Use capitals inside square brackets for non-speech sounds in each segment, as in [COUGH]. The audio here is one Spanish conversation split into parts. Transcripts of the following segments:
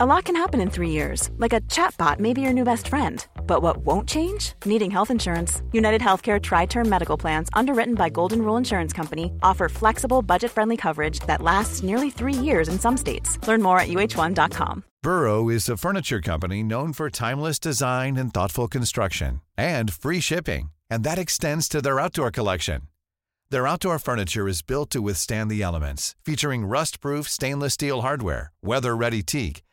A lot can happen in three years, like a chatbot may be your new best friend. But what won't change? Needing health insurance. United Healthcare Tri Term Medical Plans, underwritten by Golden Rule Insurance Company, offer flexible, budget friendly coverage that lasts nearly three years in some states. Learn more at uh1.com. Burrow is a furniture company known for timeless design and thoughtful construction, and free shipping, and that extends to their outdoor collection. Their outdoor furniture is built to withstand the elements, featuring rust-proof stainless steel hardware, weather-ready teak,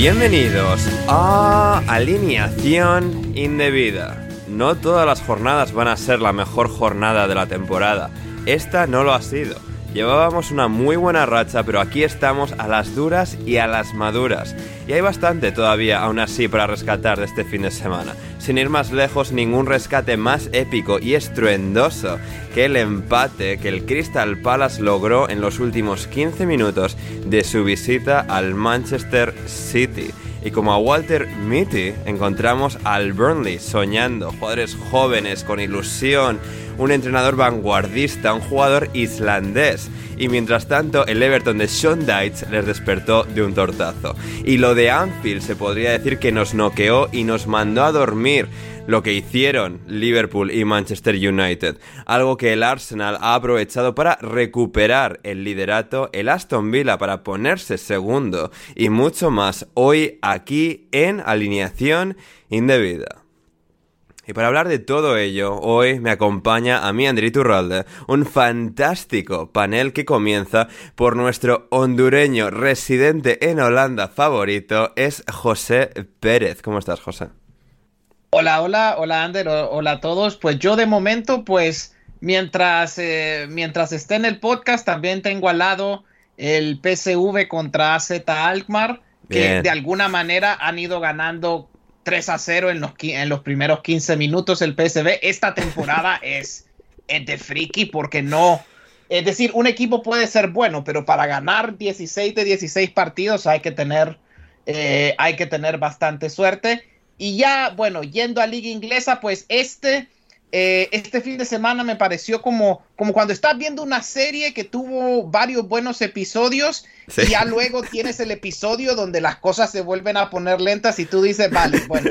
Bienvenidos a Alineación Indebida. No todas las jornadas van a ser la mejor jornada de la temporada. Esta no lo ha sido. Llevábamos una muy buena racha, pero aquí estamos a las duras y a las maduras. Y hay bastante todavía aún así para rescatar de este fin de semana. Sin ir más lejos, ningún rescate más épico y estruendoso que el empate que el Crystal Palace logró en los últimos 15 minutos de su visita al Manchester City. Y como a Walter Mitty encontramos al Burnley soñando, jugadores jóvenes con ilusión, un entrenador vanguardista, un jugador islandés. Y mientras tanto, el Everton de Sean Dyche les despertó de un tortazo. Y lo de Anfield se podría decir que nos noqueó y nos mandó a dormir lo que hicieron Liverpool y Manchester United. Algo que el Arsenal ha aprovechado para recuperar el liderato, el Aston Villa para ponerse segundo y mucho más hoy aquí en alineación indebida. Y para hablar de todo ello, hoy me acompaña a mí André Turralde, un fantástico panel que comienza por nuestro hondureño residente en Holanda favorito, es José Pérez. ¿Cómo estás, José? Hola, hola, hola Ander, hola a todos. Pues yo de momento, pues mientras, eh, mientras esté en el podcast, también tengo al lado el PSV contra AZ Alkmaar, que de alguna manera han ido ganando 3 a 0 en los, en los primeros 15 minutos el PSV. Esta temporada [LAUGHS] es, es de friki porque no... Es decir, un equipo puede ser bueno, pero para ganar 16 de 16 partidos hay que tener, eh, hay que tener bastante suerte. Y ya, bueno, yendo a Liga Inglesa, pues este, eh, este fin de semana me pareció como, como cuando estás viendo una serie que tuvo varios buenos episodios Sí. y ya luego tienes el episodio donde las cosas se vuelven a poner lentas y tú dices, vale, [LAUGHS] bueno,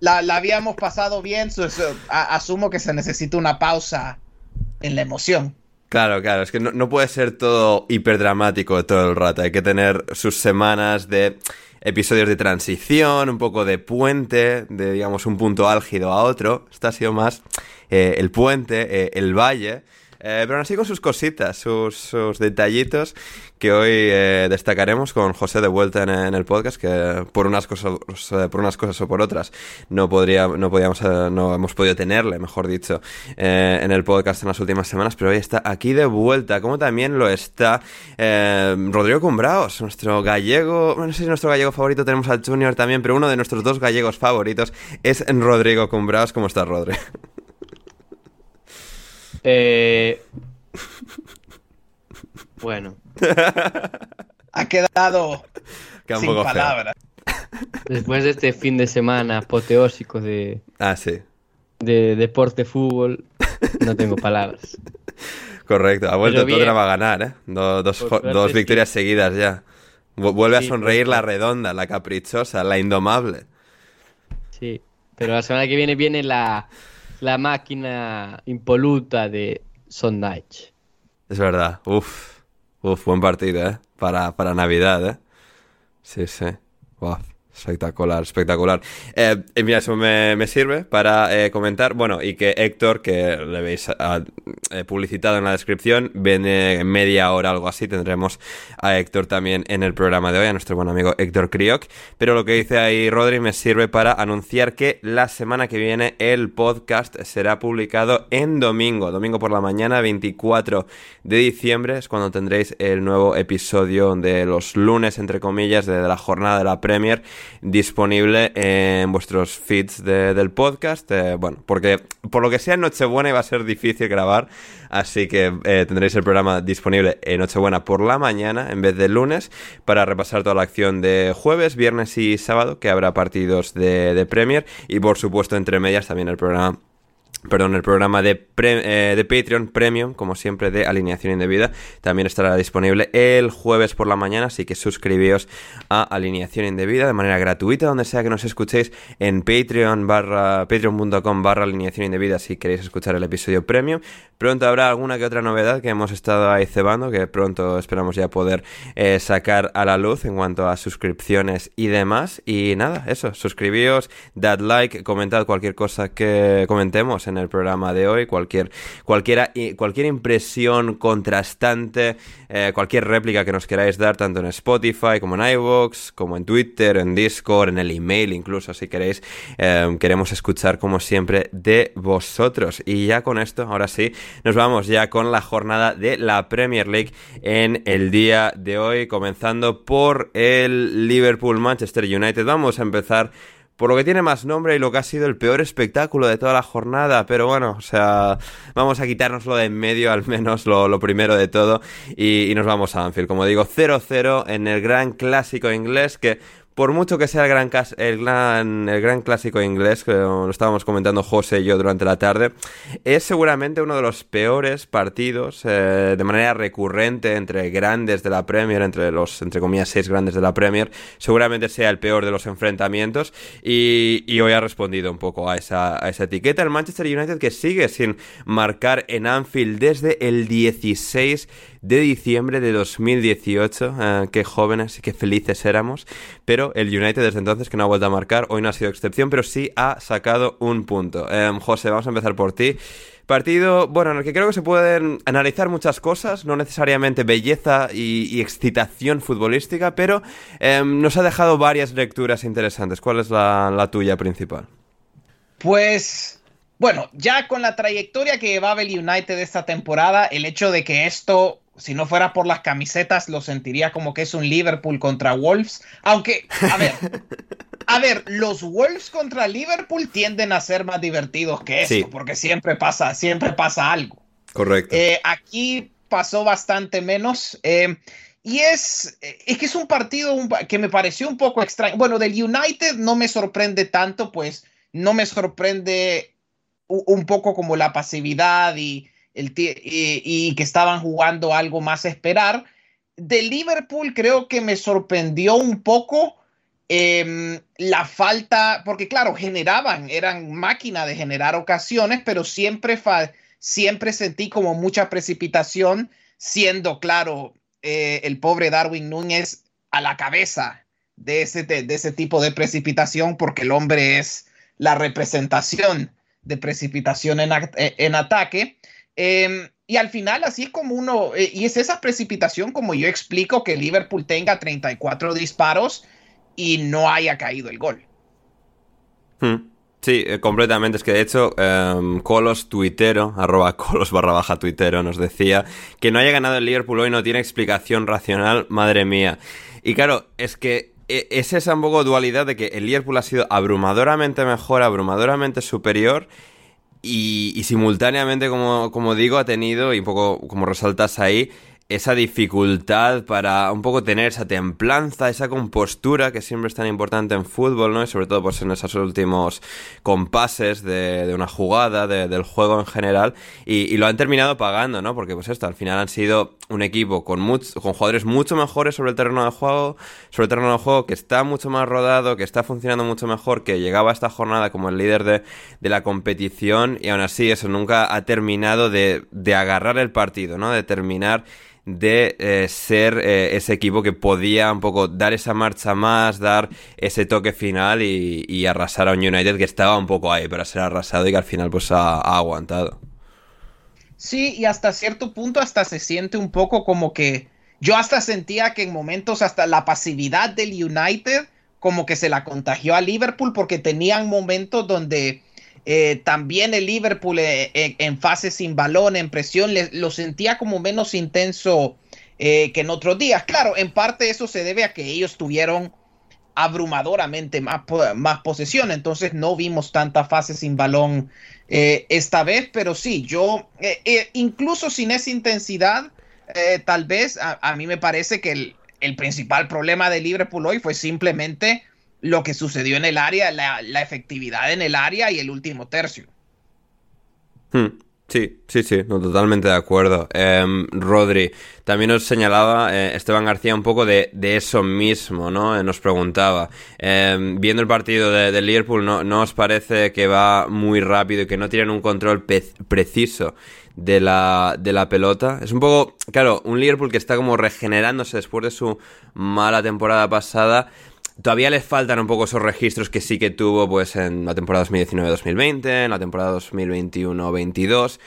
la, la habíamos pasado bien, a- asumo que se necesita una pausa en la emoción. Claro, claro, es que no, no puede ser todo hiperdramático todo el rato. Hay que tener sus semanas de episodios de transición, un poco de puente, de digamos un punto álgido a otro. Este ha sido más eh, el puente, eh, el valle. Eh, pero así con sus cositas, sus, detallitos que hoy eh, destacaremos con José de vuelta en, el podcast, que por unas cosas, por unas cosas o por otras no podría, no podíamos, eh, no hemos podido tenerle, mejor dicho, eh, en el podcast en las últimas semanas, pero hoy está aquí de vuelta, como también lo está Rodrigo Cumbraos, nuestro gallego, no sé si nuestro gallego favorito tenemos al Junior también, pero uno de nuestros dos gallegos favoritos es Rodrigo Cumbraos. ¿Cómo estás, Rodri? [LAUGHS] Eh, bueno, Ha quedado Queda un sin palabras. después de este fin de semana apoteósico de, Ah, sí. de deporte fútbol, no tengo palabras. Correcto, ha vuelto. Tottenham a ganar, ¿eh? Do- dos, victorias seguidas ya. Vuelve a sonreír la redonda, la caprichosa, la indomable. Sí, pero la semana que viene viene la, la máquina impoluta de Sondage. Es verdad, uf, uf, buen partido, ¿eh? Para, para Navidad, ¿eh? Sí, sí. Wow. Espectacular, espectacular. Eh, mira, eso me, sirve para eh, comentar, bueno, y que Héctor, que le veis eh, publicitado en la descripción, viene en media hora, algo así, tendremos a Héctor también en el programa de hoy, a nuestro buen amigo Héctor Crioc, pero lo que dice ahí Rodri me sirve para anunciar que la semana que viene el podcast será publicado en domingo, domingo por la mañana, 24 de diciembre, es cuando tendréis el nuevo episodio de los lunes, entre comillas, de la jornada de la Premier disponible en vuestros feeds del podcast. Eh, bueno, porque por lo que sea en Nochebuena iba a ser difícil grabar, así que eh, tendréis el programa disponible en Nochebuena por la mañana en vez de lunes para repasar toda la acción de jueves, viernes y sábado, que habrá partidos de, de Premier y por supuesto entre medias también el programa perdón, el programa de, eh, de, Patreon Premium, como siempre, de alineación indebida, también estará disponible el jueves por la mañana, así que suscribíos a alineación indebida de manera gratuita, donde sea que nos escuchéis en Patreon barra, patreon.com barra alineación indebida si queréis escuchar el episodio Premium. Pronto habrá alguna que otra novedad que hemos estado ahí cebando, que pronto esperamos ya poder eh, sacar a la luz en cuanto a suscripciones y demás. Y nada, eso, suscribíos, dad like, comentad cualquier cosa que comentemos en el programa de hoy, cualquier, cualquiera, cualquier impresión contrastante, eh, cualquier réplica que nos queráis dar, tanto en Spotify como en iVoox, como en Twitter, en Discord, en el email incluso, si queréis, eh, queremos escuchar como siempre de vosotros. Y ya con esto, ahora sí, nos vamos ya con la jornada de la Premier League en el día de hoy, comenzando por el Liverpool Manchester United. Vamos a empezar por lo que tiene más nombre y lo que ha sido el peor espectáculo de toda la jornada. Pero bueno, o sea, vamos a quitárnoslo de en medio, al menos lo, primero de todo. Y, y, nos vamos a Anfield. Como digo, 0-0 en el gran clásico inglés que por mucho que sea el gran, el gran, el gran clásico inglés, que lo estábamos comentando José y yo durante la tarde, es seguramente uno de los peores partidos eh, de manera recurrente entre grandes de la Premier, entre los, entre comillas, seis grandes de la Premier, seguramente sea el peor de los enfrentamientos y, y hoy ha respondido un poco a esa, a esa etiqueta. El Manchester United que sigue sin marcar en Anfield desde el 16 de diciembre de 2018. Eh, qué jóvenes y qué felices éramos. Pero el United desde entonces que no ha vuelto a marcar, hoy no ha sido excepción, pero sí ha sacado un punto. Em, José, vamos a empezar por ti. Partido, bueno, en el que creo que se pueden analizar muchas cosas, no necesariamente belleza y, excitación futbolística, pero em, nos ha dejado varias lecturas interesantes. ¿Cuál es la, la tuya principal? Pues bueno, ya con la trayectoria que llevaba el United esta temporada, el hecho de que esto si no fuera por las camisetas, lo sentiría como que es un Liverpool contra Wolves. Aunque, a ver, a [LAUGHS] ver, los Wolves contra Liverpool tienden a ser más divertidos que esto, porque siempre pasa, siempre pasa algo. Correcto. Eh, aquí pasó bastante menos. Eh, y es, es que es un partido que me pareció un poco extraño. Bueno, del United no me sorprende tanto, pues no me sorprende un poco como la pasividad y y, que estaban jugando algo más a esperar. De Liverpool creo que me sorprendió un poco em, la falta, porque claro, generaban, eran máquina de generar ocasiones, pero siempre, siempre sentí como mucha precipitación, siendo claro eh, el pobre Darwin Núñez a la cabeza de ese, de ese tipo de precipitación, porque el hombre es la representación de precipitación en, en ataque. Em, y al final, así es como uno, eh, y es esa precipitación como yo explico que Liverpool tenga 34 disparos y no haya caído el gol. Hmm. Sí, eh, completamente. Es que de hecho, em, Colos tuitero, [LAUGHS] arroba Colos barra baja tuitero, nos decía que no haya ganado el Liverpool hoy no tiene explicación racional, madre mía. Y claro, es que e, es esa un poco dualidad de que el Liverpool ha sido abrumadoramente mejor, abrumadoramente superior y, simultáneamente, como, como, digo, ha tenido, y un poco como resaltas ahí, esa dificultad para un poco tener esa templanza, esa compostura que siempre es tan importante en fútbol, ¿no? Y sobre todo pues en esos últimos compases de, de una jugada, del juego en general, y, lo han terminado pagando, ¿no? Porque pues esto, al final han sido un equipo con, con jugadores mucho mejores sobre el terreno de juego, sobre el terreno de juego que está mucho más rodado, que está funcionando mucho mejor, que llegaba a esta jornada como el líder de, la competición y aún así eso nunca ha terminado de, de agarrar el partido, ¿no? De terminar de eh, ser eh, ese equipo que podía un poco dar esa marcha más, dar ese toque final y, arrasar a un United que estaba un poco ahí para ser arrasado y que al final pues ha, aguantado. Sí, y hasta cierto punto hasta se siente un poco como que yo hasta sentía que en momentos hasta la pasividad del United como que se la contagió a Liverpool porque tenían momentos donde eh, también el Liverpool eh, en fase sin balón, en presión, lo sentía como menos intenso eh, que en otros días. Claro, en parte eso se debe a que ellos tuvieron abrumadoramente más, más posesión, entonces no vimos tanta fase sin balón esta vez, pero sí, yo, incluso sin esa intensidad, tal vez a, mí me parece que el, el principal problema de Liverpool hoy fue simplemente lo que sucedió en el área, la, efectividad en el área y el último tercio. Hmm, sí, sí, sí, totalmente de acuerdo. Em, Rodri, también nos señalaba eh, Esteban García un poco de, eso mismo, ¿no? Eh, nos preguntaba, em, viendo el partido de, Liverpool, ¿no, ¿no, os parece que va muy rápido y que no tienen un control preciso de la, de la pelota? Es un poco, claro, un Liverpool que está como regenerándose después de su mala temporada pasada Todavía le faltan un poco esos registros que sí que tuvo pues en la temporada 2019-2020, en la temporada 2021-22,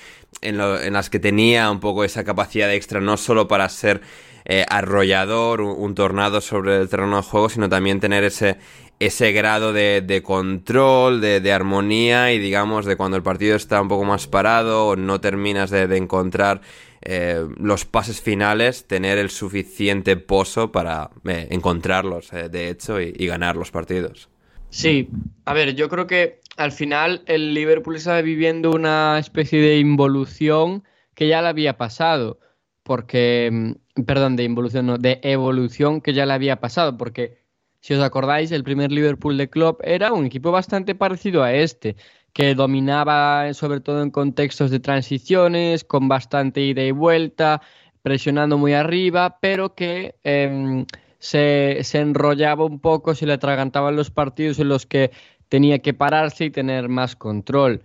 en, en, las que tenía un poco esa capacidad extra no solo para ser eh, arrollador, un, tornado sobre el terreno de juego, sino también tener ese, ese grado de, control, de, armonía y digamos de cuando el partido está un poco más parado o no terminas de, de encontrar eh, los pases finales, tener el suficiente pozo para eh, encontrarlos, eh, de hecho, y, ganar los partidos. Sí, a ver, yo creo que al final el Liverpool está viviendo una especie de involución que ya le había pasado, porque, mm, perdón, de involución, no, de evolución que ya le había pasado, porque si os acordáis, el primer Liverpool de Klopp era un equipo bastante parecido a este que dominaba sobre todo en contextos de transiciones, con bastante ida y vuelta, presionando muy arriba, pero que em, se, enrollaba un poco, se le atragantaban los partidos en los que tenía que pararse y tener más control.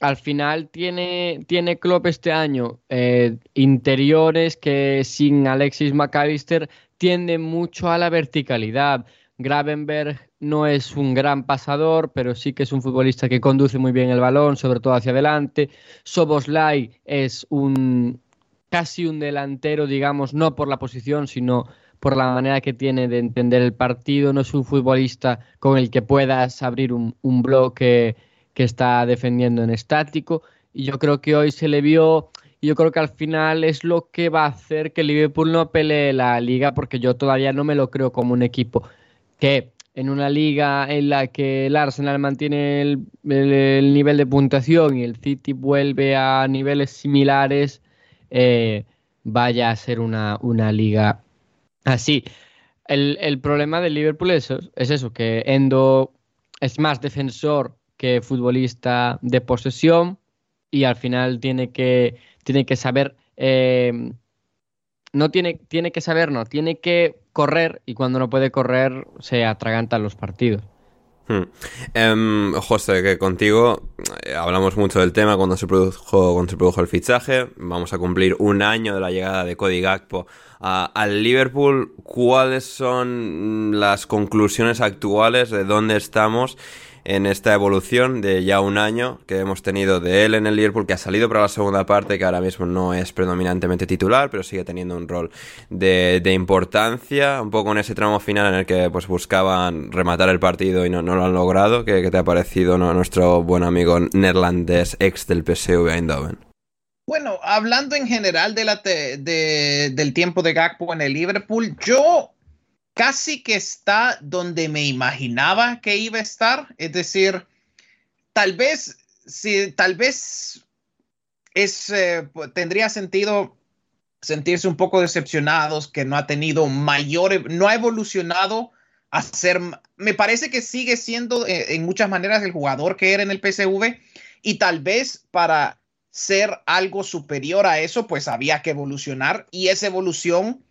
Al final tiene, tiene Klopp este año eh, interiores que sin Alexis McAllister tienden mucho a la verticalidad. Gravenberg no es un gran pasador, pero sí que es un futbolista que conduce muy bien el balón, sobre todo hacia adelante. Soboslai es un casi un delantero, digamos, no por la posición, sino por la manera que tiene de entender el partido. No es un futbolista con el que puedas abrir un, bloque que está defendiendo en estático. Y yo creo que hoy se le vio yo creo que al final es lo que va a hacer que Liverpool no pelee la liga, porque yo todavía no me lo creo como un equipo que en una liga en la que el Arsenal mantiene el, nivel de puntuación y el City vuelve a niveles similares, eh, vaya a ser una, liga así. El, problema del Liverpool es, es, eso, que Endo es más defensor que futbolista de posesión y al final tiene que, tiene que saber... Eh, no tiene, tiene que saber, no, tiene que correr y cuando no puede correr se atragantan los partidos. Hmm. Em, José, que contigo eh, hablamos mucho del tema cuando se, produjo, cuando se produjo el fichaje. Vamos a cumplir un año de la llegada de Cody Gakpo al Liverpool. ¿Cuáles son las conclusiones actuales de dónde estamos en esta evolución de ya un año que hemos tenido de él en el Liverpool, que ha salido para la segunda parte, que ahora mismo no es predominantemente titular, pero sigue teniendo un rol de, importancia, un poco en ese tramo final en el que pues buscaban rematar el partido y no, lo han logrado. ¿Qué, te ha parecido nuestro buen amigo neerlandés ex del PSV Eindhoven? Bueno, hablando en general del tiempo de Gakpo en el Liverpool, yo casi que está donde me imaginaba que iba a estar. Es decir, tal vez, si, tal vez es, eh, tendría sentido sentirse un poco decepcionados que no ha tenido mayor, no ha evolucionado a ser, me parece que sigue siendo eh, en muchas maneras el jugador que era en el PSV y tal vez para ser algo superior a eso, pues había que evolucionar y esa evolución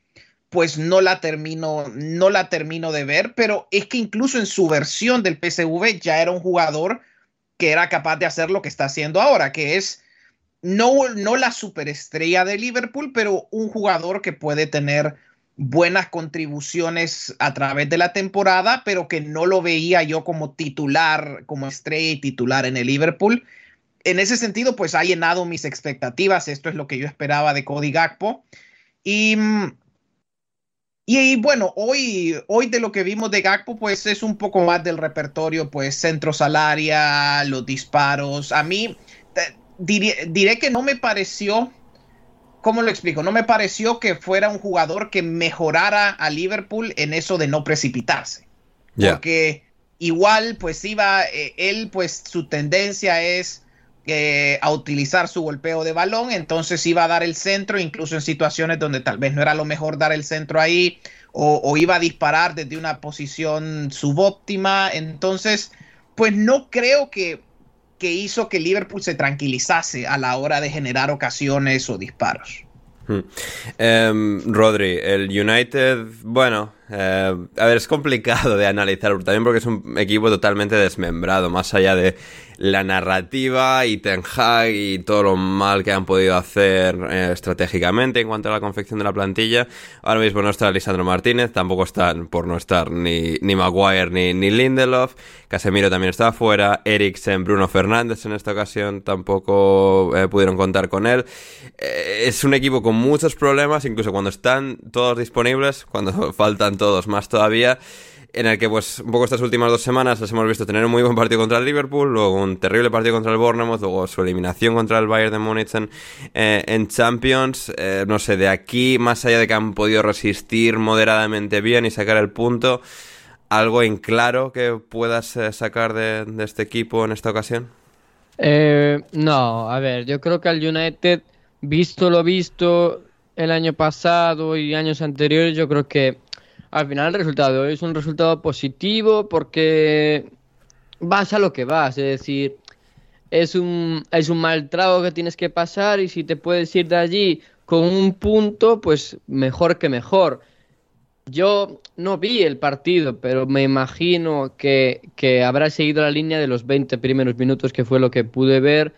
pues no la termino, no la termino de ver, pero es que incluso en su versión del PSV ya era un jugador que era capaz de hacer lo que está haciendo ahora, que es no, no la superestrella de Liverpool, pero un jugador que puede tener buenas contribuciones a través de la temporada, pero que no lo veía yo como titular, como estrella y titular en el Liverpool. En ese sentido, pues ha llenado mis expectativas. Esto es lo que yo esperaba de Cody Gakpo. Y mm, y, bueno, hoy, hoy de lo que vimos de Gakpo, pues es un poco más del repertorio, pues centro salaria, los disparos. A mí diré, que no me pareció, ¿cómo lo explico? No me pareció que fuera un jugador que mejorara a Liverpool en eso de no precipitarse. Porque igual, pues iba, eh, él, pues su tendencia es eh, a utilizar su golpeo de balón, entonces iba a dar el centro, incluso en situaciones donde tal vez no era lo mejor dar el centro ahí, o, iba a disparar desde una posición subóptima, entonces, pues no creo que, que hizo que Liverpool se tranquilizase a la hora de generar ocasiones o disparos. Hmm. Em, Rodri, el United, bueno, eh, a ver, es complicado de analizar también porque es un equipo totalmente desmembrado, más allá de la narrativa y Ten Hag y todo lo mal que han podido hacer eh, estratégicamente en cuanto a la confección de la plantilla. Ahora mismo no está Lisandro Martínez, tampoco están por no estar ni, ni Maguire ni, ni Lindelof. Casemiro también estaba fuera. Eriksen, Bruno Fernández en esta ocasión tampoco eh, pudieron contar con él. Es un equipo con muchos problemas, incluso cuando están todos disponibles, cuando [LAUGHS] faltan todos más todavía en el que pues un poco estas últimas dos semanas les hemos visto tener un muy buen partido contra el Liverpool, luego un terrible partido contra el Bournemouth, luego su eliminación contra el Bayern de Múnich en, eh, Champions. Eh, no sé, de aquí, más allá de que han podido resistir moderadamente bien y sacar el punto, ¿algo en claro que puedas eh, sacar de, este equipo en esta ocasión? no, a ver, yo creo que al United, visto lo visto el año pasado y años anteriores, yo creo que al final el resultado es un resultado positivo porque vas a lo que vas, es decir, es un, es un mal trago que tienes que pasar y si te puedes ir de allí con un punto, pues mejor que mejor. Yo no vi el partido, pero me imagino que, que habrá seguido la línea de los 20 primeros minutos, que fue lo que pude ver,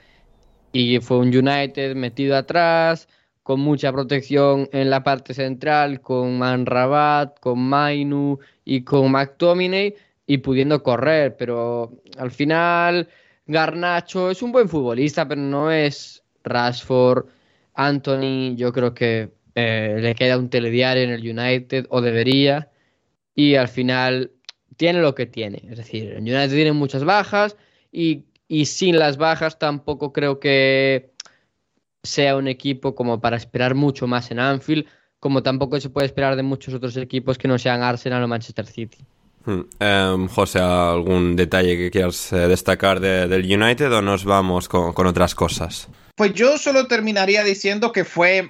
y fue un United metido atrás, con mucha protección en la parte central, con Manrabat, con Mainu y con McTominay y pudiendo correr, pero al final Garnacho es un buen futbolista, pero no es Rashford, Anthony, yo creo que eh, le queda un telediario en el United o debería. Y al final tiene lo que tiene, es decir, el United tiene muchas bajas y, y sin las bajas tampoco creo que sea un equipo como para esperar mucho más en Anfield, como tampoco se puede esperar de muchos otros equipos que no sean Arsenal o Manchester City. Em, José, ¿algún detalle que quieras eh, destacar del United o nos vamos con, con otras cosas? Pues yo solo terminaría diciendo que fue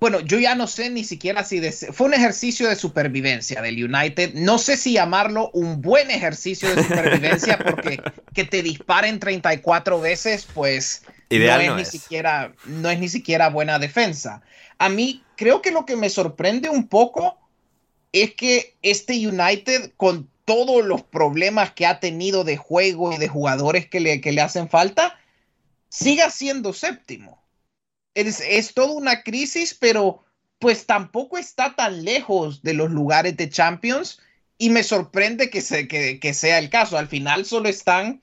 bueno, yo ya no sé ni siquiera si fue un ejercicio de supervivencia del United. No sé si llamarlo un buen ejercicio de supervivencia porque [LAUGHS] que te disparen 34 veces, pues no, es, ni siquiera no es ni siquiera buena defensa. A mí creo que lo que me sorprende un poco es que este United con todos los problemas que ha tenido de juego y de jugadores que le, que le hacen falta, siga siendo séptimo es, toda una crisis, pero pues tampoco está tan lejos de los lugares de Champions y me sorprende que, que, sea el caso. Al final solo están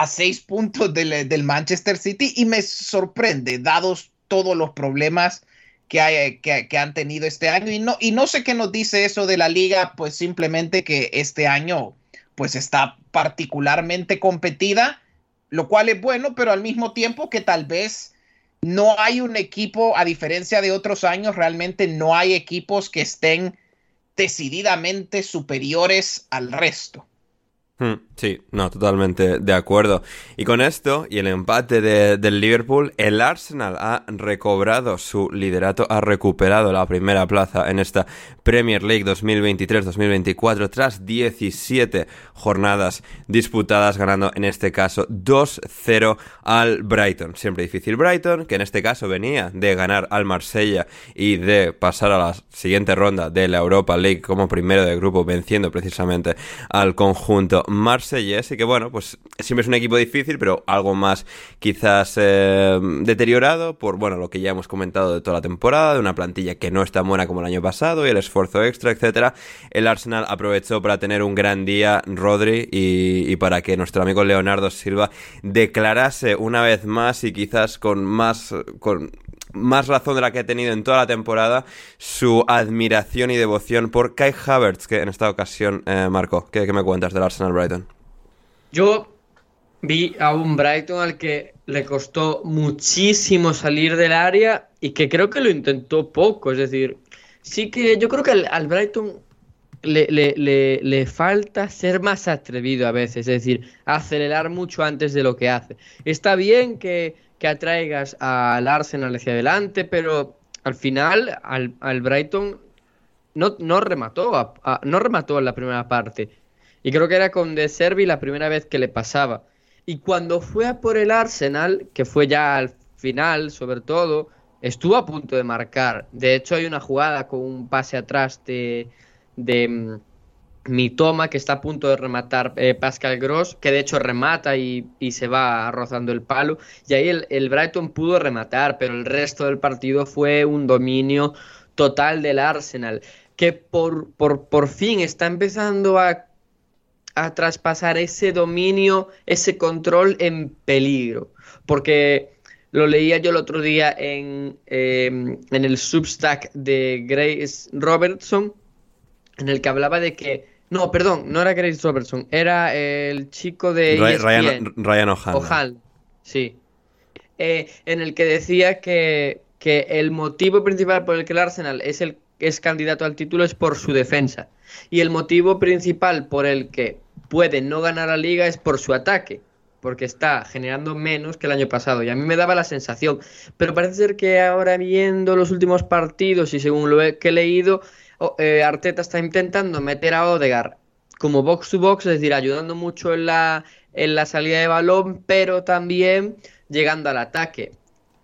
a seis puntos del, Manchester City y me sorprende, dados todos los problemas que, hay, que, han tenido este año. Y no, y no sé qué nos dice eso de la liga, pues simplemente que este año pues está particularmente competida, lo cual es bueno, pero al mismo tiempo que tal vez no hay un equipo, a diferencia de otros años, realmente no hay equipos que estén decididamente superiores al resto. Hmm, sí, no, totalmente de acuerdo. Y con esto y el empate del Liverpool, el Arsenal ha recobrado su liderato, ha recuperado la primera plaza en esta Premier League 2023-2024 tras 17 jornadas disputadas, ganando en este caso 2-0 al Brighton. Siempre difícil Brighton, que en este caso venía de ganar al Marsella y de pasar a la siguiente ronda de la Europa League como primero de grupo, venciendo precisamente al conjunto marsellés y que bueno, pues siempre es un equipo difícil, pero algo más quizás eh, deteriorado por bueno, lo que ya hemos comentado de toda la temporada, de una plantilla que no es tan buena como el año pasado y el esfuerzo extra, etcétera. El Arsenal aprovechó para tener un gran día Rodri y, y para que nuestro amigo Leonardo Silva declarase una vez más y quizás con más con más razón de la que ha tenido en toda la temporada su admiración y devoción por Kai Havertz, que en esta ocasión, eh, Marco, ¿qué, me cuentas del Arsenal Brighton? Yo vi a un Brighton al que le costó muchísimo salir del área y que creo que lo intentó poco. Es decir, sí que yo creo que al, Brighton le, le, falta ser más atrevido a veces, es decir, acelerar mucho antes de lo que hace. Está bien que que atraigas al Arsenal hacia adelante, pero al final al, Brighton no, no remató, no remató en la primera parte. Y creo que era con De Servi la primera vez que le pasaba. Y cuando fue a por el Arsenal, que fue ya al final, sobre todo, estuvo a punto de marcar. De hecho, hay una jugada con un pase atrás de, de mm, mi toma, que está a punto de rematar eh, Pascal Gross, que de hecho remata y, se va rozando el palo. Y ahí el, Brighton pudo rematar, pero el resto del partido fue un dominio total del Arsenal, que por, por, fin está empezando a, a traspasar ese dominio, ese control en peligro. Porque lo leía yo el otro día en, em, en el Substack de Grace Robertson, en el que hablaba de que no, perdón, no era Grace Robertson, era el chico de Ryan, Ryan O'Hall. sí. Eh, en el que decía que, que, el motivo principal por el que el Arsenal es, el, es candidato al título es por su defensa. Y el motivo principal por el que puede no ganar la liga es por su ataque porque está generando menos que el año pasado. Y a mí me daba la sensación. Pero parece ser que ahora viendo los últimos partidos y según lo que he leído, eh, Arteta está intentando meter a Odegar como box to box, es decir, ayudando mucho en la, en la salida de balón, pero también llegando al ataque.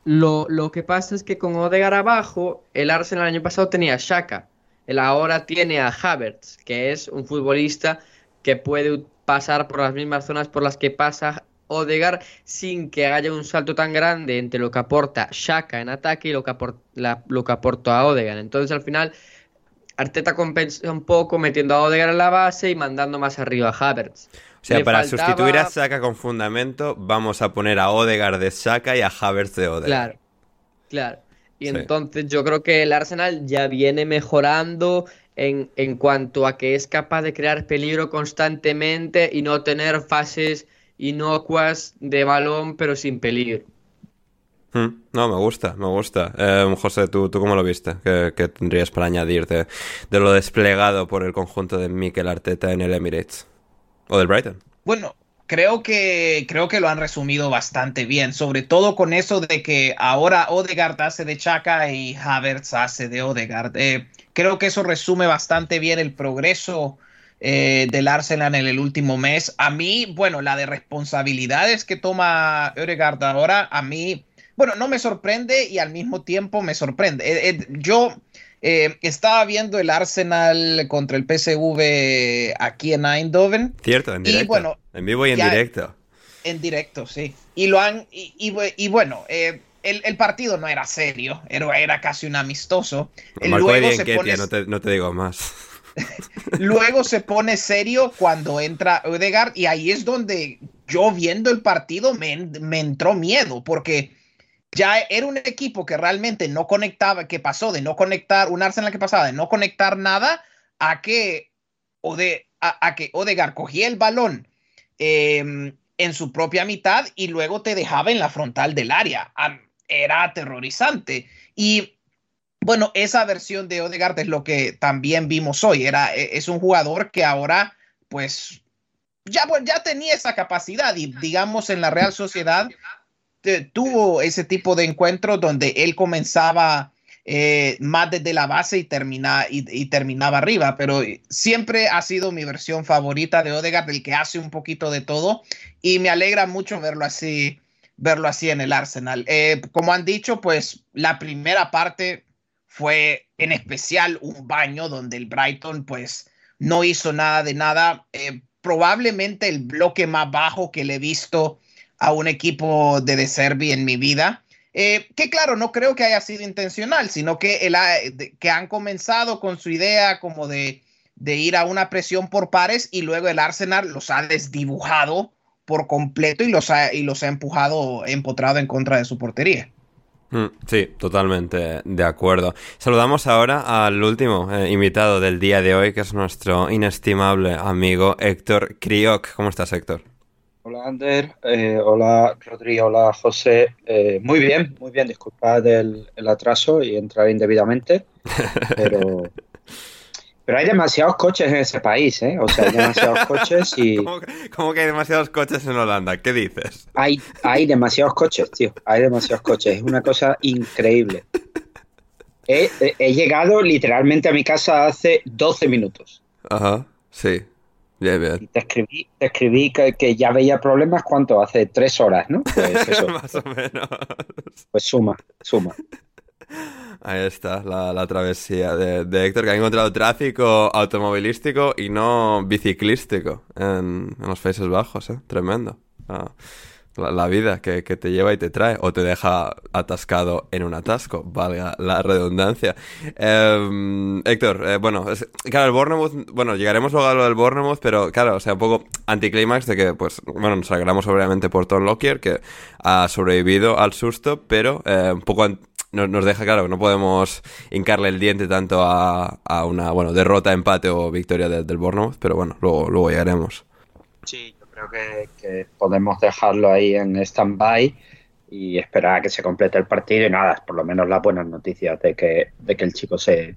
Lo, que pasa es que con Odegar abajo, el Arsenal el año pasado tenía a Shaka. El ahora tiene a Havertz, que es un futbolista que puede pasar por las mismas zonas por las que pasa Odegar sin que haya un salto tan grande entre lo que aporta Shaka en ataque y lo que, aporta, lo que aporta a Odegar. Entonces al final Arteta compensa un poco metiendo a Odegaard en la base y mandando más arriba a Havertz. O sea, para sustituir a Saka con fundamento, vamos a poner a Odegaard de Saka y a Havertz de Odegaard. Claro, claro. Y entonces yo creo que el Arsenal ya viene mejorando en, en cuanto a que es capaz de crear peligro constantemente y no tener fases inocuas de balón pero sin peligro. Hmm. No, me gusta, me gusta. Eh, José, ¿tú, ¿tú cómo lo viste? ¿Qué, tendrías para añadir de, lo desplegado por el conjunto de Mikel Arteta en el Emirates? ¿O del Brighton? Bueno, creo que, creo que lo han resumido bastante bien, sobre todo con eso de que ahora Odegaard hace de Chaka y Havertz hace de Odegaard. Eh, creo que eso resume bastante bien el progreso eh, del Arsenal en el último mes. A mí, bueno, la de responsabilidades que toma Odegaard ahora, a mí bueno, no me sorprende y al mismo tiempo me sorprende. Eh, eh, yo eh, estaba viendo el Arsenal contra el PSV aquí en Eindhoven. Cierto, en directo. bueno, en vivo y en directo. En directo, sí. Y lo han. Y, bueno, el, partido no era serio, era, era casi un amistoso. Luego se pone... no, te, no te digo más. [LAUGHS] Luego se pone serio cuando entra Odegaard y ahí es donde yo viendo el partido me, me entró miedo porque ya era un equipo que realmente no conectaba, que pasó de no conectar, un Arsenal que pasaba de no conectar nada a que, Ode, a, que Odegar cogía el balón em, en su propia mitad y luego te dejaba en la frontal del área. Era aterrorizante. Y bueno, esa versión de Odegaard es lo que también vimos hoy. Era, e, es un jugador que ahora, pues, ya, ya tenía esa capacidad y digamos en la Real Sociedad tuvo ese tipo de encuentros donde él comenzaba eh, más desde la base y, termina, y, terminaba arriba, pero siempre ha sido mi versión favorita de Odegaard, el que hace un poquito de todo y me alegra mucho verlo así, verlo así en el Arsenal. Eh, como han dicho, pues la primera parte fue en especial un baño donde el Brighton pues no hizo nada de nada. Eh, probablemente el bloque más bajo que le he visto a un equipo de De Servi en mi vida. Eh, que claro, no creo que haya sido intencional, sino que, el, que han comenzado con su idea como de, de ir a una presión por pares y luego el Arsenal los ha desdibujado por completo y los ha, y los ha empujado, empotrado en contra de su portería. Mm, sí, totalmente de acuerdo. Saludamos ahora al último eh, invitado del día de hoy, que es nuestro inestimable amigo Héctor Crioc. ¿Cómo estás, Héctor? Hola Ander, eh, hola Rodrigo, hola José. Eh, muy bien, muy bien, disculpad el, atraso y entrar indebidamente, [LAUGHS] pero, pero hay demasiados coches en ese país, ¿eh? O sea, hay demasiados [LAUGHS] coches y... ¿Cómo que, hay demasiados coches en Holanda? ¿Qué dices? Hay, hay demasiados coches, tío, hay demasiados coches, es una cosa increíble. He, he llegado literalmente a mi casa hace 12 minutos. Ajá, sí. Y te escribí, te escribí que, ya veía problemas, ¿cuánto? Hace tres horas, ¿no? [LAUGHS] Pues eso. Más o menos. Pues suma, suma. Ahí está, la, travesía de, Héctor, que ha encontrado tráfico automovilístico y no biciclístico en, los Países Bajos, ¿eh? Tremendo. Ah la, vida que, te lleva y te trae o te deja atascado en un atasco, valga la redundancia. Em, Héctor, eh, bueno, claro, el Bournemouth, bueno, llegaremos luego a lo del Bournemouth, pero claro, o sea, un poco anticlímax de que, pues, bueno, nos alegramos obviamente por Tom Lockyer, que ha sobrevivido al susto, pero eh, un poco nos, deja claro que no podemos hincarle el diente tanto a, una, bueno, derrota, empate o victoria del Bournemouth, pero bueno, luego, luego llegaremos. Sí, creo que, podemos dejarlo ahí en stand-by y esperar a que se complete el partido y nada, por lo menos las buenas noticias de que, de que el chico se...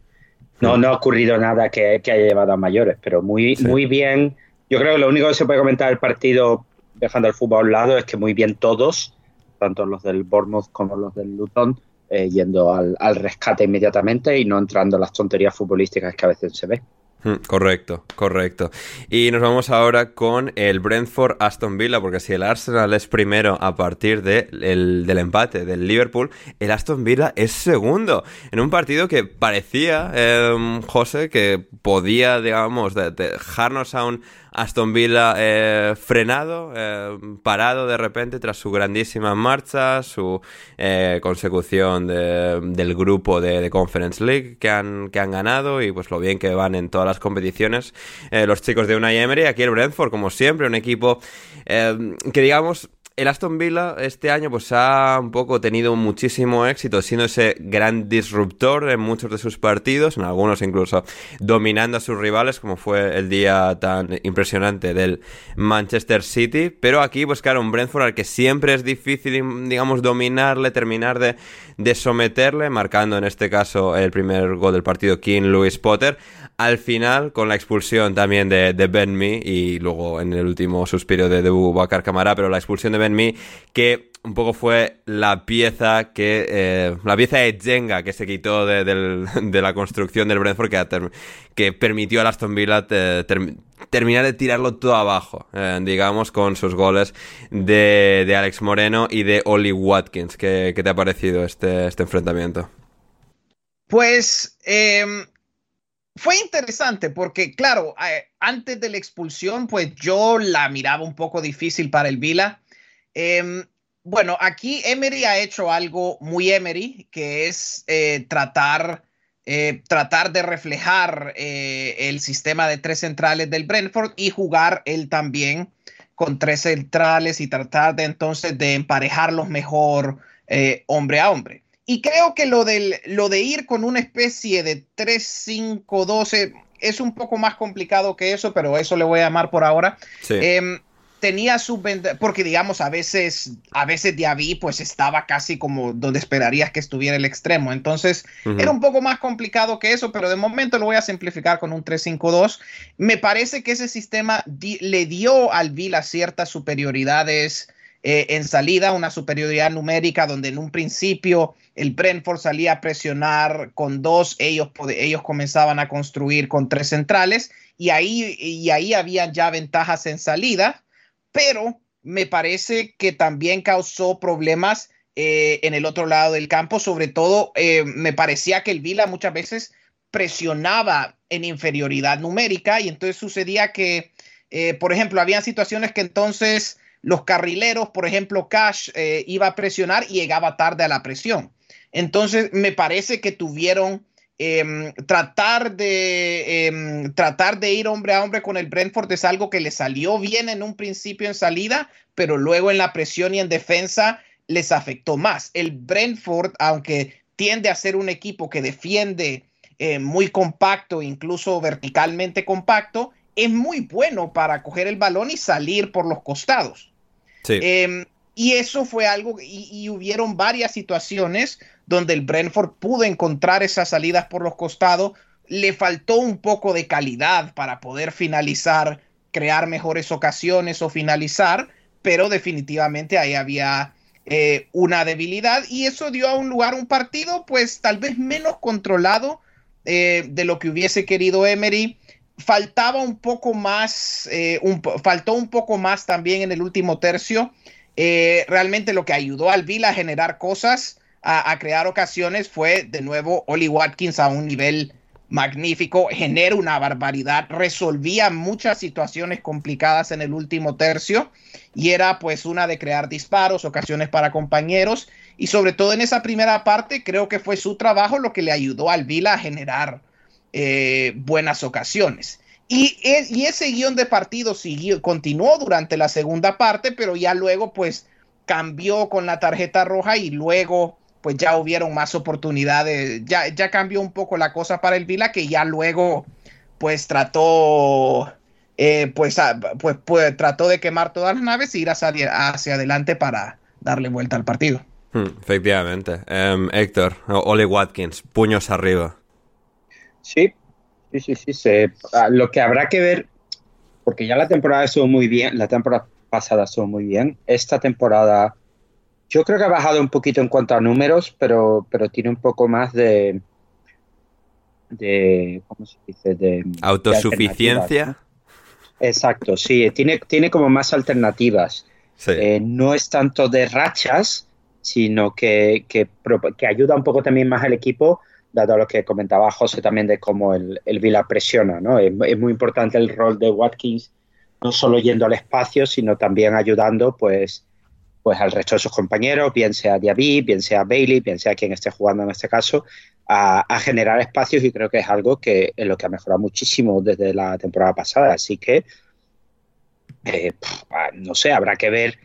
No, no ha ocurrido nada que, haya llevado a mayores, pero muy, muy bien. Yo creo que lo único que se puede comentar del partido, dejando el fútbol a un lado, es que muy bien todos, tanto los del Bournemouth como los del Luton, eh, yendo al, al rescate inmediatamente y no entrando en las tonterías futbolísticas que a veces se ve. Mm, correcto, correcto. Y nos vamos ahora con el Brentford Aston Villa, porque si el Arsenal es primero a partir de del empate del Liverpool, el Aston Villa es segundo. En un partido que parecía, eh, José, que podía, digamos, dejarnos a un Aston Villa eh, frenado, eh, parado de repente tras su grandísima marcha, su eh, consecución del grupo de, Conference League que han, que han ganado y pues lo bien que van en todas las competiciones los chicos de Unai Emery. Aquí el Brentford, como siempre, un equipo que digamos el Aston Villa este año pues ha un poco tenido muchísimo éxito siendo ese gran disruptor en muchos de sus partidos, en algunos incluso dominando a sus rivales como fue el día tan impresionante del Manchester City, pero aquí pues claro, un Brentford al que siempre es difícil digamos dominarle, terminar de, someterle, marcando en este caso el primer gol del partido King Louis Potter, al final con la expulsión también de, de Ben Mee y luego en el último suspiro de, de Bakar Camara, pero la expulsión de Ben Mee que un poco fue la pieza que eh, la pieza de Jenga que se quitó de, [LAUGHS] la construcción del Brentford que, que permitió a Aston Villa terminar de tirarlo todo abajo, eh, digamos, con sus goles de, Alex Moreno y de Oli Watkins. ¿Qué, te ha parecido este, este enfrentamiento? Pues em, fue interesante porque, claro, eh, antes de la expulsión, pues yo la miraba un poco difícil para el Vila. Em, bueno, aquí Emery ha hecho algo muy Emery, que es eh, tratar, eh, tratar de reflejar el sistema de tres centrales del Brentford y jugar él también con tres centrales y tratar de entonces de emparejarlos mejor hombre a hombre. Y creo que lo, del, lo de ir con una especie de 3-5-12 es un poco más complicado que eso, pero eso le voy a llamar por ahora. Em, tenía su porque digamos a veces a veces Diaby pues estaba casi como donde esperarías que estuviera el extremo. Entonces era un poco más complicado que eso pero de momento lo voy a simplificar con un 3-5-2 me parece que ese sistema le dio al Vila ciertas superioridades eh, en salida una superioridad numérica donde en un principio el Brentford salía a presionar con dos ellos ellos comenzaban a construir con tres centrales y ahí y ahí habían ya ventajas en salida pero me parece que también causó problemas eh, en el otro lado del campo. Sobre todo, eh, me parecía que el Vila muchas veces presionaba en inferioridad numérica y entonces sucedía que, eh, por ejemplo, había situaciones que entonces los carrileros, por ejemplo, Cash iba a presionar y llegaba tarde a la presión. Entonces, me parece que tuvieron Em, tratar, de, em, tratar de ir hombre a hombre con el Brentford es algo que le salió bien en un principio en salida, pero luego en la presión y en defensa les afectó más. El Brentford, aunque tiende a ser un equipo que defiende eh, muy compacto, incluso verticalmente compacto, es muy bueno para coger el balón y salir por los costados. Em, y eso fue algo, y hubieron varias situaciones donde el Brentford pudo encontrar esas salidas por los costados. Le faltó un poco de calidad para poder finalizar, crear mejores ocasiones o finalizar, pero definitivamente ahí había eh, una debilidad y eso dio a un lugar un partido pues tal vez menos controlado eh, de lo que hubiese querido Emery. Faltaba un poco más, eh, un, faltó un poco más también en el último tercio. realmente lo que ayudó al Vila a generar cosas a, crear ocasiones fue de nuevo Oli Watkins a un nivel magnífico, genera una barbaridad, resolvía muchas situaciones complicadas en el último tercio y era pues una de crear disparos, ocasiones para compañeros y sobre todo en esa primera parte creo que fue su trabajo lo que le ayudó al Vila a generar eh, buenas ocasiones. Y, y, ese guion de partido siguió, continuó durante la segunda parte, pero ya luego pues cambió con la tarjeta roja y luego pues ya hubieron más oportunidades, ya, ya cambió un poco la cosa para el Vila, que ya luego pues trató, eh, pues, pues, pues, trató de quemar todas las naves y ir hacia, hacia adelante para darle vuelta al partido. Hmm, efectivamente. Em, Héctor, Ole Watkins, puños arriba. Sí, sí, sí, sí. Se, ah, lo que habrá que ver, porque ya la temporada estuvo muy bien, la temporada pasada estuvo muy bien, esta temporada yo creo que ha bajado un poquito en cuanto a números, pero, pero tiene un poco más de. de ¿Cómo se dice? De. Autosuficiencia. Exacto, sí. Tiene, tiene como más alternativas. Eh, no es tanto de rachas, sino que, que, ayuda un poco también más al equipo, dado lo que comentaba José también de cómo el, el Vila presiona. ¿no? Es, es muy importante el rol de Watkins, no solo yendo al espacio, sino también ayudando, pues pues al resto de sus compañeros, bien sea Diaby, bien sea Bailey, bien sea quien esté jugando en este caso, a, generar espacios y creo que es algo que es lo que ha mejorado muchísimo desde la temporada pasada. Así que, eh, ah, no sé, habrá que ver.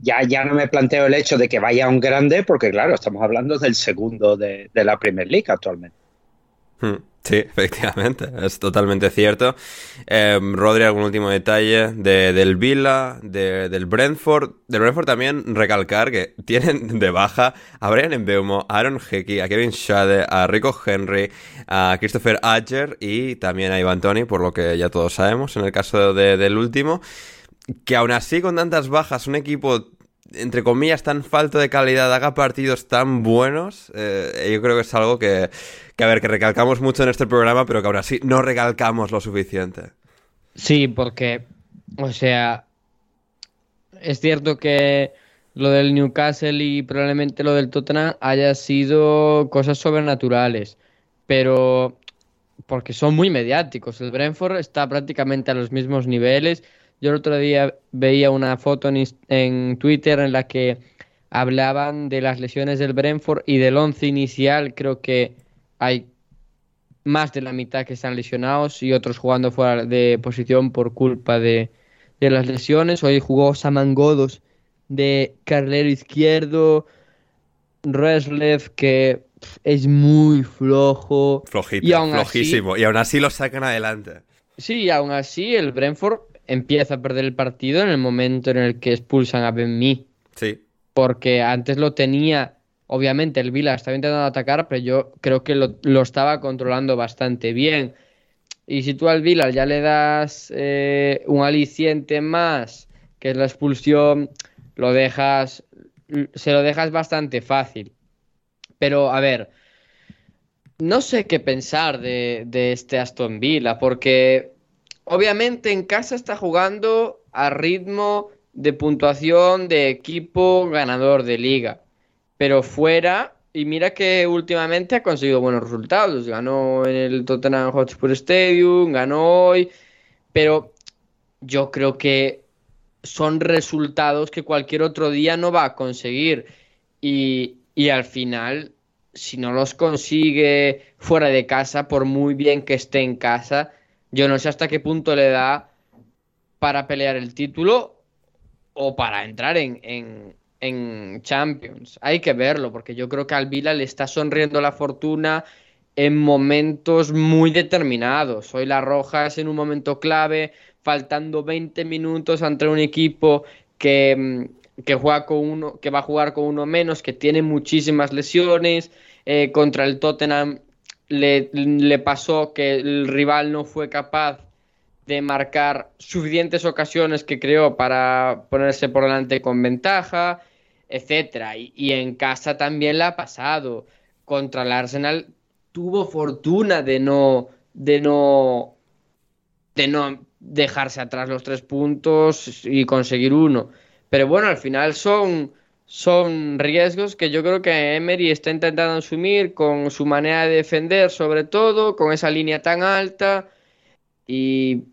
Ya, ya no me planteo el hecho de que vaya un grande, porque claro, estamos hablando del segundo de, de la Premier League actualmente. Hmm. Sí, [LAUGHS] efectivamente, es totalmente cierto. Eh, Rodri, algún último detalle de, del Villa, de, del Brentford. Del Brentford también recalcar que [LAUGHS] tienen de baja a Brian Mbeumo, a Aaron Hickey, a Kevin Schade, a Rico Henry, a Christopher Adger y también a Ivan Tony, por lo que ya todos sabemos en el caso del último. Que aún así, con tantas bajas, un equipo entre comillas, tan falto de calidad haga partidos tan buenos, eh, yo creo que es algo que, que, a ver, que recalcamos mucho en este programa, pero que ahora sí no recalcamos lo suficiente. Sí, porque, o sea, es cierto que lo del Newcastle y probablemente lo del Tottenham haya sido cosas sobrenaturales, pero porque son muy mediáticos. El Brentford está prácticamente a los mismos niveles yo el otro día veía una foto en, Twitter en la que hablaban de las lesiones del Brentford y del once inicial. Creo que hay más de la mitad que están lesionados y otros jugando fuera de posición por culpa de, las lesiones. Hoy jugó Samangodos de carrilero izquierdo, Reslev que es muy flojo. Flojito, flojísimo. y aún así lo sacan adelante. Sí, aún así el Brentford empieza a perder el partido en el momento en el que expulsan a Ben Mee. Sí. Porque antes lo tenía, obviamente el Vila estaba intentando atacar, pero yo creo que lo, estaba controlando bastante bien. Y si tú al Vila ya le das eh, un aliciente más, que es la expulsión, lo dejas, se lo dejas bastante fácil. Pero a ver, no sé qué pensar de, de este Aston Villa, porque obviamente en casa está jugando a ritmo de puntuación de equipo ganador de liga. Pero fuera, y mira que últimamente ha conseguido buenos resultados. Ganó en el Tottenham Hotspur Stadium, ganó hoy. Pero yo creo que son resultados que cualquier otro día no va a conseguir. Y, y al final, si no los consigue fuera de casa, por muy bien que esté en casa, yo no sé hasta qué punto le da para pelear el título o para entrar en, Champions. Hay que verlo, porque yo creo que al Vila le está sonriendo la fortuna en momentos muy determinados. Hoy la Roja es en un momento clave, faltando 20 minutos ante un equipo que, mm, que, juega con uno, que va a jugar con uno menos, que tiene muchísimas lesiones. Eh, contra el Tottenham le, pasó que el rival no fue capaz de marcar suficientes ocasiones que creó para ponerse por delante con ventaja, etcétera. Y, en casa también la ha pasado. Contra el Arsenal tuvo fortuna de no, de no, de no dejarse atrás los tres puntos y conseguir uno. Pero bueno, al final son, son riesgos que yo creo que Emery está intentando asumir con su manera de defender, sobre todo, con esa línea tan alta. Y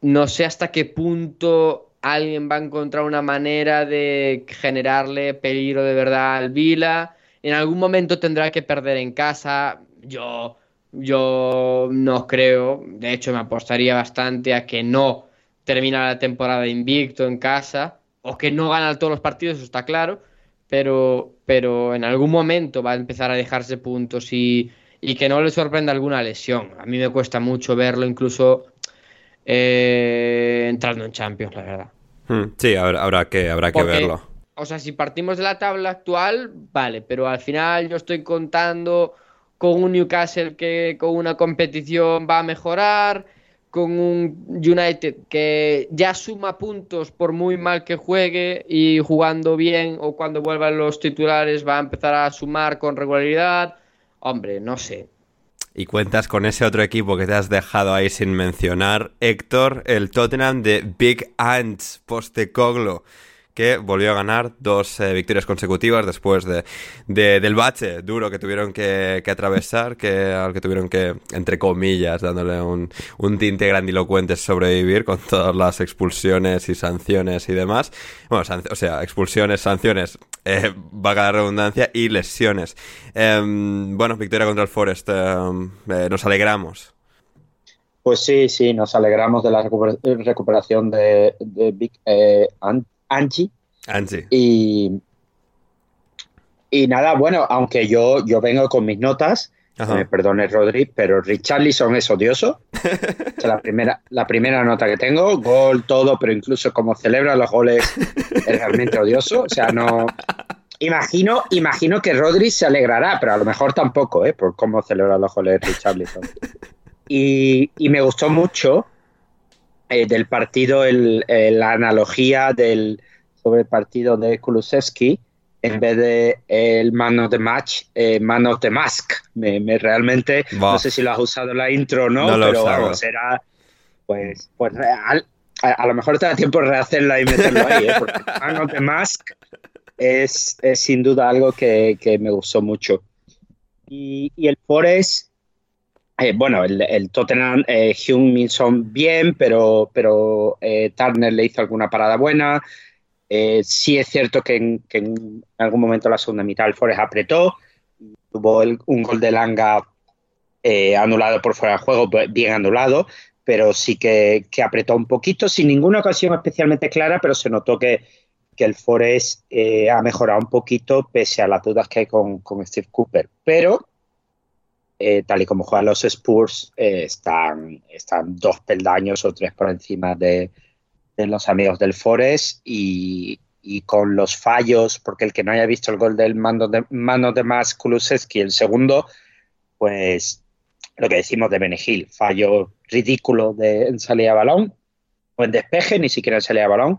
no sé hasta qué punto alguien va a encontrar una manera de generarle peligro de verdad al Vila. En algún momento tendrá que perder en casa. Yo, yo no creo. De hecho, me apostaría bastante a que no termina la temporada invicto en casa. O que no gana todos los partidos, eso está claro. Pero, pero en algún momento va a empezar a dejarse puntos y, y que no le sorprenda alguna lesión. A mí me cuesta mucho verlo, incluso eh, entrando en Champions, la verdad. Hmm, sí, habrá, que, habrá que verlo. O sea, si partimos de la tabla actual, vale, pero al final yo estoy contando con un Newcastle que con una competición va a mejorar, con un United que ya suma puntos por muy mal que juegue y jugando bien o cuando vuelvan los titulares va a empezar a sumar con regularidad. Hombre, no sé y cuentas con ese otro equipo que te has dejado ahí sin mencionar, Héctor, el Tottenham de Big Ants Postecoglo que volvió a ganar dos eh, victorias consecutivas después de, del bache duro que tuvieron que, atravesar, que, al que tuvieron que, entre comillas, dándole un, tinte grandilocuente sobrevivir con todas las expulsiones y sanciones y demás. Bueno, o sea, expulsiones, sanciones, eh, vaga la redundancia, y lesiones. Em, bueno, victoria contra el Forest, em, eh, nos alegramos. Pues sí, sí, nos alegramos de la recuperación de, de Big eh, Angie. Angie. Y, y nada, bueno, aunque yo, yo vengo con mis notas, me perdone Rodri, pero Richarlison es odioso. [LAUGHS] la, primera, la primera nota que tengo, gol, todo, pero incluso como celebra los goles es realmente odioso. O sea, no... Imagino, imagino que Rodri se alegrará, pero a lo mejor tampoco, ¿eh? Por cómo celebra los goles Richarlison. Y, y me gustó mucho eh, del partido, el, la analogía del, sobre el partido de Kulusevski, en vez de el man of the match, eh, man of the mask. Me, realmente, no sé si lo has usado en la intro o no, pero vamos, era, pues, pues real. A, lo mejor te da tiempo de rehacerla y meterlo ahí, ¿eh? porque man of the mask es, es sin duda algo que, que, me gustó mucho. Y, y el Forest eh, bueno, el, Tottenham, eh, Hume Minson bien, pero, pero eh, Turner le hizo alguna parada buena. Eh, sí es cierto que en, algún momento la segunda mitad el Forest apretó. Tuvo un gol de Langa anulado por fuera de juego, pues, bien anulado, pero sí que, apretó un poquito, sin ninguna ocasión especialmente clara, pero se notó que, que el Forest ha mejorado un poquito pese a las dudas que hay con, con Steve Cooper. Pero eh, tal y como juegan los Spurs, eh, están, están dos peldaños o tres por encima de, los amigos del Forest y, con los fallos, porque el que no haya visto el gol del mando de, mano de más Kulusevski, el segundo, pues lo que decimos de Benegil, fallo ridículo de, en salida de balón o en despeje, ni siquiera en salida de balón,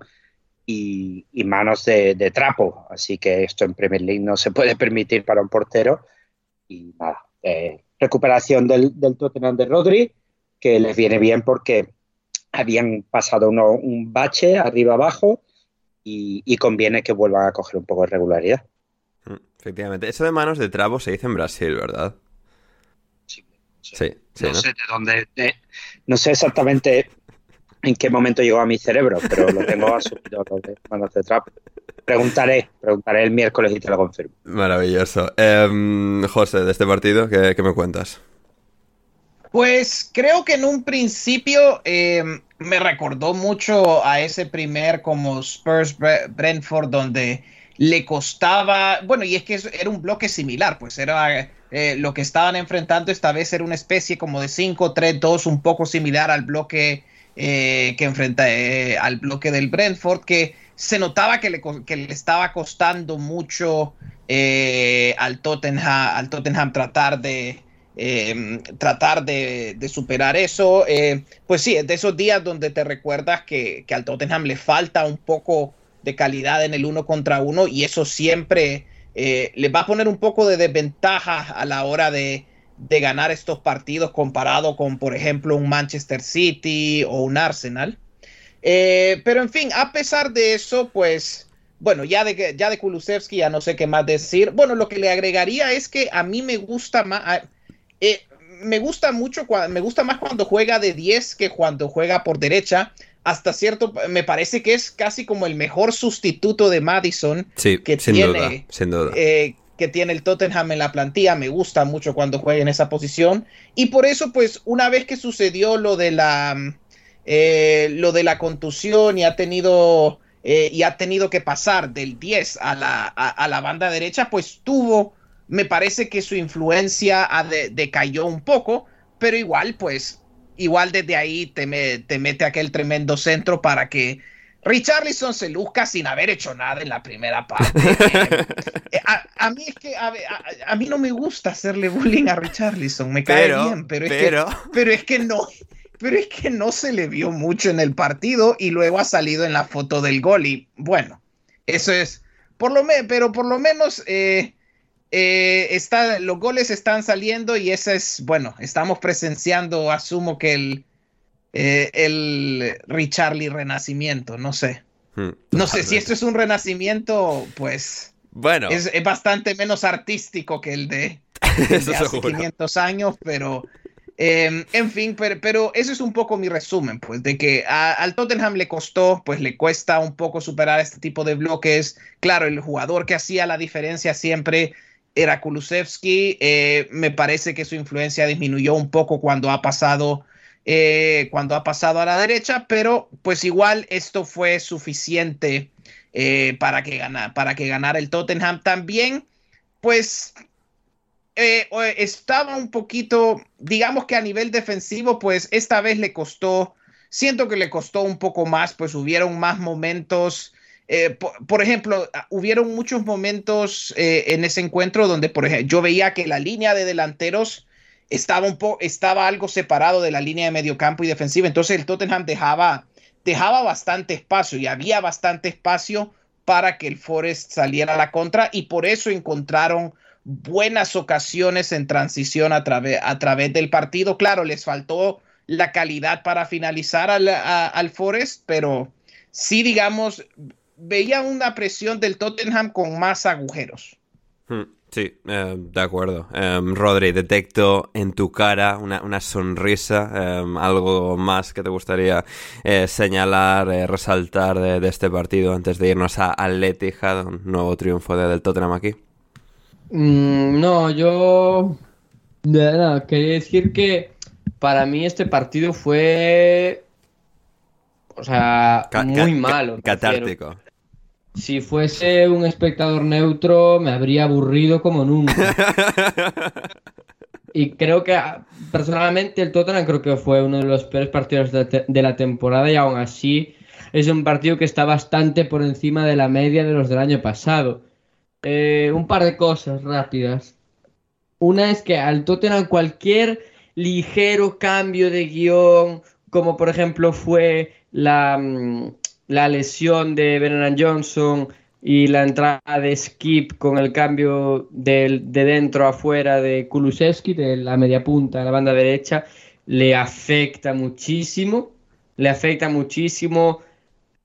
y, manos de, trapo. Así que esto en Premier League no se puede permitir para un portero. Y nada, eh, recuperación del, del Tottenham de Rodri, que les viene bien porque habían pasado un bache arriba abajo y, conviene que vuelvan a coger un poco de regularidad. Mm, efectivamente. Eso de manos de trapo se dice en Brasil, ¿verdad? Sí. Sí, no, sé de dónde. no sé exactamente en qué momento llegó a mi cerebro, pero lo tengo [LAUGHS] asumido de manos de trapo. Preguntaré, preguntaré el miércoles y te lo confirmo. Maravilloso. Em, José, de este partido, ¿qué, me cuentas? Pues creo que en un principio em, me recordó mucho a ese primer como Spurs Brentford donde le costaba, bueno, y es que era un bloque similar, pues era eh, lo que estaban enfrentando esta vez era una especie como de 5-3-2, un poco similar al bloque eh, que enfrenta eh, al bloque del Brentford, que se notaba que le, estaba costando mucho eh, al, Tottenham, al Tottenham tratar de, em, tratar de, superar eso. Pues sí, es de esos días donde te recuerdas que, al Tottenham le falta un poco de calidad en el uno contra uno y eso siempre le va a poner un poco de desventaja a la hora de, de ganar estos partidos comparado con, por ejemplo, un Manchester City o un Arsenal. Eh, pero en fin, a pesar de eso, pues, bueno, ya de, ya de Kulusevski ya no sé qué más decir. Bueno, lo que le agregaría es que a mí me gusta más, eh, me gusta mucho, me gusta más cuando juega de 10 que cuando juega por derecha. Hasta cierto, me parece que es casi como el mejor sustituto de Madison que sin tiene, duda, sin duda. Eh, que tiene el Tottenham en la plantilla. Me gusta mucho cuando juega en esa posición. Y por eso, pues, una vez que sucedió lo de la eh, lo de la contusión y ha tenido eh, y ha tenido que pasar del 10 a la, a, la banda derecha, pues tuvo, me parece que su influencia decayó un poco, pero igual, pues, igual desde ahí te, te mete aquel tremendo centro para que Richarlison se luzca sin haber hecho nada en la primera parte. [LAUGHS] Eh, a, mí es que a, mí no me gusta hacerle bullying a Richarlison, me cae bien, pero es, Que, pero es que no, pero es que no se le vio mucho en el partido y luego ha salido en la foto del gol y bueno, eso es, por lo menos, pero por lo menos eh, eh, está, los goles están saliendo y ese es, bueno, estamos presenciando, asumo que el, eh, el Richarly renacimiento, no sé. Hmm, no sé si esto es un renacimiento, pues... Bueno. Es, bastante menos artístico que el de, [LAUGHS] hace 500 años, pero Em, en fin, pero, pero, eso es un poco mi resumen, pues, de que al Tottenham le costó, pues le cuesta un poco superar este tipo de bloques. Claro, el jugador que hacía la diferencia siempre era Kulusevski. Eh, me parece que su influencia disminuyó un poco cuando ha pasado. Eh, cuando ha pasado a la derecha, pero pues igual esto fue suficiente eh, para, que para que ganara el Tottenham. También, pues eh, estaba un poquito, digamos que a nivel defensivo, pues esta vez le costó, siento que le costó un poco más, pues hubieron más momentos. Por, ejemplo, hubieron muchos momentos en ese encuentro donde, por ejemplo, yo veía que la línea de delanteros estaba un poco, estaba algo separado de la línea de mediocampo y defensiva. Entonces el Tottenham dejaba, dejaba bastante espacio y había bastante espacio para que el Forest saliera a la contra y por eso encontraron buenas ocasiones en transición a, través a través del partido. Claro, les faltó la calidad para finalizar al, al Forest, pero sí, digamos, veía una presión del Tottenham con más agujeros. Hmm, sí, eh, de acuerdo. Um, Rodri, detecto en tu cara una, sonrisa, em, algo más que te gustaría eh, señalar, resaltar de, este partido antes de irnos a Atletija, un nuevo triunfo del Tottenham aquí. Mm, no, yo. Nada, quería decir que para mí este partido fue. O sea, muy malo. Catártico. Si fuese un espectador neutro, me habría aburrido como nunca. [LAUGHS] y creo que personalmente el Tottenham creo que fue uno de los peores partidos de, la temporada y aún así es un partido que está bastante por encima de la media de los del año pasado. Eh, un par de cosas rápidas. Una es que al Tottenham cualquier ligero cambio de guion, como por ejemplo fue la, mm, la lesión de Brennan Johnson y la entrada de Skip con el cambio de, de dentro a afuera de Kulusevski, de la media punta a la banda derecha, le afecta muchísimo. Le afecta muchísimo.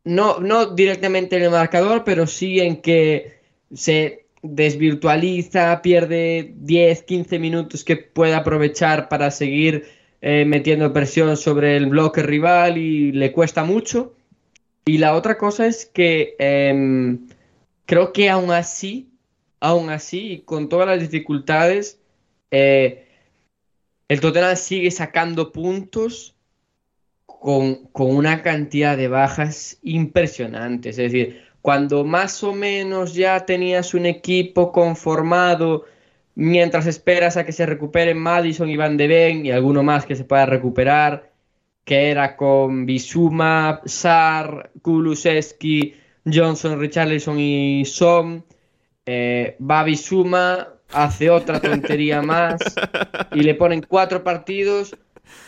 No, no directamente en el marcador, pero sí en que se desvirtualiza, pierde 10, 15 minutos que puede aprovechar para seguir eh, metiendo presión sobre el bloque rival y le cuesta mucho. Y la otra cosa es que em, creo que aún así, aún así, con todas las dificultades, eh, el Tottenham sigue sacando puntos con, con, una cantidad de bajas impresionantes. Es decir, cuando más o menos ya tenías un equipo conformado, mientras esperas a que se recuperen Madison y Van de Ven y alguno más que se pueda recuperar, que era con Bisuma, Sar, Kulusevski, Johnson, Richarlison y Son. Eh, va Bisuma, hace otra tontería [LAUGHS] más y le ponen cuatro partidos.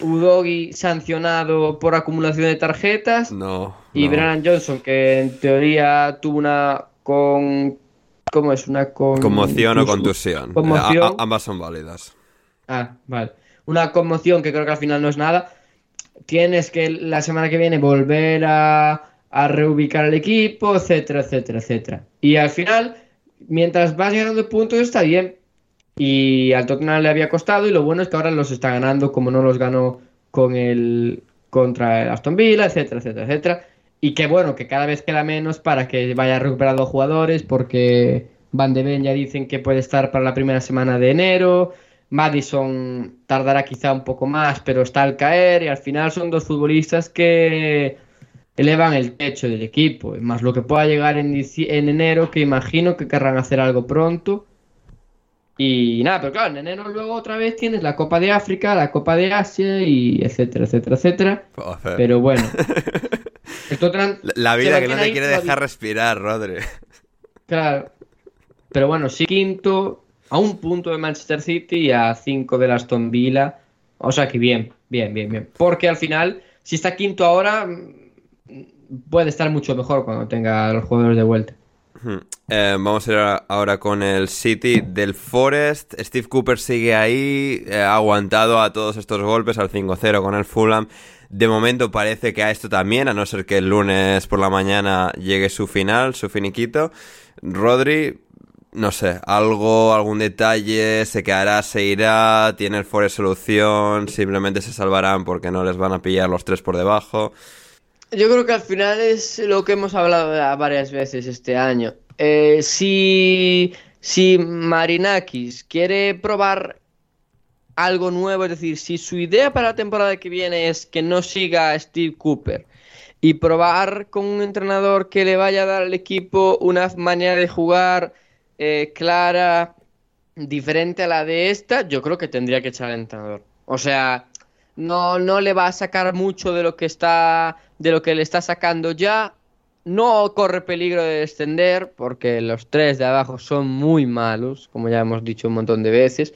Udogi sancionado por acumulación de tarjetas. No. Y no. Brennan Johnson, que en teoría tuvo una con. ¿Cómo es? Una con... Conmoción o contusión. Conmoción. A- a- ambas son válidas. Ah, vale. Una conmoción que creo que al final no es nada. Tienes que la semana que viene volver a, a reubicar el equipo, etcétera, etcétera, etcétera. Y al final, mientras vas ganando puntos, está bien. Y al Tottenham le había costado, y lo bueno es que ahora los está ganando como no los ganó con el contra el Aston Villa, etcétera, etcétera, etcétera. Y que bueno, que cada vez queda menos para que vaya recuperando jugadores, porque Van de Ven ya dicen que puede estar para la primera semana de enero. Madison tardará quizá un poco más, pero está al caer y al final son dos futbolistas que elevan el techo del equipo, más lo que pueda llegar en, enero, que imagino que querrán hacer algo pronto. Y nada, pero claro, en enero luego otra vez tienes la Copa de África, la Copa de Asia y etcétera, etcétera, etcétera. Joder. Pero bueno, [LAUGHS] La- vida que no te quiere dejar respirar, Rodri. Claro. Pero bueno, sí quinto, a un punto de Manchester City y a cinco de Aston Villa. O sea que bien, bien, bien, bien. Porque al final, si está quinto ahora, mm, puede estar mucho mejor cuando tenga a los jugadores de vuelta. Eh, vamos a ir ahora con el City del Forest. Steve Cooper sigue ahí, eh, aguantado a todos estos golpes al 5-0 con el Fulham. De momento parece que a esto también, a no ser que el lunes por la mañana llegue su final, su finiquito. Rodri, no sé, algo, algún detalle, se quedará, se irá, tiene el Forest solución, simplemente se salvarán porque no les van a pillar los tres por debajo. Yo creo que al final es lo que hemos hablado varias veces este año. Eh, si, si Marinakis quiere probar algo nuevo, es decir, si su idea para la temporada que viene es que no siga a Steve Cooper y probar con un entrenador que le vaya a dar al equipo una manera de jugar eh, clara, diferente a la de esta, yo creo que tendría que echar al entrenador. O sea, no, no le va a sacar mucho de lo que está, de lo que le está sacando ya. No corre peligro de descender porque los tres de abajo son muy malos, como ya hemos dicho un montón de veces.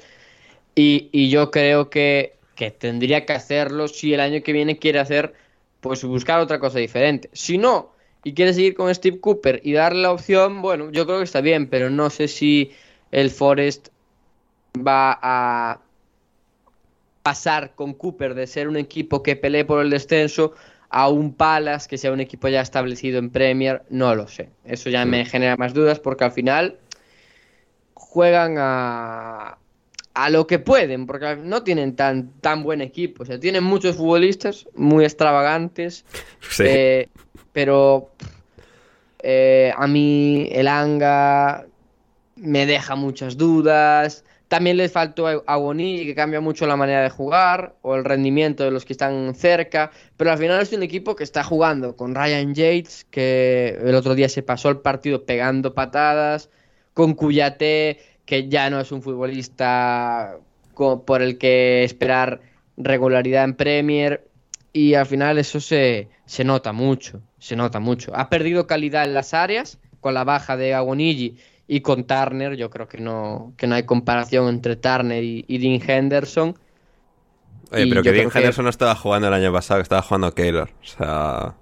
Y, y yo creo que, que tendría que hacerlo si el año que viene quiere hacer, pues buscar otra cosa diferente. Si no, y quiere seguir con Steve Cooper y darle la opción, bueno, yo creo que está bien, pero no sé si el Forest va a pasar con Cooper de ser un equipo que pelee por el descenso a un Palace que sea un equipo ya establecido en Premier, no lo sé. Eso ya me genera más dudas porque al final juegan a, a lo que pueden, porque no tienen tan, tan buen equipo. O sea, tienen muchos futbolistas muy extravagantes, Sí. eh, pero eh, a mí el Anga me deja muchas dudas. También les faltó a Bonilla, que cambia mucho la manera de jugar o el rendimiento de los que están cerca. Pero al final es un equipo que está jugando con Ryan Yates, que el otro día se pasó el partido pegando patadas, con Cuyate, que ya no es un futbolista por el que esperar regularidad en Premier. Y al final eso se, se nota mucho, se nota mucho. Ha perdido calidad en las áreas con la baja de Agonigi y con Turner, yo creo que no, que no hay comparación entre Turner y, y Dean Henderson. Oye, Y pero que Dean que- Henderson no estaba jugando el año pasado, que estaba jugando Keylor. O sea.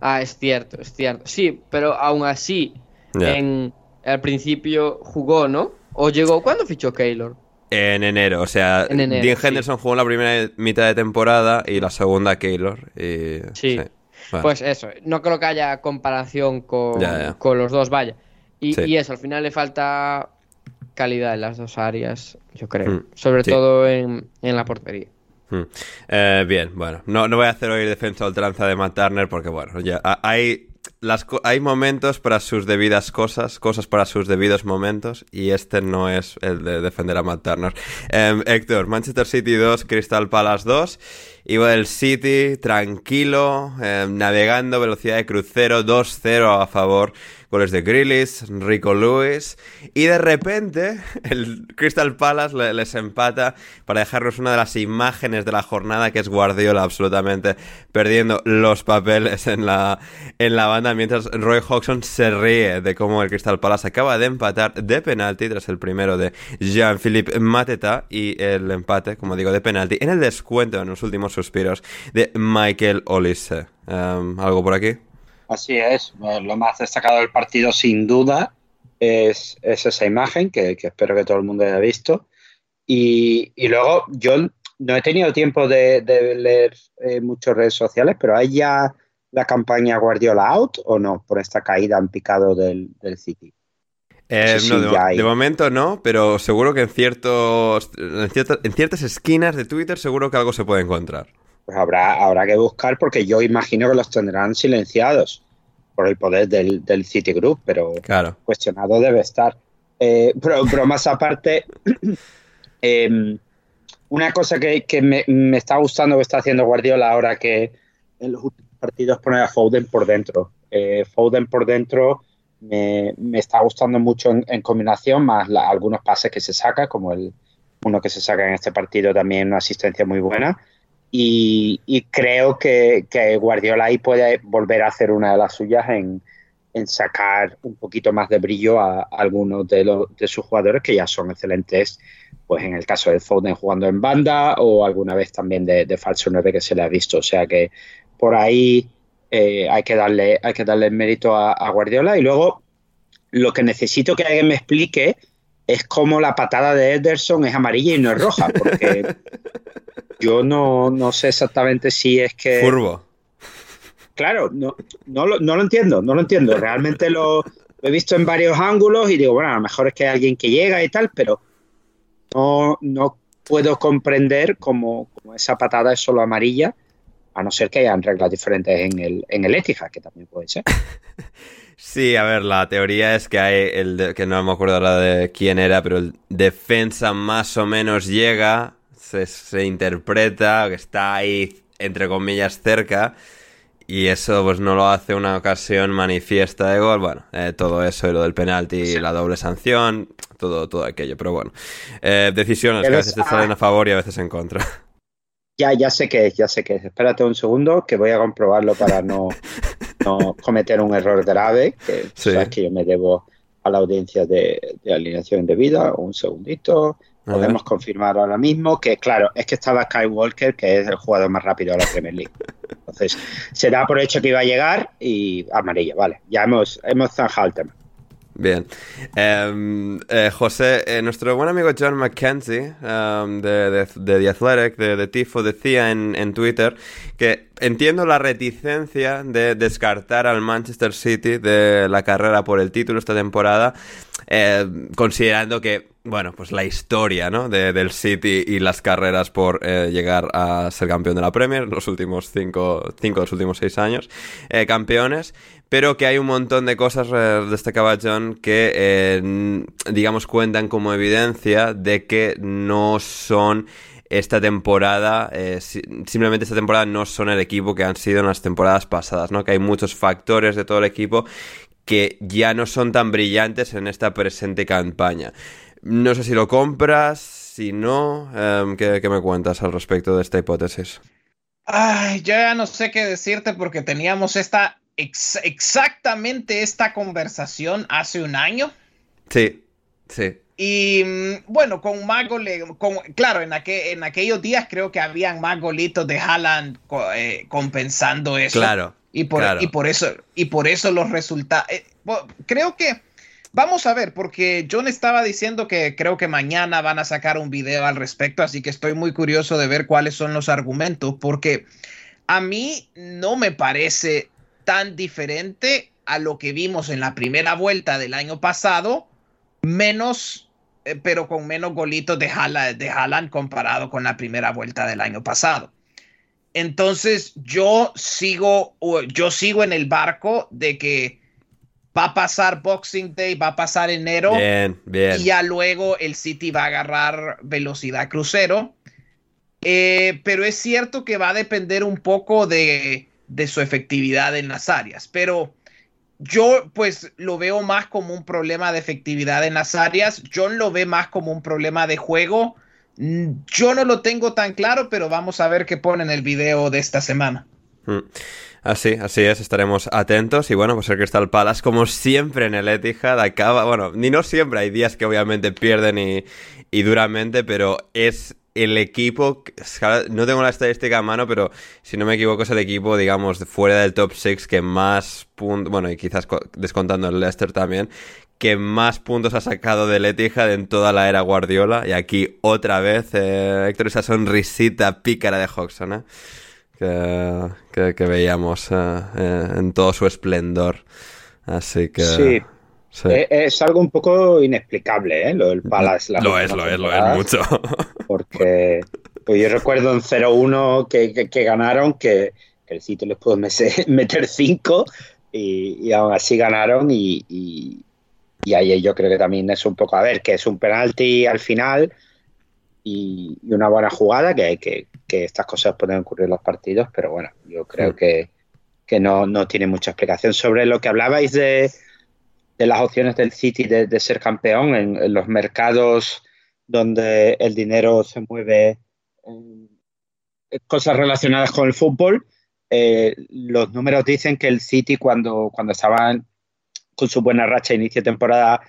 Ah, es cierto, es cierto. Sí, pero aún así, en, al principio jugó, ¿no? ¿O llegó? ¿Cuándo fichó Keylor? En enero, o sea, En enero, Dean sí. Henderson jugó la primera mitad de temporada y la segunda Keylor. Y, Sí. Bueno. Pues eso, no creo que haya comparación con, Ya, ya. con los dos, vaya. Y, Sí. y eso, al final le falta calidad en las dos áreas, yo creo. Mm, Sobre sí. todo en, en la portería. Hmm. Eh, bien, bueno, no, no voy a hacer hoy defensa ultranza de Matt Turner porque, bueno, ya ha- hay, las, hay momentos para sus debidas cosas, cosas para sus debidos momentos, y este no es el de defender a Matt Turner. Em, Héctor, Manchester City 2, Crystal Palace 2. Iba el City tranquilo, em, navegando, velocidad de crucero, 2-0 a favor. Goles de Grealish, Rico Lewis. Y de repente, [LAUGHS] el Crystal Palace le- les empata para dejarnos una de las imágenes de la jornada, que es Guardiola absolutamente perdiendo los papeles en la, en la banda, mientras Roy Hodgson se ríe de cómo el Crystal Palace acaba de empatar de penalti tras el primero de Jean-Philippe Mateta y el empate, como digo, de penalti en el descuento en los últimos suspiros de Michael Olise. Em, ¿Algo por aquí? Así es, lo más destacado del partido sin duda es, es esa imagen que, que espero que todo el mundo haya visto. Y, y luego yo no he tenido tiempo de, de leer eh, muchas redes sociales, pero ¿hay ya la campaña Guardiola out o no por esta caída en picado del, del City? Eh, no, de, momento no, pero seguro que en ciertos en, cierta- en ciertas esquinas de Twitter seguro que algo se puede encontrar. Pues habrá, habrá que buscar porque yo imagino que los tendrán silenciados por el poder del, del Citigroup, pero Claro. cuestionado debe estar. Eh, pero bromas aparte, [LAUGHS] em, una cosa que, que me, me está gustando que está haciendo Guardiola ahora que en los últimos partidos pone a Foden por dentro. Eh, Foden por dentro me, me está gustando mucho en, en combinación, más la- algunos pases que se saca, como el uno que se saca en este partido también, una asistencia muy buena. Y, creo que, Guardiola ahí puede volver a hacer una de las suyas en, sacar un poquito más de brillo a, algunos de, los, de sus jugadores que ya son excelentes, pues en el caso de Foden jugando en banda o alguna vez también de, de falso 9 que se le ha visto. O sea que por ahí eh, hay, que darle, hay que darle mérito a Guardiola. Y luego lo que necesito que alguien me explique es cómo la patada de Ederson es amarilla y no es roja, porque [LAUGHS] yo no, no sé exactamente si es que... Furbo. Claro, no, no, lo, no lo entiendo, no lo entiendo. Realmente lo, lo he visto en varios ángulos y digo, bueno, a lo mejor es que hay alguien que llega y tal, pero no, no puedo comprender cómo, cómo esa patada es solo amarilla, a no ser que hayan reglas diferentes en el, en el Etihad, que también puede ser. [LAUGHS] Sí, a ver, la teoría es que hay el de- que no me acuerdo ahora de quién era, pero el defensa más o menos llega, se, se interpreta que está ahí entre comillas cerca y eso pues no lo hace una ocasión manifiesta de gol. Bueno, eh, todo eso y lo del penalti y la doble sanción, todo, todo aquello, pero bueno, eh, decisiones que a veces te salen a favor y a veces en contra. Ya, ya sé qué es, ya sé qué es. Espérate un segundo que voy a comprobarlo para no, [LAUGHS] no cometer un error grave, que Sí. sabes que yo me debo a la audiencia de, de alineación indebida. Un segundito. Podemos confirmar ahora mismo que, claro, es que estaba Skywalker, que es el jugador más rápido de la Premier League. Entonces, se da por hecho que iba a llegar y amarilla, vale. Ya hemos, hemos zanjado el tema. Bien. Em, eh, José, eh, nuestro buen amigo John McKenzie de, de, de The Athletic, de, de Tifo, decía en, en Twitter que entiendo la reticencia de descartar al Manchester City de la carrera por el título esta temporada, eh, considerando que, bueno, pues la historia ¿no? de, del City y las carreras por eh, llegar a ser campeón de la Premier, los últimos cinco, cinco de los últimos seis años, eh, campeones, pero que hay un montón de cosas, eh, destacaba John, que digamos cuentan como evidencia de que no son esta temporada, si- simplemente esta temporada no son el equipo que han sido en las temporadas pasadas, ¿no? Que hay muchos factores de todo el equipo que ya no son tan brillantes en esta presente campaña. No sé si lo compras, si no, em, ¿qué, qué me cuentas al respecto de esta hipótesis? Ay, yo ya no sé qué decirte porque teníamos esta exactamente esta conversación hace un año. Sí, sí. Y mm, bueno, con más con, claro, en, en aquellos días creo que habían más golitos de Haaland eh, compensando eso. Claro. Y por, y por eso, y por eso los resultados. Eh, creo que vamos a ver, porque John estaba diciendo que creo que mañana van a sacar un video al respecto, así que estoy muy curioso de ver cuáles son los argumentos, porque a mí no me parece tan diferente a lo que vimos en la primera vuelta del año pasado, menos eh, pero con menos golitos de Haaland, de comparado con la primera vuelta del año pasado. Entonces yo sigo, yo sigo en el barco de que va a pasar Boxing Day, va a pasar enero y ya luego el City va a agarrar velocidad crucero. Eh, pero es cierto que va a depender un poco de, de su efectividad en las áreas. Pero yo pues lo veo más como un problema de efectividad en las áreas. John lo ve más como un problema de juego. Yo no lo tengo tan claro, pero vamos a ver qué pone en el video de esta semana. Mm. Así, así es, estaremos atentos. Y bueno, pues el Crystal Palace, como siempre en el Etihad, acaba. Bueno, ni no siempre, hay días que obviamente pierden y, y duramente, pero es el equipo, no tengo la estadística a mano, pero si no me equivoco es el equipo, digamos, fuera del top 6 que más puntos, bueno, y quizás descontando el Leicester también, que más puntos ha sacado del Etihad en toda la era Guardiola. Y aquí otra vez, eh, Héctor, esa sonrisita pícara de Hodgson, ¿eh? que, veíamos eh, eh, en todo su esplendor. Así que... Sí. Eh, es, algo un poco inexplicable, ¿eh? Lo del Palace. lo es, lo es, lo es mucho. [LAUGHS] Porque pues yo recuerdo en 0-1 que, ganaron, que, el sitio les pudo [LAUGHS] meter 5 y, aún así ganaron y, y, ahí yo creo que también es un poco, a ver, que es un penalti al final y, una buena jugada, que, que, que, estas cosas pueden ocurrir en los partidos, pero bueno, yo creo que, que no, no tiene mucha explicación. Sobre lo que hablabais de de las opciones del City de, ser campeón en, los mercados donde el dinero se mueve en cosas relacionadas con el fútbol. Eh, los números dicen que el City cuando, cuando estaba con su buena racha de inicio de temporada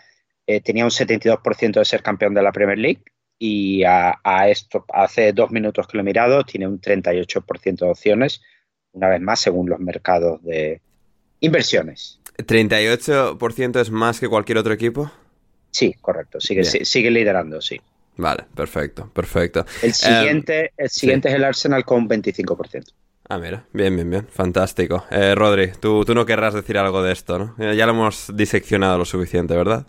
eh, tenía un 72% de ser campeón de la Premier League y a, a, esto hace dos minutos que lo he mirado tiene un 38% de opciones, una vez más según los mercados de inversiones. ¿38% es más que cualquier otro equipo? Sí, correcto. Sigue, sigue liderando, sí. Vale, perfecto, perfecto. El siguiente, el siguiente es el Arsenal con 25%. Ah, mira, bien, bien, bien, fantástico. Eh, Rodri, tú, tú no querrás decir algo de esto, ¿no? Ya lo hemos diseccionado lo suficiente, ¿verdad?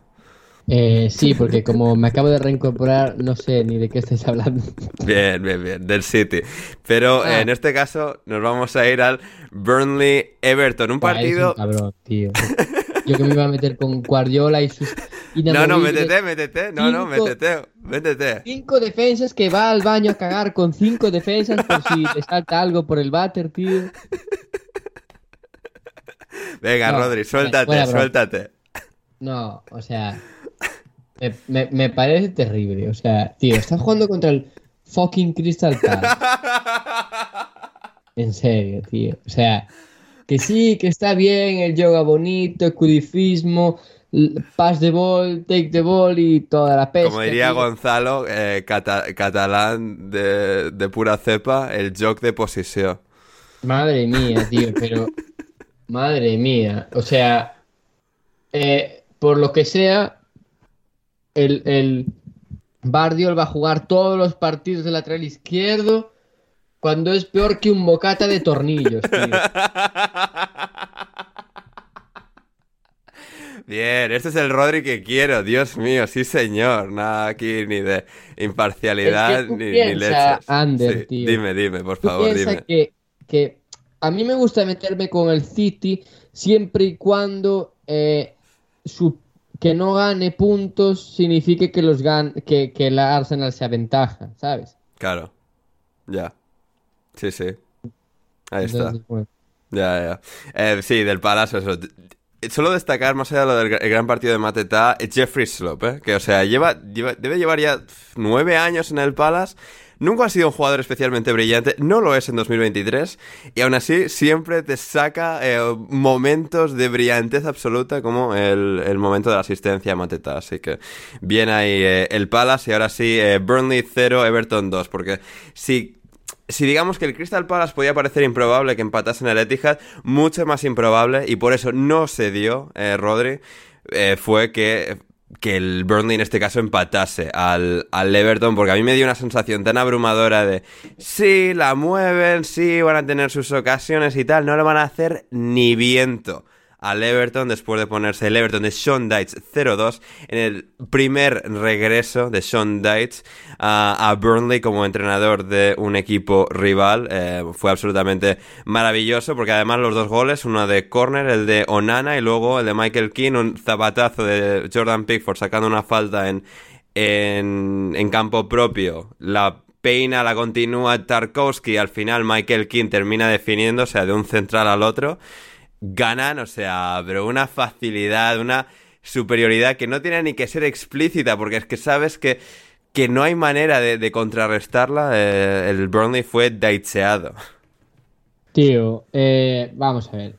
Eh, sí, porque como me acabo de reincorporar, no sé ni de qué estáis hablando. Bien, bien, bien, del City. Pero ah. en este caso nos vamos a ir al Burnley Everton, un partido. cabrón, tío. [LAUGHS] Yo que me iba a meter con Guardiola y sus. No, no, métete, métete. No, no, métete, métete. Cinco defensas que va al baño a cagar con cinco defensas por si le salta algo por el váter, tío. Venga, Rodri, suéltate, suéltate. No, o sea. Me, parece terrible. O sea, tío, estás jugando contra el fucking Crystal Palace. [LAUGHS] En serio, tío. O sea, que sí, que está bien el yoga bonito, el cudifismo, pass the ball, take the ball y toda la pesca. Como diría Gonzalo, eh, catalán de, pura cepa, el joke de posición. Madre mía, tío, pero... [LAUGHS] Madre mía. O sea, eh, por lo que sea, el, el Bardiol va a jugar todos los partidos de lateral izquierdo cuando es peor que un bocata de tornillos, Bien, este es el Rodri que quiero, Dios mío, sí señor, nada aquí ni de imparcialidad ni, leches. Dime, dime, por favor, dime. Que, que a mí me gusta meterme con el City siempre y cuando eh, su que no gane puntos signifique que los gan que, que la Arsenal se aventaja, ¿sabes? Claro. Ya. Sí, sí. Ahí está. Ya, ya. Eh, sí, del Palacio, eso. Solo destacar, más allá de lo del gran partido de Mateta, Jeffrey Slope, ¿eh? que, o sea, lleva, debe llevar ya nueve años en el Palace, nunca ha sido un jugador especialmente brillante, no lo es en 2023, y aún así siempre te saca eh, momentos de brillantez absoluta como el, el, momento de la asistencia a Mateta. Así que bien ahí eh, el Palace y ahora sí, eh, Burnley 0, Everton 2, porque si si digamos que el Crystal Palace podía parecer improbable que empatase en el Etihad, mucho más improbable, y por eso no se dio, eh, Rodri, eh, fue que, que el Burnley en este caso empatase al, al Everton, porque a mí me dio una sensación tan abrumadora de, sí, la mueven, sí, van a tener sus ocasiones y tal, no lo van a hacer ni viento al Everton después de ponerse el Everton de Sean Dites 0-2 en el primer regreso de Sean Dites a, Burnley como entrenador de un equipo rival. Eh, fue absolutamente maravilloso porque además los dos goles, uno de corner, el de Onana y luego el de Michael Keane, un zapatazo de Jordan Pickford sacando una falta en, en, en campo propio. La peina, la continúa Tarkovsky al final Michael Keane termina definiendo, o sea, de un central al otro ganan, o sea, pero una facilidad, una superioridad que no tiene ni que ser explícita, porque es que sabes que, que no hay manera de, contrarrestarla. Eh, el Burnley fue daitseado. Tío, eh, vamos a ver.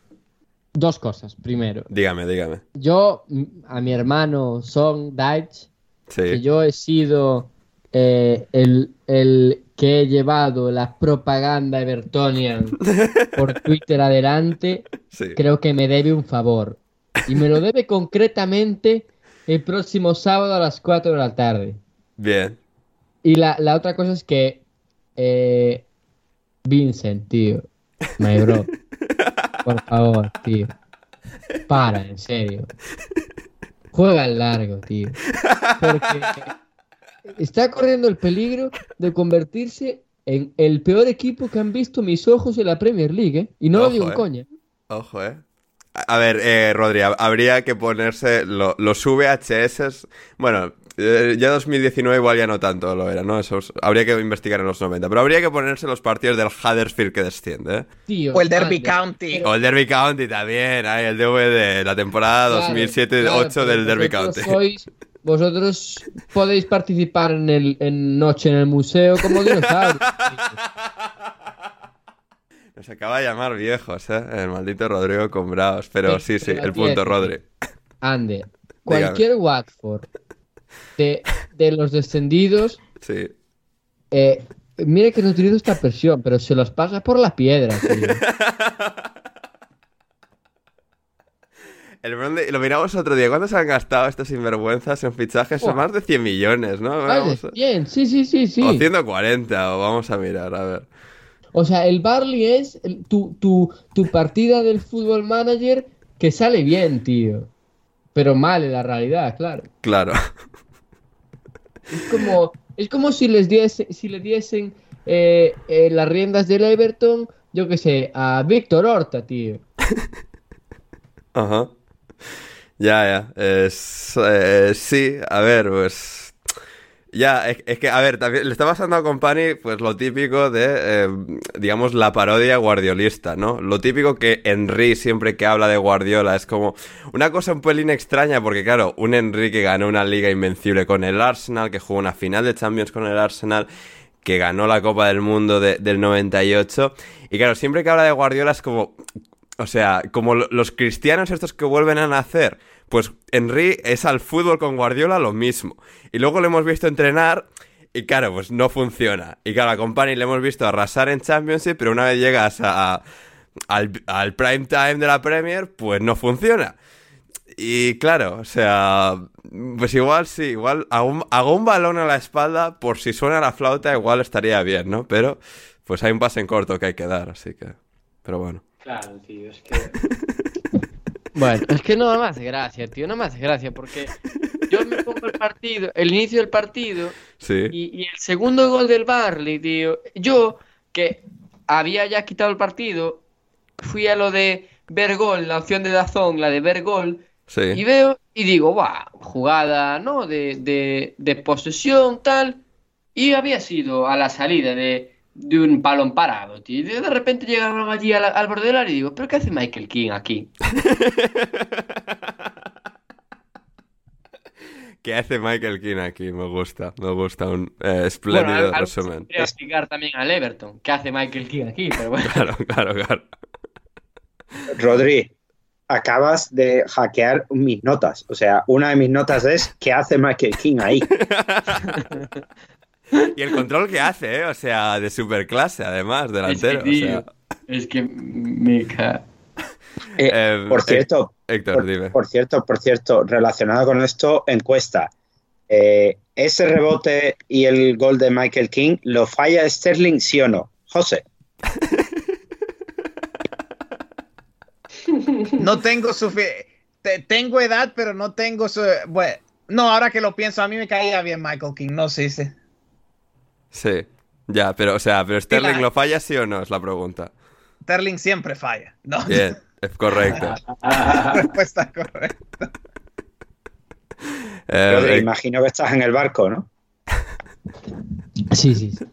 Dos cosas. Primero. Dígame, dígame. Yo, a mi hermano Son Deitch, que yo he sido eh, el, el que he llevado la propaganda Evertonian por [LAUGHS] Twitter adelante, creo que me debe un favor. Y me lo debe concretamente el próximo sábado a las 4 de la tarde. Bien. Y la, otra cosa es que eh, Vincent, tío, my bro, por favor, tío, para, en serio. Juega largo, tío. Porque está corriendo el peligro de convertirse en el peor equipo que han visto mis ojos en la Premier League, ¿eh? Y no lo digo en eh. coña. Ojo, eh. A ver, eh, Rodri, habría que ponerse los VHS. Bueno, eh, ya 2019 igual ya no tanto lo era, ¿no? Eso habría que investigar en los 90. Pero habría que ponerse los partidos del Huddersfield que desciende, ¿eh? o el Derby County. O el Derby County también, ahí el DVD, la temporada 2007-2008 del Derby County. Vosotros podéis participar en, el, en Noche en el Museo como dinosaurios. [LAUGHS] Nos acaba de llamar viejos, ¿eh? El maldito Rodrigo Combraos. Pero sí, sí, el punto, Rodri. Ande, [LAUGHS] cualquier Watford de, de, los descendidos. Sí. Eh, mire que no utilizo esta presión, pero se los pasa por la piedra, tío. [LAUGHS] El lo miramos otro día. ¿Cuánto se han gastado estos sinvergüenzas en fichajes? Son más de 100 millones, ¿no? Vamos Bien, sí, sí, sí, sí. O 140, o vamos a mirar, a ver. O sea, el Barley es tu, tu, tu partida del fútbol manager que sale bien, tío. Pero mal en la realidad, claro. Claro. Es como, es como si les diese, si le diesen eh, eh, las riendas del Everton, yo qué sé, a Víctor Horta, tío. [LAUGHS] Ajá. [LAUGHS] Ya, ya. Es, eh, sí, a ver, pues. Ya, es, que, a ver, también le está pasando a Company, pues lo típico de, eh, digamos, la parodia guardiolista, ¿no? Lo típico que Henry siempre que habla de Guardiola es como una cosa un pelín extraña, porque claro, un Henry que ganó una liga invencible con el Arsenal, que jugó una final de Champions con el Arsenal, que ganó la Copa del Mundo del 98, y claro, siempre que habla de Guardiola es como, o sea, como los cristianos estos que vuelven a nacer, pues Henry es al fútbol con Guardiola lo mismo. Y luego lo hemos visto entrenar y claro, pues no funciona. Y claro, a Company le hemos visto arrasar en Championship, pero una vez llegas a, al, prime time de la Premier, pues no funciona. Y claro, o sea, pues igual sí, igual hago un balón a la espalda por si suena la flauta, igual estaría bien, ¿no? Pero pues hay un pase en corto que hay que dar, así que... Pero bueno. Claro, tío, es que. [LAUGHS] bueno, es que no me hace gracia, tío, no me hace gracia porque yo me pongo el partido, el inicio del partido y, el segundo gol del Barley, tío. Yo, que había ya quitado el partido, fui a lo de ver gol, la opción de Dazón, la de ver gol, y veo y digo, va, jugada, ¿no? De, de, de posesión, tal. Y había sido a la salida de de un palón parado, tío. Y de repente llegaron allí al, al borde del área y digo, ¿pero qué hace Michael King aquí? [LAUGHS] ¿Qué hace Michael King aquí? Me gusta, me gusta. Un eh, espléndido resumen. podría aplicar también al Everton. ¿Qué hace Michael King aquí? Pero bueno. [LAUGHS] Claro, claro, claro. Rodri, acabas de hackear mis notas. O sea, una de mis notas es ¿qué hace Michael King ahí? [LAUGHS] Y el control que hace, ¿eh? O sea, de superclase, además, delantero. Es que, o sea, tío, es que me ca- Eh, Eh, por cierto, Héctor, por, dime. por cierto, por cierto, relacionado con esto, encuesta. Eh, ¿Ese rebote y el gol de Michael King lo falla Sterling, sí o no? José. No tengo suficiente. Tengo edad, pero no tengo su. Bueno, no, ahora que lo pienso, a mí me caía bien Michael King, no sé si. Sí. Ya, pero, o sea, pero Sterling la- lo falla, sí o no, es la pregunta. Sterling siempre falla. No, Bien, es correcto. [LAUGHS] respuesta correcta. Eh, Rodri, eh, imagino que estás en el barco, ¿no? Sí, sí. sí.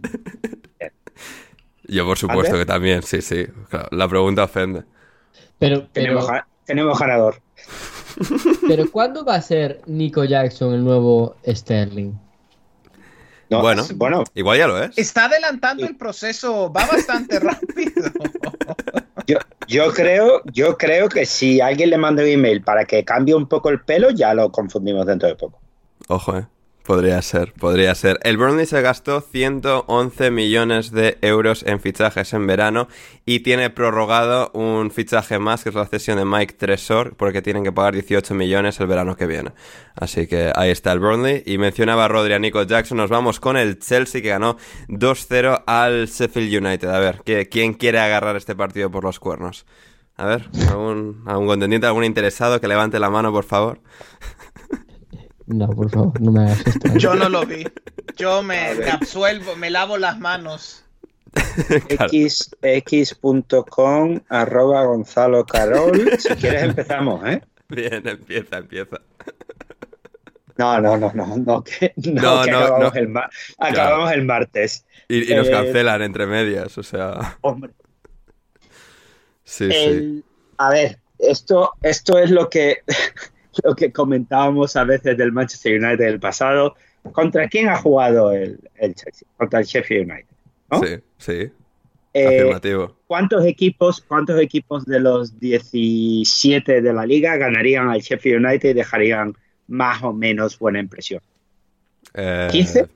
yo, por supuesto que también, sí, sí. Claro, la pregunta ofende. Pero, pero, Tenemos, tenemos ganador. [LAUGHS] pero ¿cuándo va a ser Nico Jackson el nuevo Sterling? No, Bueno. bueno, Igual ya lo es. Está adelantando el proceso, va bastante [LAUGHS] rápido. yo, yo creo, yo creo que si alguien le manda un email para que cambie un poco el pelo, ya lo confundimos dentro de poco. Ojo, eh. Podría ser, podría ser. El Burnley se gastó 111 millones de euros en fichajes en verano y tiene prorrogado un fichaje más, que es la cesión de Mike Tresor, porque tienen que pagar 18 millones el verano que viene. Así que ahí está el Burnley. Y mencionaba Rodri a Nico Jackson. Nos vamos con el Chelsea que ganó 2-0 al Sheffield United. A ver, ¿qué- ¿quién quiere agarrar este partido por los cuernos? A ver, ¿algún, algún contendiente, algún interesado que levante la mano, por favor? No, por favor, no me hagas esto. Yo no lo vi. Yo me, me absuelvo, me lavo las manos. [LAUGHS] Claro. X, x.com arroba Gonzalo Carol. Si quieres empezamos, ¿eh? Bien, empieza, empieza. No, no, no, no, no, que, no, No, que no, acabamos, no. El, ma- acabamos el martes. Y, y nos Eh, cancelan entre medias, o sea. Hombre, Sí, sí. a ver, esto, esto es lo que, lo que comentábamos a veces del Manchester United del pasado. ¿Contra quién ha jugado el, el Chelsea? Contra el Sheffield United. ¿no? Sí, sí. Eh, Afirmativo. ¿Cuántos equipos, cuántos equipos de los 17 de la liga ganarían al Sheffield United y dejarían más o menos buena impresión? Eh, 15?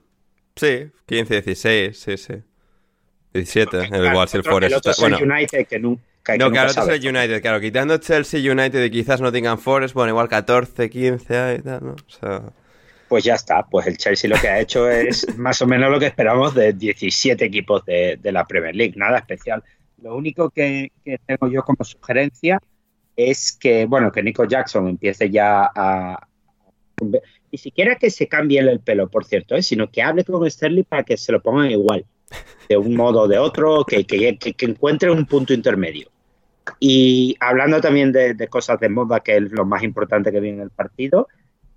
Sí, 15, 16, sí, sí. 17, el Claro, igual si el Forest otro está- es el Bueno, United que, nu- que- no, claro, otro es sabes. el United, claro. Quitando Chelsea, United y quizás Nottingham Forest, bueno, igual 14, 15 ahí y tal, ¿no? O sea, Pues ya está, pues el Chelsea lo que ha hecho [LAUGHS] es más o menos lo que esperamos de 17 equipos de, de la Premier League, nada especial. Lo único que, que tengo yo como sugerencia es que, bueno, que Nico Jackson empiece ya a... Ni siquiera que se cambie el pelo, por cierto, ¿eh? sino que hable con Sterling para que se lo pongan igual, de un modo o de otro, que, que, que- encuentre un punto intermedio. Y hablando también de, de cosas de moda, que es lo más importante que viene en el partido,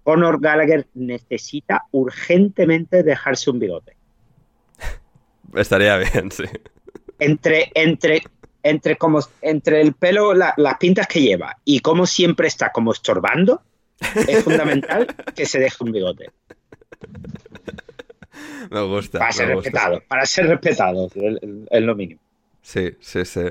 Conor Gallagher necesita urgentemente dejarse un bigote. estaría bien, sí. Entre, entre, entre, como, entre el pelo, la- las pintas que lleva y cómo siempre está como estorbando, es fundamental que se deje un bigote. [LAUGHS] Me gusta. Para ser gusta. respetado, para ser respetado, es, es lo mínimo. Sí, sí, sí.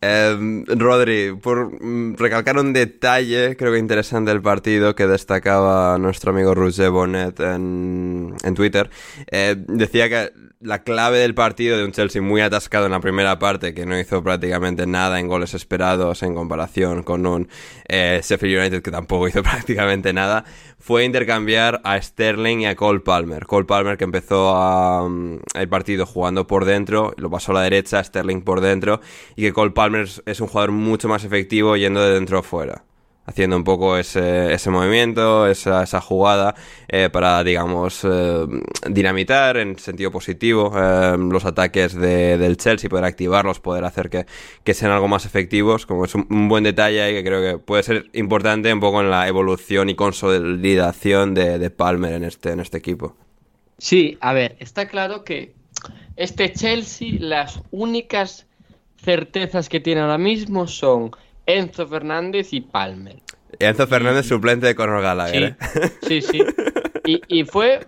Em, Rodri, por mm, recalcar un detalle, creo que interesante del partido que destacaba nuestro amigo Roger Bonnet en, Twitter, eh, decía que la clave del partido de un Chelsea muy atascado en la primera parte, que no hizo prácticamente nada en goles esperados en comparación con un eh, Sheffield United que tampoco [LAUGHS] hizo prácticamente nada, fue intercambiar a Sterling y a Cole Palmer. Cole Palmer que empezó mm, el partido jugando por dentro, lo pasó a la derecha, Sterling por dentro, y que Cole Palmer es, un jugador mucho más efectivo yendo de dentro a fuera. Haciendo un poco ese, movimiento, esa, jugada, eh, para, digamos, eh, dinamitar en sentido positivo eh, los ataques de- del Chelsea, poder activarlos, poder hacer que, que sean algo más efectivos, como es un, buen detalle ahí que creo que puede ser importante un poco en la evolución y consolidación de, de Palmer en este, en este equipo. Sí, a ver, está claro que este Chelsea, las únicas certezas que tiene ahora mismo son Enzo Fernández y Palmer. Enzo Fernández, suplente de Conor Gallagher. ¿eh? [LAUGHS] Sí, sí, sí. Y, fue,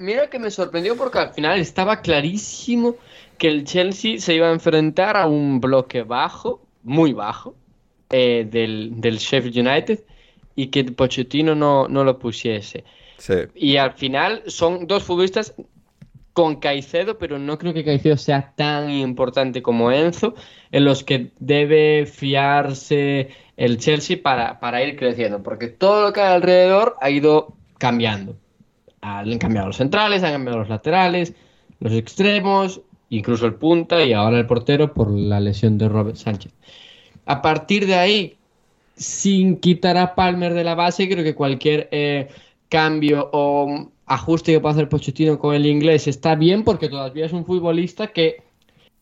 mira que me sorprendió porque al final estaba clarísimo que el Chelsea se iba a enfrentar a un bloque bajo, muy bajo, eh, del, del Sheffield United y que Pochettino no, no lo pusiese. Y al final son dos futbolistas con Caicedo, pero no creo que Caicedo sea tan importante como Enzo, en los que debe fiarse el Chelsea para, para ir creciendo, porque todo lo que hay alrededor ha ido cambiando. Han cambiado los centrales, han cambiado los laterales, los extremos, incluso el punta y ahora el portero por la lesión de Robert Sánchez. A partir de ahí, sin quitar a Palmer de la base, creo que cualquier eh, cambio o ajuste que pueda hacer Pochettino con el inglés está bien porque todavía es un futbolista que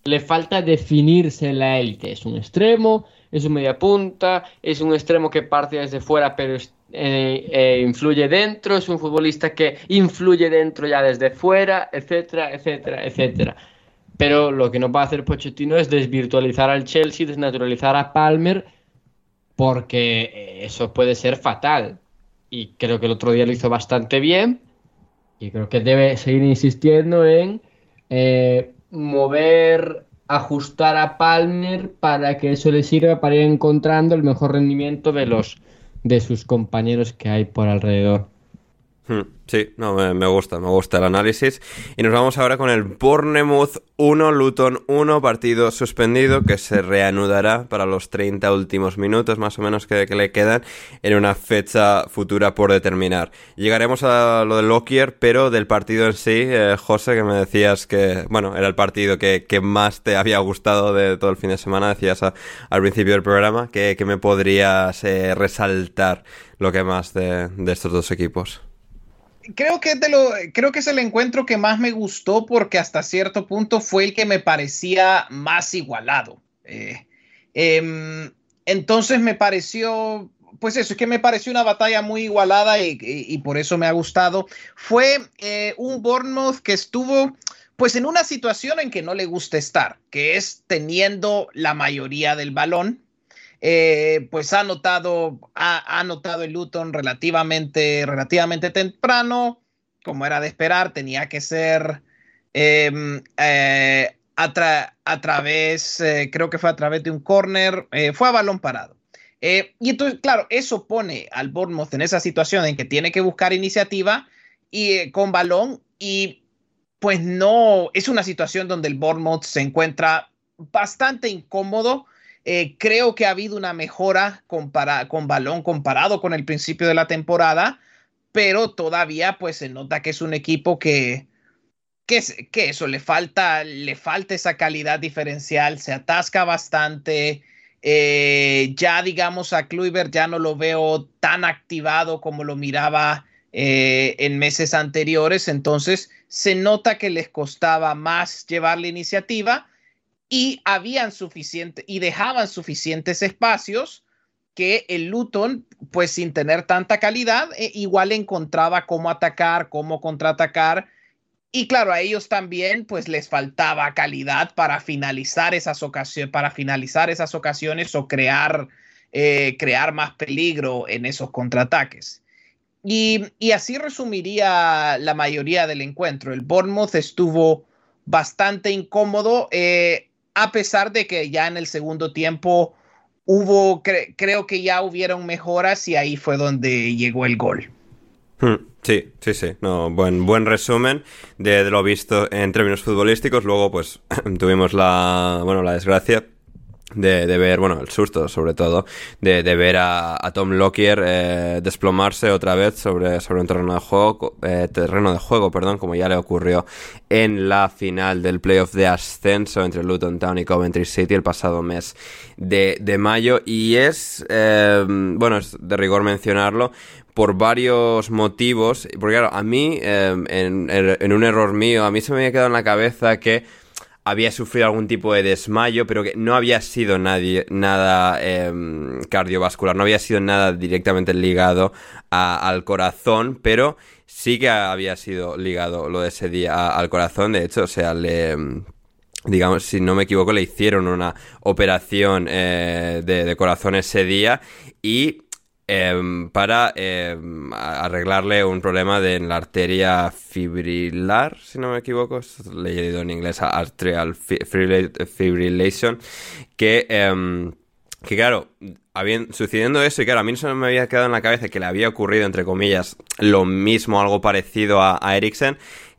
le falta definirse en la élite. Es un extremo, es un media punta, es un extremo que parte desde fuera pero eh, eh, influye dentro, es un futbolista que influye dentro ya desde fuera, etcétera, etcétera, etcétera. Pero lo que no va a hacer Pochettino es desvirtualizar al Chelsea, desnaturalizar a Palmer, porque eso puede ser fatal. Y creo que el otro día lo hizo bastante bien y creo que debe seguir insistiendo en eh, mover, ajustar a Palmer para que eso le sirva para ir encontrando el mejor rendimiento de los de sus compañeros que hay por alrededor. Sí, no, me, gusta, me gusta el análisis. Y nos vamos ahora con el Bournemouth 1, Luton 1, partido suspendido que se reanudará para los 30 últimos minutos más o menos que, le quedan en una fecha futura por determinar. Llegaremos a lo de Lockyer, pero del partido en sí, eh, José, que me decías que, bueno, era el partido que, más te había gustado de todo el fin de semana, decías al principio del programa, que, me podrías eh, resaltar lo que más de estos dos equipos creo que, creo que es el encuentro que más me gustó porque hasta cierto punto fue el que me parecía más igualado. Eh, em, entonces me pareció, pues eso, es que me pareció una batalla muy igualada y, por eso me ha gustado. Fue eh, un Bournemouth que estuvo pues en una situación en que no le gusta estar, que es teniendo la mayoría del balón, eh, pues ha notado, ha, notado el Luton relativamente, relativamente temprano, como era de esperar, tenía que ser em, eh, a, través, eh, creo que fue a través de un corner, fue a balón parado. y entonces, claro, eso pone al Bournemouth en esa situación en que tiene que buscar iniciativa y con balón y pues no, es una situación donde el Bournemouth se encuentra bastante incómodo eh, creo que ha habido una mejora con balón comparado con el principio de la temporada, pero todavía pues se nota que es un equipo que, que, que eso le falta, le falta esa calidad diferencial, se atasca bastante. Eh, ya digamos a Kluivert ya no lo veo tan activado como lo miraba eh, en meses anteriores, entonces se nota que les costaba más llevar la iniciativa y habían suficiente y dejaban suficientes espacios que el Luton, pues sin tener tanta calidad, eh, igual encontraba cómo atacar, cómo contraatacar. Y claro, a ellos también, pues les faltaba calidad para finalizar esas ocasiones, para finalizar esas ocasiones o crear, eh, crear más peligro en esos contraataques. Y, y, así resumiría la mayoría del encuentro. El Bournemouth estuvo bastante incómodo. Eh, a pesar de que ya en el segundo tiempo hubo, creo que ya hubieron mejoras y ahí fue donde llegó el gol. Hmm, sí, sí, sí. No, buen, buen resumen de, de, lo visto en términos futbolísticos. Luego, pues, [CLEARS THROAT] tuvimos la, bueno, la desgracia de, ver, bueno, el susto sobre todo, de, ver a, Tom Lockyer eh, desplomarse otra vez sobre, sobre un terreno de juego, eh, terreno de juego, perdón, como ya le ocurrió en la final del playoff de ascenso entre Luton Town y Coventry City el pasado mes de, de mayo. Y es, eh, bueno, es de rigor mencionarlo, por varios motivos, porque claro, a mí, en, en un error mío, a mí se me había quedado en la cabeza que había sufrido algún tipo de desmayo, pero que no había sido nadie, nada em, cardiovascular, no había sido nada directamente ligado al corazón, pero sí que había sido ligado lo de ese día al corazón. De hecho, o sea, le em, digamos, si no me equivoco, le hicieron una operación eh, de, corazón ese día y em, para em, arreglarle un problema de en la arteria fibrilar, si no me equivoco, le he leído en inglés arterial fibrillation, que, em, que claro, sucediendo eso, y claro, a mí no me había quedado en la cabeza que le había ocurrido, entre comillas, lo mismo, algo parecido a, a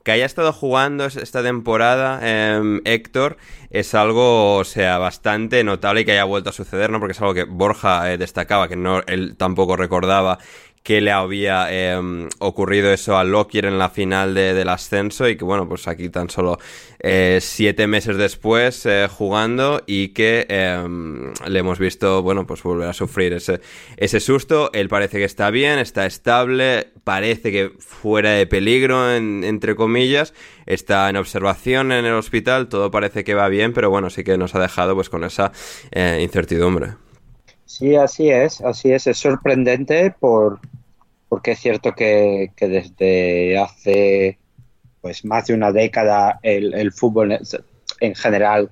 que haya estado jugando esta temporada eh, Héctor es algo, o sea, bastante notable y que haya vuelto a suceder, ¿no? Porque es algo que Borja eh, destacaba, que no él tampoco recordaba que le había em, ocurrido eso a Lockyer en la final del ascenso y que bueno, pues aquí tan solo eh, siete meses después eh, jugando y que em, le hemos visto, bueno, pues volver a sufrir ese, ese susto. Él parece que está bien, está estable, parece que fuera de peligro, entre comillas, está en observación en el hospital, todo parece que va bien, pero bueno, sí que nos ha dejado pues con esa eh, incertidumbre. Sí, así es, así es. Es sorprendente por, porque es cierto que, desde hace pues más de una década el, fútbol en general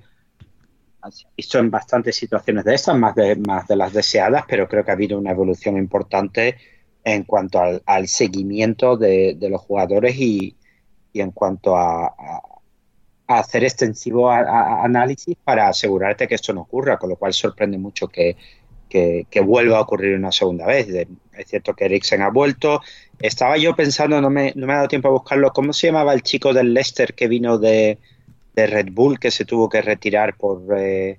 ha visto en bastantes situaciones de estas, más de, más de las deseadas, pero creo que ha habido una evolución importante en cuanto al, seguimiento de, los jugadores y, en cuanto a, hacer extensivo análisis para asegurarte que esto no ocurra, con lo cual sorprende mucho que, que, vuelva a ocurrir una segunda vez. Es cierto que Eriksen ha vuelto. Estaba yo pensando, no me, no me ha dado tiempo a buscarlo, ¿cómo se llamaba el chico del Leicester que vino de, Red Bull que se tuvo que retirar por... Eh,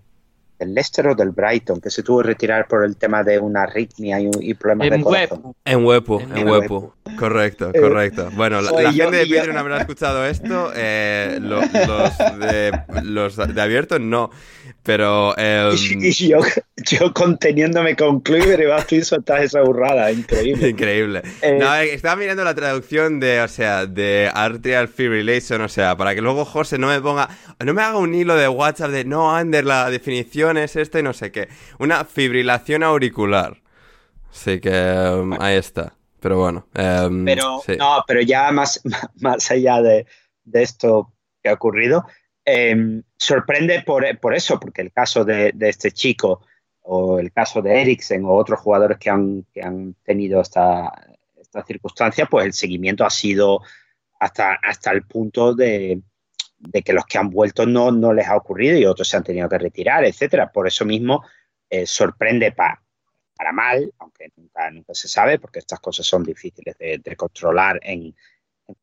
del Leicester o del Brighton, que se tuvo que retirar por el tema de una arritmia y, problemas de corazón. En Huepo, en, Huepo. Correcto, correcto. Bueno, la, gente de no habrá escuchado esto. Eh, los, de, los de abierto no. Pero. Em, y yo, yo, conteniéndome con Cleaver y vas y soltar esa burrada, increíble. Increíble. Eh, no, eh, estaba mirando la traducción de, o sea, de Arterial Fibrillation, o sea, para que luego José no me ponga. No me haga un hilo de WhatsApp de no, Ander, la definición es esta y no sé qué. Una fibrilación auricular. Así que em, ahí está. Pero bueno. Em, pero, no, pero ya más, [LAUGHS] más allá de, de esto que ha ocurrido Em, sorprende por, eso, porque el caso de, este chico o el caso de Eriksen o otros jugadores que han, han tenido esta, circunstancia, pues el seguimiento ha sido hasta, hasta el punto de, que los que han vuelto no, no les ha ocurrido y otros se han tenido que retirar, etcétera. Por eso mismo eh, sorprende para mal, aunque nunca, nunca se sabe, porque estas cosas son difíciles de controlar en,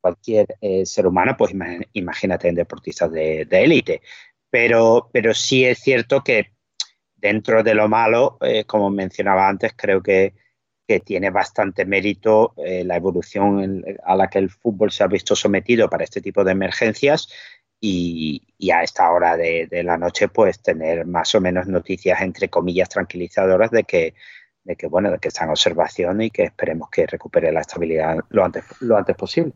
cualquier eh, ser humano, pues imagínate en deportistas de élite. pero, pero sí es cierto que dentro de lo malo, eh, como mencionaba antes, creo que, tiene bastante mérito eh, la evolución a la que el fútbol se ha visto sometido para este tipo de emergencias y, a esta hora de, la noche pues tener más o menos noticias entre comillas tranquilizadoras de que de que bueno de que está en observación y que esperemos que recupere la estabilidad lo antes lo antes posible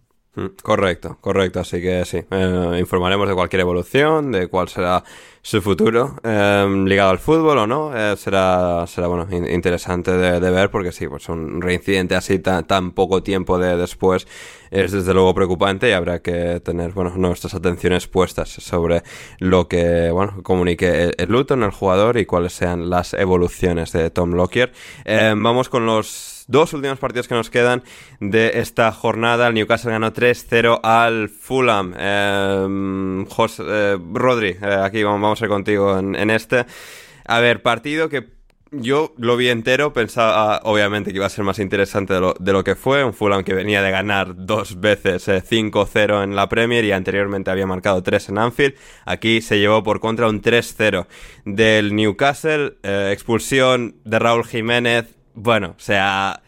correcto, correcto. Así que sí, eh, informaremos de cualquier evolución, de cuál será su futuro em, ligado al fútbol o no. Eh, será, será bueno, interesante de, ver porque sí, pues un reincidente así tan, tan poco tiempo de después es desde luego preocupante y habrá que tener bueno nuestras atenciones puestas sobre lo que bueno comunique el, Luton, el jugador y cuáles sean las evoluciones de Tom Lockyer. Em, vamos con los dos últimos partidos que nos quedan de esta jornada. El Newcastle ganó 3-0 al Fulham. Eh, eh, Rodri, eh, aquí vamos, a ir contigo en, este. A ver, partido que yo lo vi entero, pensaba obviamente que iba a ser más interesante de lo, de lo, que fue. Un Fulham que venía de ganar dos veces 5-0 en la Premier y anteriormente había marcado 3 en Anfield. Aquí se llevó por contra un 3-0 del Newcastle. expulsión de Raúl Jiménez bueno, o sea,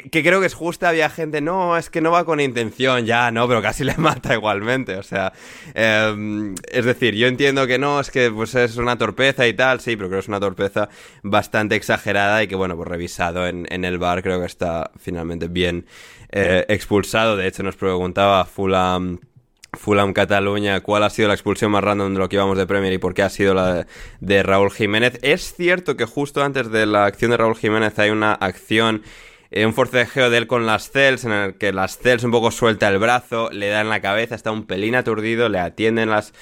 que, creo que es justa, había gente, no, es que no va con intención, ya, no, pero casi [LAUGHS] le mata igualmente, o sea, em, es decir, yo entiendo que no, es que pues es una torpeza y tal, sí, pero creo que es una torpeza bastante exagerada y que, bueno, pues revisado en, en el bar creo que está finalmente bien eh, expulsado, de hecho nos preguntaba Fulham Fulham Cataluña, ¿cuál ha sido la expulsión más random de lo que íbamos de Premier y por qué ha sido la de, Raúl Jiménez? Es cierto que justo antes de la acción de Raúl Jiménez hay una acción eh, un forcejeo de él con las Cels, en el que las Cels un poco suelta el brazo, le da en la cabeza, está un pelín aturdido, le atienden las,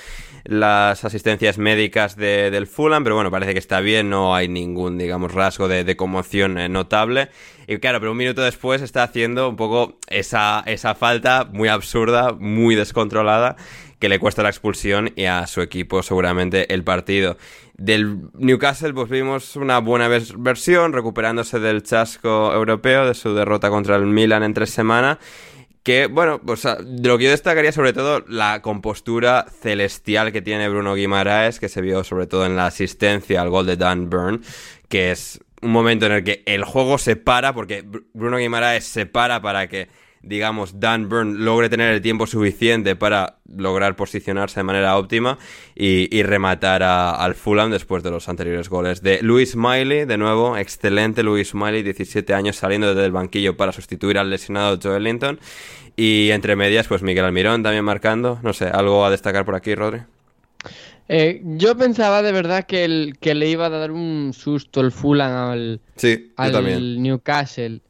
las asistencias médicas de, del Fulham, pero bueno, parece que está bien, no hay ningún, digamos, rasgo de, conmoción eh, notable. Y claro, pero un minuto después está haciendo un poco esa, esa falta muy absurda, muy descontrolada, que le cuesta la expulsión y a su equipo seguramente el partido. Del Newcastle pues vimos una buena versión, recuperándose del chasco europeo, de su derrota contra el Milan en tres semanas. Que, bueno, pues de lo que yo destacaría sobre todo la compostura celestial que tiene Bruno Guimaraes, que se vio sobre todo en la asistencia al gol de Dan Burn, que es un momento en el que el juego se para, porque Bruno Guimaraes se para para que digamos, Dan Burn logre tener el tiempo suficiente para lograr posicionarse de manera óptima y, rematar al Fulham después de los anteriores goles de Luis Miley, de nuevo, excelente Luis Miley, 17 años saliendo desde el banquillo para sustituir al lesionado Joe Linton y entre medias pues Miguel Almirón también marcando, no sé, algo a destacar por aquí, Rodri. Eh, yo pensaba de verdad que, el, que le iba a dar un susto el Fulham al, sí, al Newcastle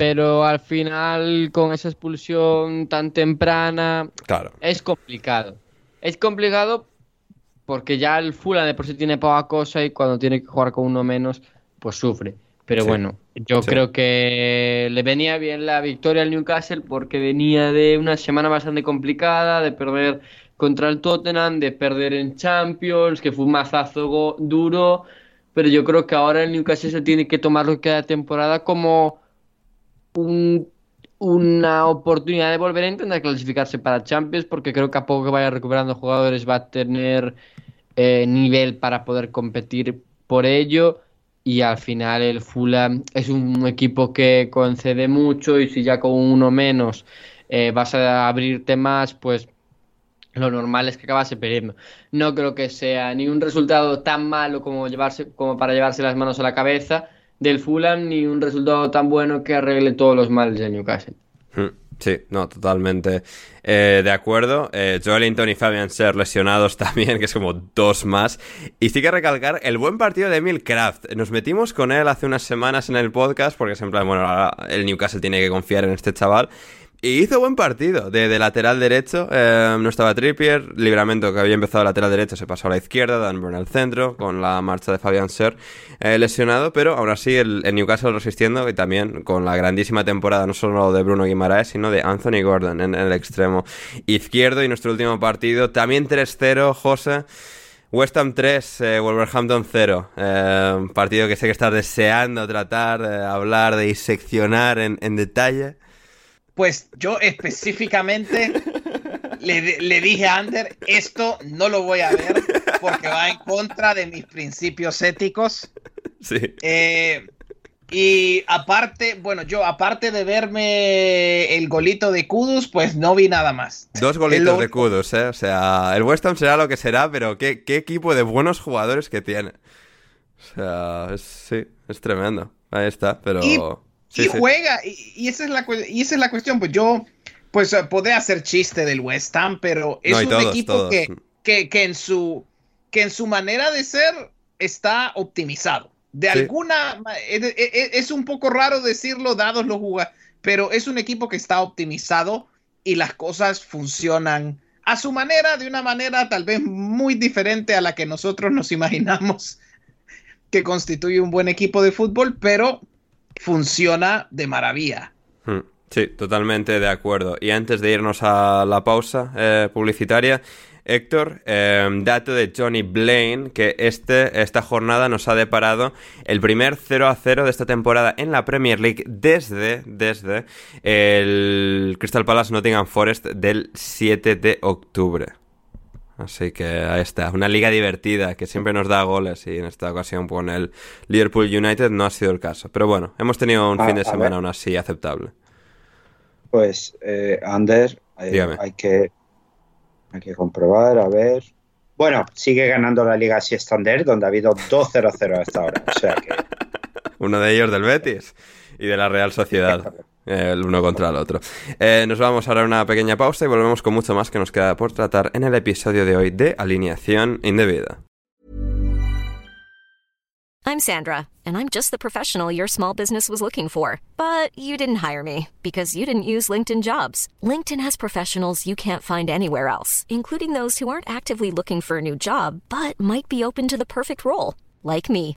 pero al final con esa expulsión tan temprana claro. es complicado. Es complicado porque ya el Fulham de por sí tiene poca cosa y cuando tiene que jugar con uno menos, pues sufre. Pero bueno, yo creo que le venía bien la victoria al Newcastle porque venía de una semana bastante complicada, de perder contra el Tottenham, de perder en Champions, que fue un mazazo duro, pero yo creo que ahora el Newcastle se tiene que tomarlo cada temporada como una oportunidad de volver a intentar clasificarse para Champions, porque creo que a poco que vaya recuperando jugadores va a tener eh, nivel para poder competir por ello. Y al final el Fulham es un equipo que concede mucho y si ya con uno menos eh, vas a abrirte más, pues lo normal es que acabase perdiendo. No creo que sea ni un resultado tan malo como, llevarse, como para llevarse las manos a la cabeza, del Fulham ni un resultado tan bueno que arregle todos los males de Newcastle. Hmm, sí, no, totalmente eh, de acuerdo. Eh, Joelinton y Fabian Ser lesionados [LAUGHS] también, que es como dos más. Y sí que recalcar el buen partido de Emil Kraft. Nos metimos con él hace unas semanas en el podcast, porque siempre, bueno, el Newcastle tiene que confiar en este chaval. Y hizo buen partido de, lateral derecho. Eh, no estaba Trippier. Libramento que había empezado lateral derecho se pasó a la izquierda. Dan Burn al centro. Con la marcha de Fabian Ser eh, lesionado. Pero aún así el, Newcastle resistiendo. Y también con la grandísima temporada no solo de Bruno Guimaraes, sino de Anthony Gordon en, el extremo izquierdo. Y nuestro último partido también 3-0, José. West Ham 3, eh, Wolverhampton 0. partido que sé que estás deseando tratar, de hablar, de diseccionar en detalle. Pues yo específicamente le, dije a Ander, esto no lo voy a ver porque va en contra de mis principios éticos. Sí. Eh, y aparte, bueno, yo aparte de verme el golito de Kudus, pues no vi nada más. Dos golitos de Kudus, ¿eh? O sea, el West Ham será lo que será, pero qué, equipo de buenos jugadores que tiene. O sea, sí, es tremendo. Ahí está, pero y juega, y, esa es la, y esa es la cuestión, pues yo, pues eh, podría hacer chiste del West Ham, pero es un equipo Que, que, en su, que en su manera de ser está optimizado. De alguna es, un poco raro decirlo dados los jugadores, pero es un equipo que está optimizado y las cosas funcionan a su manera, de una manera tal vez muy diferente a la que nosotros nos imaginamos [LAUGHS] que constituye un buen equipo de fútbol, pero funciona de maravilla. Hmm. Sí, totalmente de acuerdo. Y antes de irnos a la pausa eh, publicitaria, Héctor, em, dato de Johnny Blaine, que este, esta jornada nos ha deparado el primer 0 a 0 de esta temporada en la Premier League desde, desde el Crystal Palace Nottingham Forest del 7 de octubre. Así que ahí está, una liga divertida que siempre nos da goles y en esta ocasión con el Liverpool United no ha sido el caso. Pero bueno, hemos tenido un fin de semana aún así aceptable. Pues, eh, Ander, eh, hay, que, hay que comprobar, a ver. Bueno, sigue ganando la Liga Standard, donde ha habido 2-0-0 hasta ahora. O sea que... [LAUGHS] Uno de ellos del Betis y de la Real Sociedad el uno contra el otro. Eh, nos vamos ahora a una pequeña pausa y volvemos con mucho más que nos queda por tratar en el episodio de hoy de Alineación Indebida. I'm Sandra, and I'm just the professional your small business was looking for. But you didn't hire me because you didn't use LinkedIn jobs. LinkedIn has professionals you can't find anywhere else, including those who aren't actively looking for a new job but might be open to the perfect role, like me.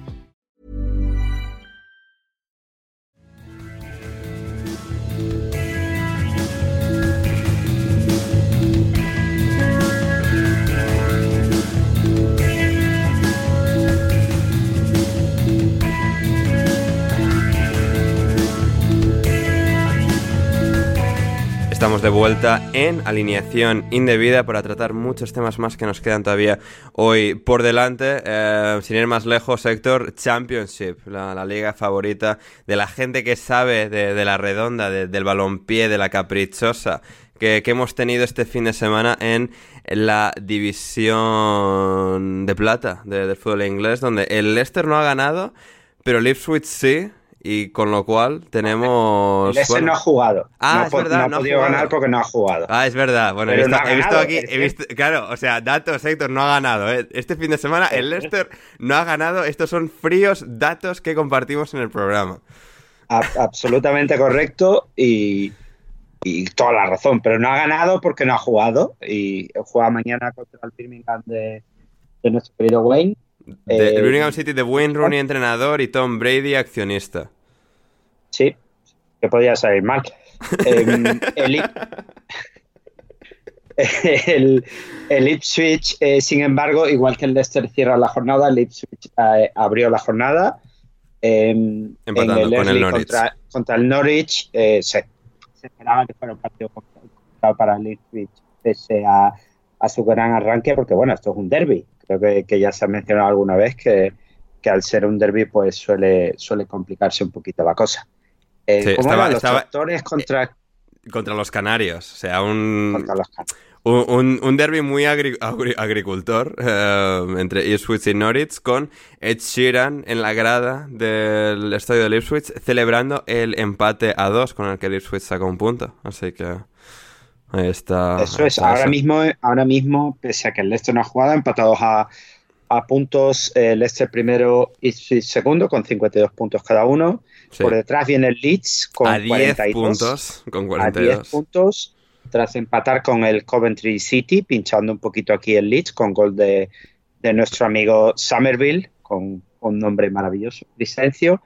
Estamos de vuelta en alineación indebida para tratar muchos temas más que nos quedan todavía hoy por delante. Eh, sin ir más lejos, Héctor, Championship, la, liga favorita de la gente que sabe de, la redonda, de- del balompié, de la caprichosa, que, que hemos tenido este fin de semana en la división de plata de- del fútbol inglés, donde el Leicester no ha ganado, pero el Ipswich sí. Y con lo cual tenemos... Leicester bueno, no ha jugado. Ah, no, es verdad, no ha no ha podido jugado. ganar porque no ha jugado. Ah, es verdad. Bueno, he visto, no ha he visto ganado, aquí, he visto, claro, o sea, datos, Héctor, no ha ganado. ¿eh? Este fin de semana el Leicester no ha ganado. Estos son fríos datos que compartimos en el programa. A- absolutamente correcto y, y toda la razón, pero no ha ganado porque no ha jugado y juega mañana contra el Birmingham de, de nuestro querido Wayne. De, Eh, el Birmingham City de Wayne Rooney, entrenador, y Tom Brady, accionista. Sí, que podía salir mal. Em, [LAUGHS] el, Ip- el- el Ipswich, eh, sin embargo, igual que el Leicester cierra la jornada, el Ipswich eh, abrió la jornada. em, Empatando en con el Norwich. Contra, contra el Norwich eh, se, se esperaba que fuera un partido complicado para el Ipswich pese a, a su gran arranque, porque bueno, esto es un derby. Creo que, que ya se ha mencionado alguna vez que, que al ser un derby pues suele, suele complicarse un poquito la cosa. Eh, Sí, ¿Cómo estaba- los estaba- tractores contra, Contra los canarios. O sea, un, contra los Canarios? un, un, un derby muy agri- agri- agricultor eh, entre Ipswich y Norwich con Ed Sheeran en la grada del estadio del Ipswich celebrando el empate a dos con el que el Ipswich sacó un punto. Así que está. Eso es, está ahora eso. mismo, ahora mismo, pese a que el Leicester no ha jugado, empatados a, a puntos, el Leicester primero y segundo con 52 puntos cada uno. Sí. Por detrás viene el Leeds con a 10 42 puntos con a 10 42. puntos, tras empatar con el Coventry City, pinchando un poquito aquí el Leeds con gol de, de nuestro amigo Somerville, con un nombre maravilloso, Vicencio.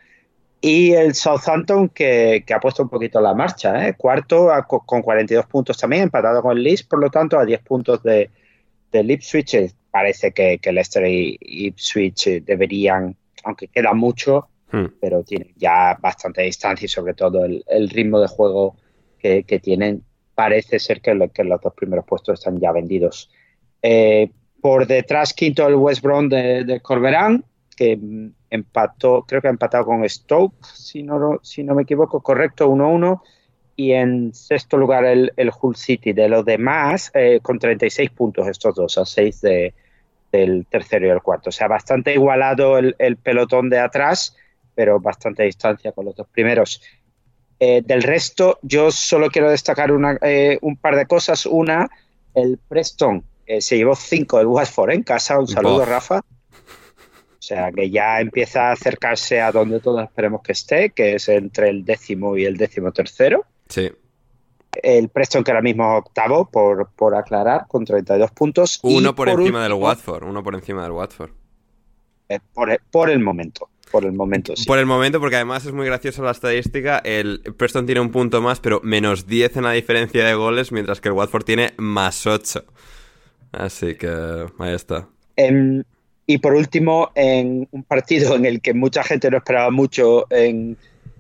Y el Southampton que, que ha puesto un poquito la marcha, ¿eh? cuarto a- con 42 puntos también, empatado con el Leeds, por lo tanto a 10 puntos de, del Ipswich. Eh, Parece que, que Leicester y Ipswich eh, deberían, aunque queda mucho, Hmm. pero tienen ya bastante distancia y sobre todo el, el ritmo de juego que, que tienen parece ser que, lo- que los dos primeros puestos están ya vendidos. Eh, por detrás, quinto el West Brom de, de Corberán, que empató, creo que ha empatado con Stoke, si no, si no me equivoco, correcto, 1-1. Y en sexto lugar el, el Hull City. De los demás, eh, con 36 puntos estos dos, a 6 de, del tercero y el cuarto. O sea, bastante igualado el, el pelotón de atrás, pero bastante distancia con los dos primeros. Eh, del resto, yo solo quiero destacar una, eh, un par de cosas. Una, el Preston eh, se llevó 5 del Watford en casa. Un saludo. Rafa. O sea, que ya empieza a acercarse a donde todos esperemos que esté, que es entre el décimo y el décimo tercero. Sí. El Preston, que ahora mismo es octavo, por, por aclarar, con 32 puntos. Y Uno por, encima del Watford. Uno por encima del Watford. eh, por, el- por el momento. Por el momento, sí. Por el momento, porque además es muy graciosa la estadística, el Preston tiene un punto más, pero menos 10 en la diferencia de goles, mientras que el Watford tiene más 8. Así que ahí está. Em, Y por último, en un partido [LAUGHS] en el que mucha gente no esperaba mucho en,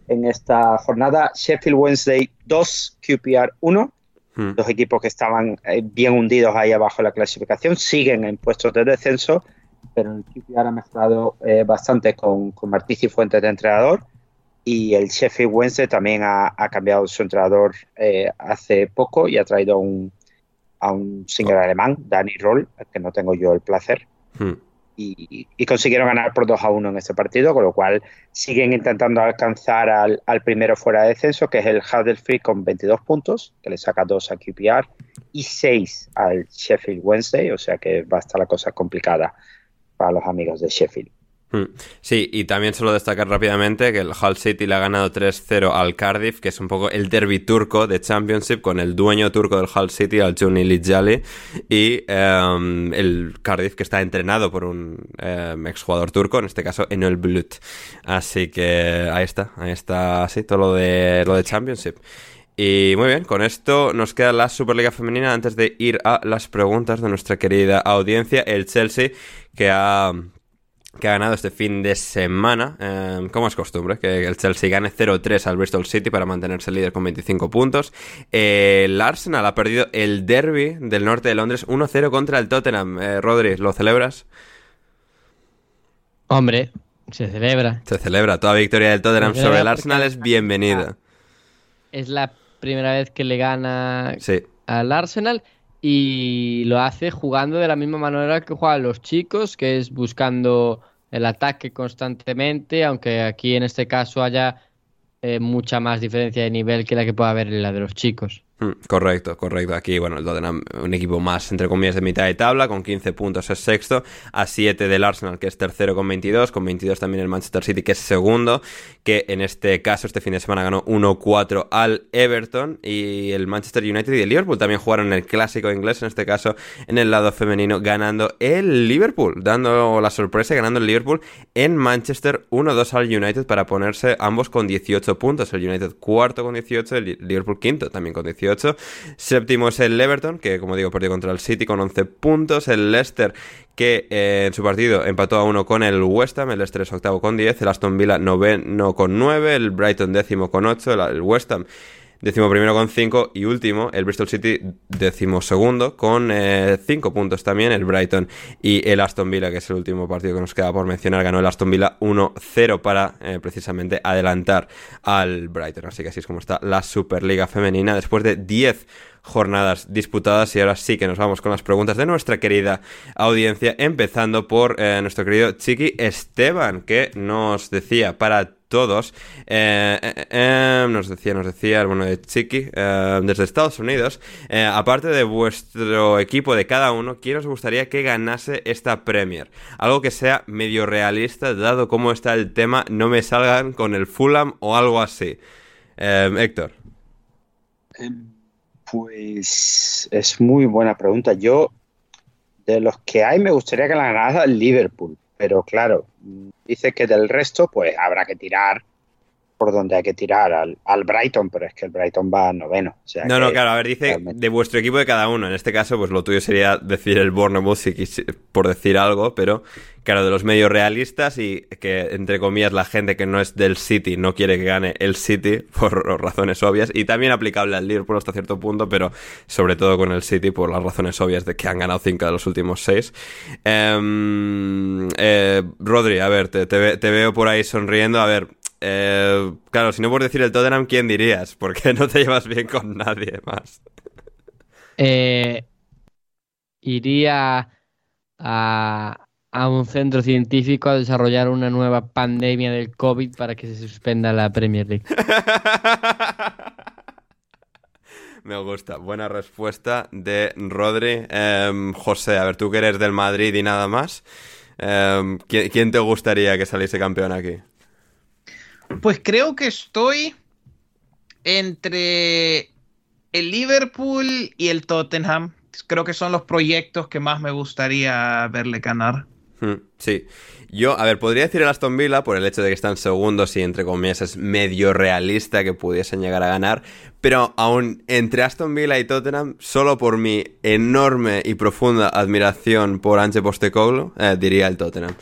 en esta jornada, Sheffield Wednesday 2, QPR 1. Hmm. Dos equipos que estaban eh, bien hundidos ahí abajo en la clasificación, siguen en puestos de descenso, pero el QPR ha mejorado eh, bastante con, con Martí Fuentes de entrenador y el Sheffield Wednesday también ha, ha cambiado su entrenador eh, hace poco y ha traído un, a un singer alemán, Danny Roll, que no tengo yo el placer. Hmm. Y, consiguieron ganar por 2 a 1 en este partido, con lo cual siguen intentando alcanzar al, al primero fuera de descenso, que es el Huddersfield con 22 puntos, que le saca 2 a QPR, y 6 al Sheffield Wednesday, o sea que va a estar la cosa complicada para los amigos de Sheffield. Hmm. Sí, y también solo destacar rápidamente que el Hull City le ha ganado 3-0 al Cardiff, que es un poco el derby turco de Championship con el dueño turco del Hull City, al Juni Lijali, y um, el Cardiff que está entrenado por un um, exjugador turco, en este caso Enel Blut. Así que ahí está, ahí está, así todo lo de, lo de Championship. Y muy bien, con esto nos queda la Superliga Femenina antes de ir a las preguntas de nuestra querida audiencia, el Chelsea, que ha que ha ganado este fin de semana, eh, como es costumbre, que el Chelsea gane 0-3 al Bristol City para mantenerse líder con 25 puntos. Eh, el Arsenal ha perdido el derby del norte de Londres 1-0 contra el Tottenham. Eh, Rodri, ¿lo celebras? Hombre, se celebra. Se celebra. Toda victoria del Tottenham sobre el Arsenal es bienvenida. Es la primera vez que le gana Sí. al Arsenal y lo hace jugando de la misma manera que juegan los chicos, que es buscando el ataque constantemente, aunque aquí en este caso haya eh, mucha más diferencia de nivel que la que pueda haber en la de los chicos. Mm, Correcto, correcto. Aquí, bueno, el Tottenham, un equipo más, entre comillas, de mitad de tabla, con 15 puntos es sexto, a 7 del Arsenal, que es tercero con 22, con 22 también el Manchester City, que es segundo, que en este caso, este fin de semana ganó 1-4 al Everton, y el Manchester United y el Liverpool también jugaron el clásico inglés, en este caso, en el lado femenino, ganando el Liverpool, dando la sorpresa, ganando el Liverpool en Manchester 1-2 al United para ponerse ambos con 18 puntos, el United cuarto con 18, el Liverpool quinto también con 18. Séptimo es el Everton, que como digo perdió contra el City con 11 puntos. El Leicester, que eh, en su partido empató a uno con el West Ham. El Leicester es octavo con 10. El Aston Villa noveno con 9. El Brighton décimo con 8. El, el West Ham décimo primero con 5 y último el Bristol City décimo segundo con 5 puntos también el Brighton y el Aston Villa que es el último partido que nos queda por mencionar. Ganó el Aston Villa 1-0 para eh, precisamente adelantar al Brighton. Así que así es como está la Superliga femenina. Después de 10 jornadas disputadas y ahora sí que nos vamos con las preguntas de nuestra querida audiencia empezando por eh, nuestro querido Chiqui Esteban que nos decía para todos. Eh, eh, eh, nos decía, nos decía bueno de Chiqui, eh, desde Estados Unidos. aparte de vuestro equipo de cada uno, ¿quién os gustaría que ganase esta Premier? Algo que sea medio realista, dado cómo está el tema, no me salgan con el Fulham o algo así. Eh, Héctor. Pues es muy buena pregunta. Yo, de los que hay, me gustaría que la ganara el Liverpool, pero claro, dice que del resto, pues habrá que tirar por donde hay que tirar al, al Brighton, pero es que el Brighton va noveno. O sea No, no, claro, a ver, dice realmente- de vuestro equipo de cada uno. En este caso, pues lo tuyo sería decir el Bournemouth, si por decir algo, pero claro, de los medios realistas y que, entre comillas, la gente que no es del City no quiere que gane el City [LAUGHS] por razones obvias y también aplicable al Liverpool hasta cierto punto, pero sobre todo con el City por las razones obvias de que han ganado cinco de los últimos seis. Em, eh, Rodri, a ver, te, te te veo por ahí sonriendo. A ver, eh, claro, si no por decir el Tottenham, ¿quién dirías? Porque [LAUGHS] no te llevas bien con nadie más. Eh, iría a, a un centro científico a desarrollar una nueva pandemia del COVID para que se suspenda la Premier League. [LAUGHS] Me gusta. Buena respuesta de Rodri. Em, José, a ver, tú que eres del Madrid y nada más. em, ¿quién, quién te gustaría que saliese campeón aquí? Pues creo que estoy entre el Liverpool y el Tottenham. Creo que son los proyectos que más me gustaría verle ganar. Mm, Sí. Yo, a ver, podría decir el Aston Villa por el hecho de que están segundos y entre comillas es medio realista que pudiesen llegar a ganar, pero aún entre Aston Villa y Tottenham, solo por mi enorme y profunda admiración por Ange Postecoglou, eh, diría el Tottenham.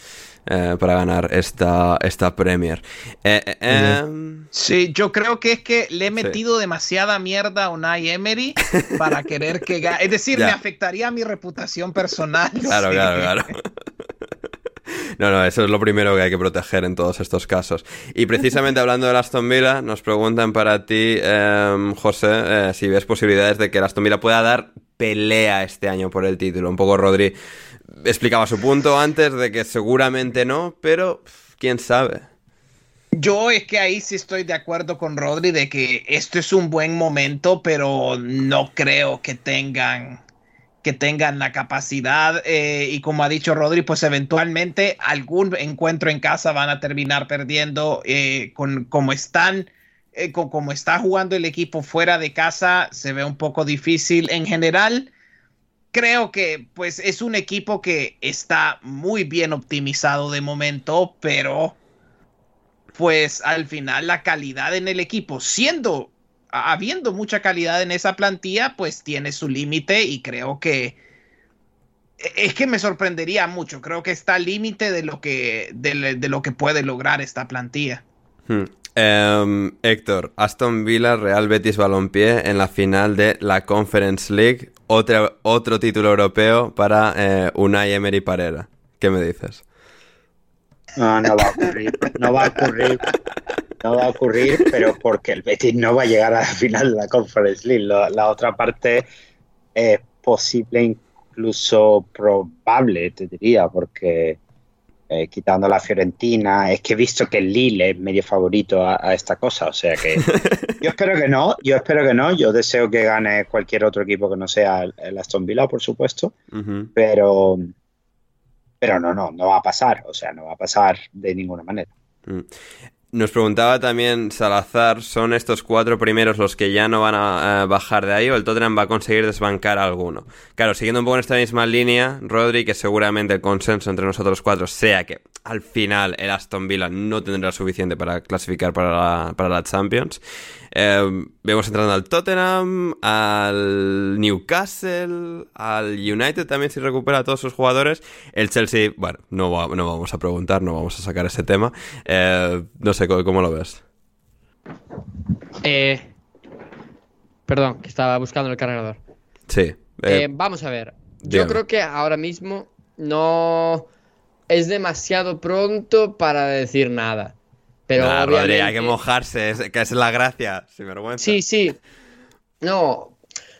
Eh, para ganar esta, esta Premier. Eh, eh, em, Sí, yo creo que es que le he metido demasiada mierda a Unai Emery [LAUGHS] para querer que gane. Es decir, Ya. me afectaría mi reputación personal. Claro, Sí. claro, claro. [LAUGHS] No, no, eso es lo primero que hay que proteger en todos estos casos. Y precisamente hablando del Aston Villa, nos preguntan para ti, em, José, eh, si ves posibilidades de que el Aston Villa pueda dar pelea este año por el título. Un poco Rodri explicaba su punto antes de que seguramente no, pero quién sabe. Yo es que ahí sí estoy de acuerdo con Rodri de que esto es un buen momento, pero no creo que tengan que tengan la capacidad eh, y como ha dicho Rodri, pues eventualmente algún encuentro en casa van a terminar perdiendo eh, con como están eh, con como está jugando el equipo fuera de casa se ve un poco difícil en general. Creo que pues es un equipo que está muy bien optimizado de momento, pero pues al final la calidad en el equipo, siendo, habiendo mucha calidad en esa plantilla, pues tiene su límite y creo que e, es que me sorprendería mucho. Creo que está al límite de lo que de, lo que puede lograr esta plantilla. Hmm. Em, Héctor, Aston Villa, Real Betis Balompié en la final de la Conference League, otra, otro título europeo para eh, Unai Emery Parera. ¿Qué me dices? No, no va a ocurrir. No va a ocurrir. No va a ocurrir, pero porque el Betis no va a llegar a la final de la Conference League. Lo- La, otra parte es posible, incluso probable, te diría, porque eh, quitando la Fiorentina, es que he visto que el Lille es medio favorito a, a esta cosa. O sea que [LAUGHS] yo espero que no, yo espero que no. Yo deseo que gane cualquier otro equipo que no sea el, el Aston Villa, por supuesto pero pero no, no, no va a pasar, o sea, no va a pasar de ninguna manera. Mm. Nos preguntaba también Salazar, ¿son estos cuatro primeros los que ya no van a eh, bajar de ahí o el Tottenham va a conseguir desbancar a alguno? Claro, siguiendo un poco en esta misma línea, Rodri, que seguramente el consenso entre nosotros cuatro sea que al final el Aston Villa no tendrá suficiente para clasificar para la, para la Champions. Eh, vemos entrando al Tottenham, al Newcastle, al United también si recupera a todos sus jugadores. El Chelsea, bueno, no, va- no vamos a preguntar, no vamos a sacar ese tema. Eh, no sé, ¿cómo, cómo lo ves? Eh, perdón, que estaba buscando el cargador. Sí. Eh, vamos a ver. Yo creo que ahora mismo no es demasiado pronto para decir nada. Pero nah, Rodri, hay que mojarse, es, que es la gracia, sin vergüenza. Sí, sí. No, o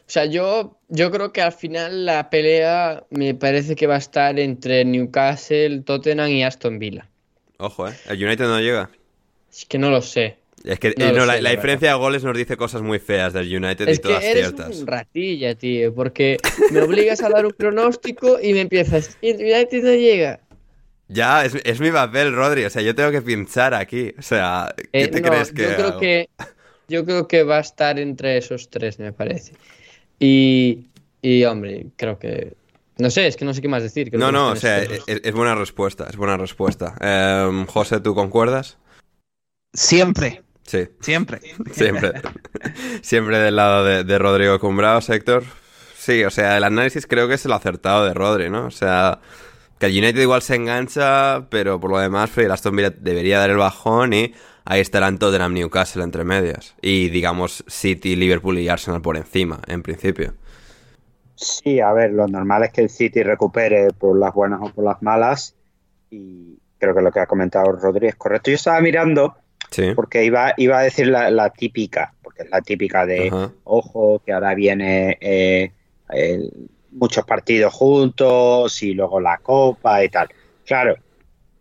sea, yo, yo creo que al final la pelea me parece que va a estar entre Newcastle, Tottenham y Aston Villa. Ojo, ¿eh? El United no llega. Es que no lo sé. Es que No eh, la, sé, la la diferencia de goles nos dice cosas muy feas del United Es y todas que eres ciertas. un ratilla, tío, porque me obligas a dar un pronóstico y me empiezas. "Y el United no llega. Ya, es, es mi papel, Rodri. O sea, yo tengo que pinchar aquí. O sea, ¿qué Eh, te no, crees que yo creo hago? que yo creo que va a estar entre esos tres, me parece. Y, y hombre, creo que no sé, es que no sé qué más decir. creo No, que no, o sea, estos dos. es, es buena respuesta, es buena respuesta. Em, José, ¿tú concuerdas? Siempre, Sí, siempre. siempre. [LAUGHS] siempre del lado de, de Rodrigo Cumbraos, Héctor. Sí, o sea, el análisis creo que es el acertado de Rodri, ¿no? O sea, que el United igual se engancha, pero por lo demás, el Aston Villa debería dar el bajón y ahí estarán Tottenham, Newcastle entre medias. Y digamos City, Liverpool y Arsenal por encima, en principio. Sí, a ver, lo normal es que el City recupere por las buenas o por las malas y creo que lo que ha comentado Rodri es correcto. Yo estaba mirando Sí. porque iba, iba a decir la, la típica, porque es la típica de, Ajá. ojo, que ahora viene eh, el- muchos partidos juntos y luego la Copa y tal. Claro,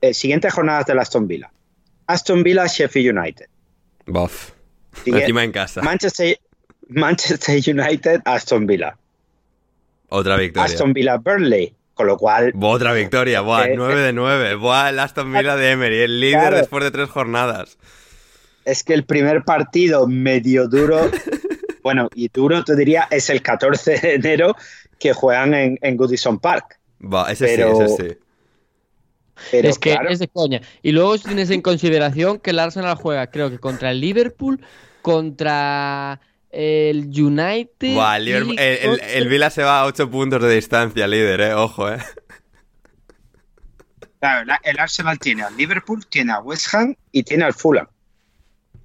eh, siguientes jornadas de la Aston Villa. Aston Villa, Sheffield United. Bof. Encima en casa. Manchester, Manchester United, Aston Villa. Otra victoria. Aston Villa, Burnley. Con lo cual, Otra victoria, buah, Eh, 9 de 9. Buah, el Aston Villa de Emery, el líder Claro. después de tres jornadas. es que el primer partido medio duro, [LAUGHS] bueno, y duro te diría, es el 14 de enero que juegan en, en Goodison Park. Buah, ese Pero- sí, ese sí. Pero es que claro. es de coña. Y luego si tienes en consideración que el Arsenal juega, creo que contra el Liverpool, contra el United. Buah, el, Liverpool- y el- el- contra- el Villa se va a 8 puntos de distancia, líder, eh. Ojo, eh. Claro, la- el Arsenal tiene al Liverpool, tiene a West Ham y tiene al Fulham.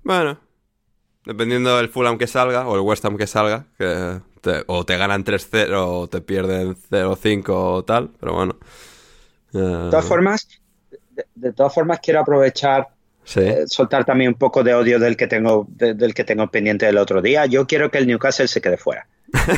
Bueno, dependiendo del Fulham que salga o el West Ham que salga, que te- o te ganan 3-0 o te pierden 0-5 o tal, pero bueno. Eh, De todas formas, de, de todas formas quiero aprovechar sí. eh, soltar también un poco de odio del que tengo de- del que tengo pendiente del otro día. Yo quiero que el Newcastle se quede fuera.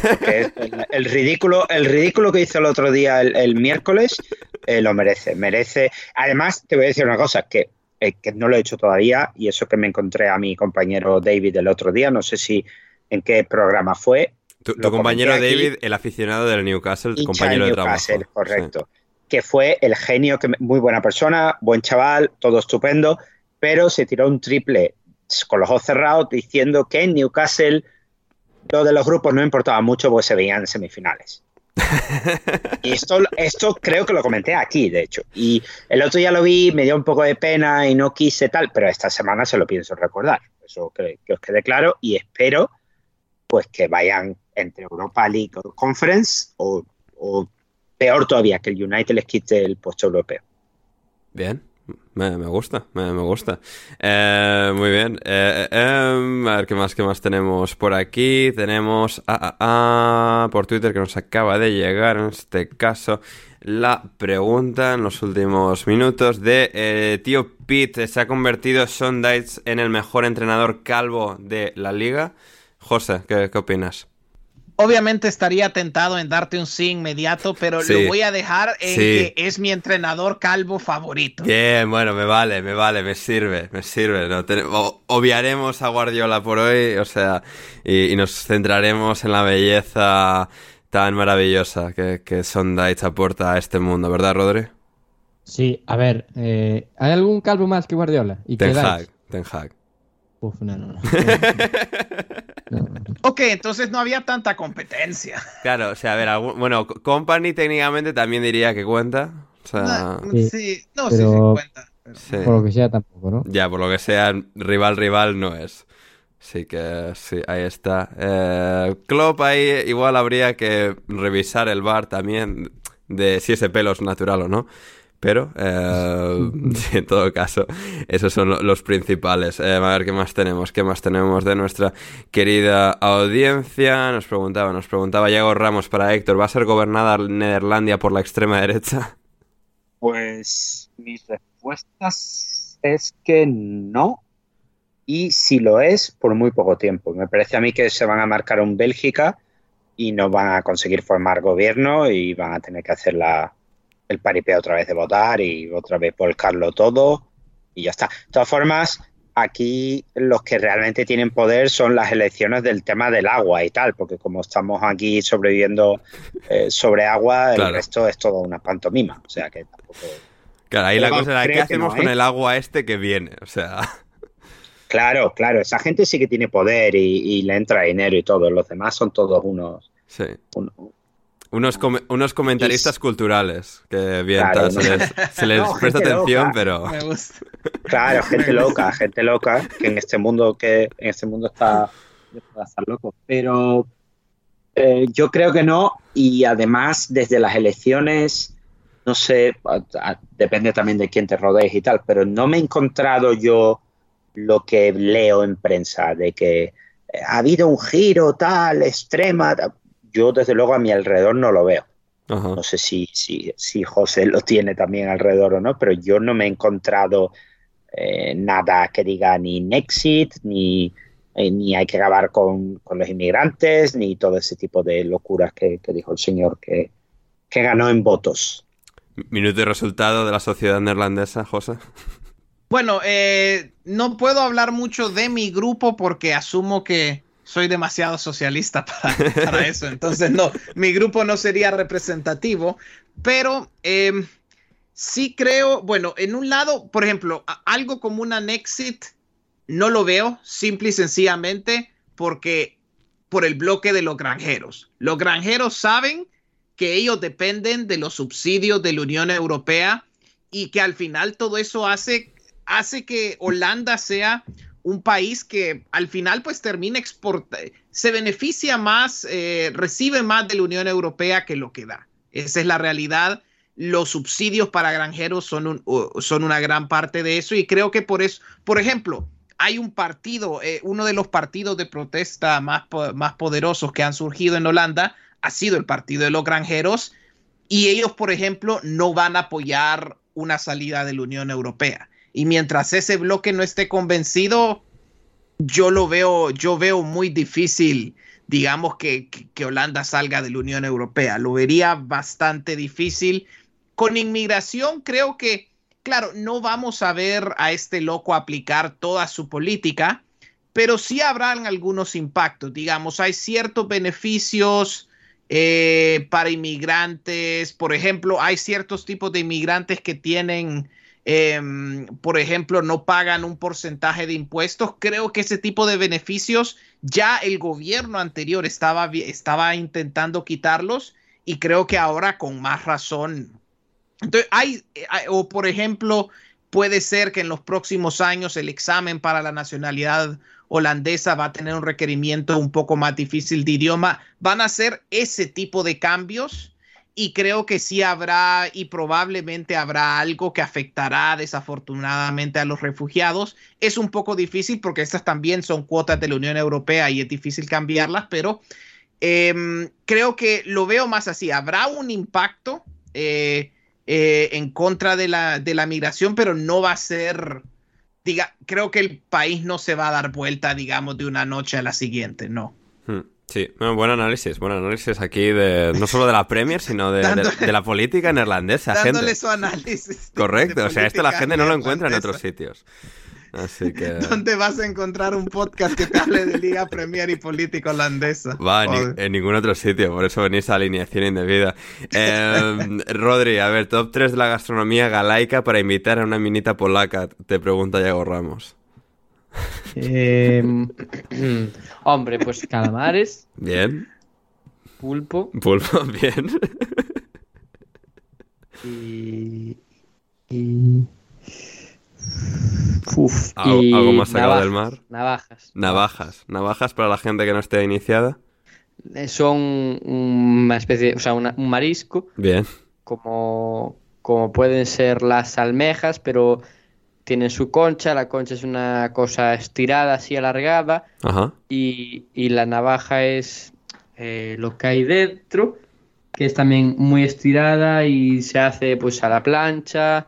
Porque el, el ridículo, el ridículo que hizo el otro día el, el miércoles eh, lo merece. Merece. Además, te voy a decir una cosa, que, eh, que no lo he hecho todavía, y eso que me encontré a mi compañero David el otro día, no sé si en qué programa fue. Tu, tu compañero aquí. David, el aficionado del Newcastle, hincha compañero de trabajo. Newcastle, correcto. Que fue el genio, que muy buena persona, buen chaval, todo estupendo, pero se tiró un triple con los ojos cerrados diciendo que en Newcastle lo de los grupos no importaba mucho porque se veían en semifinales. [LAUGHS] y esto, esto creo que lo comenté aquí, de hecho. Y el otro día lo vi, me dio un poco de pena y no quise tal, pero esta semana se lo pienso recordar. Eso que, que os quede claro y espero pues que vayan entre Europa League o Conference o, peor todavía, que el United les quite el puesto europeo. Bien, me, gusta, me, gusta. Eh, muy bien. Eh, eh, em, a ver, ¿qué más, qué más tenemos por aquí? Tenemos por Twitter que nos acaba de llegar, en este caso, la pregunta en los últimos minutos de Tío Pete. ¿Se ha convertido Sean Dites en el mejor entrenador calvo de la liga? José, ¿qué, qué opinas? Obviamente estaría tentado en darte un sí inmediato, pero Sí. lo voy a dejar en Sí. que es mi entrenador calvo favorito. Bien, bueno, me vale, me vale, me sirve, me sirve. No obviaremos a Guardiola por hoy, o sea, y, y nos centraremos en la belleza tan maravillosa que, que Sondites aporta a este mundo, ¿verdad, Rodri? Sí, a ver, eh, ¿hay algún calvo más que Guardiola? ¿Y Ten Hag? Ten Hag. Uf, no, no, [LAUGHS] no. No, no. Ok, entonces no había tanta competencia. Claro, o sea, a ver, algún- bueno, Co- Company técnicamente también diría que cuenta. O sea, No, Sí, sí, no, sí, sí pero- cuenta. pero- sí. Por lo que sea tampoco, ¿no? Ya, por lo que sea, rival, rival no es. Así que sí, ahí está. Eh, Klopp ahí igual habría que revisar el bar también de si ese pelo es natural o no. Pero, eh, [LAUGHS] en todo caso, esos son lo- los principales. Eh, a ver, ¿qué más tenemos? ¿Qué más tenemos de nuestra querida audiencia? Nos preguntaba, nos preguntaba Yago Ramos para Héctor, ¿va a ser gobernada Nederlandia por la extrema derecha? Pues mis respuestas es que no. Y si lo es, por muy poco tiempo. Me parece a mí que se van a marcar un Bélgica y no van a conseguir formar gobierno y van a tener que hacer la, el paripé otra vez de votar y otra vez volcarlo todo y ya está. De todas formas, aquí los que realmente tienen poder son las elecciones del tema del agua y tal, porque como estamos aquí sobreviviendo eh, sobre agua, Claro. el resto es todo una pantomima. O sea que tampoco. Claro, ahí la cosa era, ¿qué que hacemos no, con ¿eh? el agua este que viene? O sea... Claro, claro, esa gente sí que tiene poder y, y le entra dinero y todo. Los demás son todos unos. Sí. unos- Unos, unos comentaristas Es- culturales que bien Claro, se les, se les No, presta atención, loca. pero Me gusta. claro, [LAUGHS] gente loca, gente loca, que en este mundo que en este mundo está está estar loco. Pero eh, yo creo que no, y además desde las elecciones, no sé, a- a- depende también de quién te rodees y tal, pero no me he encontrado yo lo que leo en prensa de que eh, ha habido un giro tal, extrema. tal. Yo desde luego a mi alrededor no lo veo. Ajá. No sé si, si, si José lo tiene también alrededor o no, pero yo no me he encontrado eh, nada que diga ni Nexit, ni, eh, ni hay que acabar con, con los inmigrantes, ni todo ese tipo de locuras que, que dijo el señor que, que ganó en votos. Minuto y resultado de la sociedad neerlandesa, José. Bueno, eh, no puedo hablar mucho de mi grupo porque asumo que soy demasiado socialista para, [LAUGHS] para eso. Entonces, no, mi grupo no sería representativo. Pero eh, sí creo, bueno, en un lado, por ejemplo, algo como una Nexit, no lo veo, simple y sencillamente porque por el bloque de los granjeros. Los granjeros saben que ellos dependen de los subsidios de la Unión Europea y que al final todo eso hace, hace que Holanda sea un país que al final pues termina exportando, se beneficia más, eh, recibe más de la Unión Europea que lo que da. Esa es la realidad. Los subsidios para granjeros son, un, son una gran parte de eso y creo que por eso, por ejemplo, hay un partido, eh, uno de los partidos de protesta más, más poderosos que han surgido en Holanda ha sido el partido de los granjeros y ellos, por ejemplo, no van a apoyar una salida de la Unión Europea. Y mientras ese bloque no esté convencido, yo lo veo, yo veo muy difícil, digamos, que, que, Holanda salga de la Unión Europea. Lo vería bastante difícil. Con inmigración, creo que, claro, no vamos a ver a este loco aplicar toda su política, pero sí habrán algunos impactos. Digamos, hay ciertos beneficios eh, para inmigrantes. Por ejemplo, hay ciertos tipos de inmigrantes que tienen Em, por ejemplo, no pagan un porcentaje de impuestos. Creo que ese tipo de beneficios ya el gobierno anterior estaba, intentando quitarlos y creo que ahora con más razón. Entonces, hay, o por ejemplo, puede ser que en los próximos años el examen para la nacionalidad holandesa va a tener un requerimiento un poco más difícil de idioma. Van a ser ese tipo de cambios y creo que sí habrá y probablemente habrá algo que afectará desafortunadamente a los refugiados. Es un poco difícil porque estas también son cuotas de la Unión Europea y es difícil cambiarlas, pero em, creo que lo veo más así. Habrá un impacto eh, eh, en contra de la, de la migración, pero no va a ser, diga, creo que el país no se va a dar vuelta, digamos, de una noche a la siguiente, no. Hmm. Sí, buen análisis, buen análisis aquí de no solo de la Premier, sino de, la política neerlandesa. Dándole su análisis. Correcto, o sea, esto la gente no lo encuentra en otros sitios. Así que... [LAUGHS] ¿Dónde vas a encontrar un podcast que te hable de Liga Premier y política holandesa? Va, en ningún otro sitio, por eso venís a alineación indebida. Eh, [LAUGHS] Rodri, a ver, top 3 de la gastronomía galaica para invitar a una minita polaca, te pregunta Yago Ramos. Eh, hombre, pues calamares. Bien. Pulpo. Pulpo, [LAUGHS] bien. Y. y... Uf, ¿Algo, más sacado del mar? Navajas. Navajas. Navajas para la gente que no esté iniciada. Eh, son una especie, o sea, un marisco. Bien. Como, como pueden ser las almejas, pero tienen su concha, la concha es una cosa estirada, así alargada, Y, la navaja es eh, lo que hay dentro, que es también muy estirada y se hace pues a la plancha,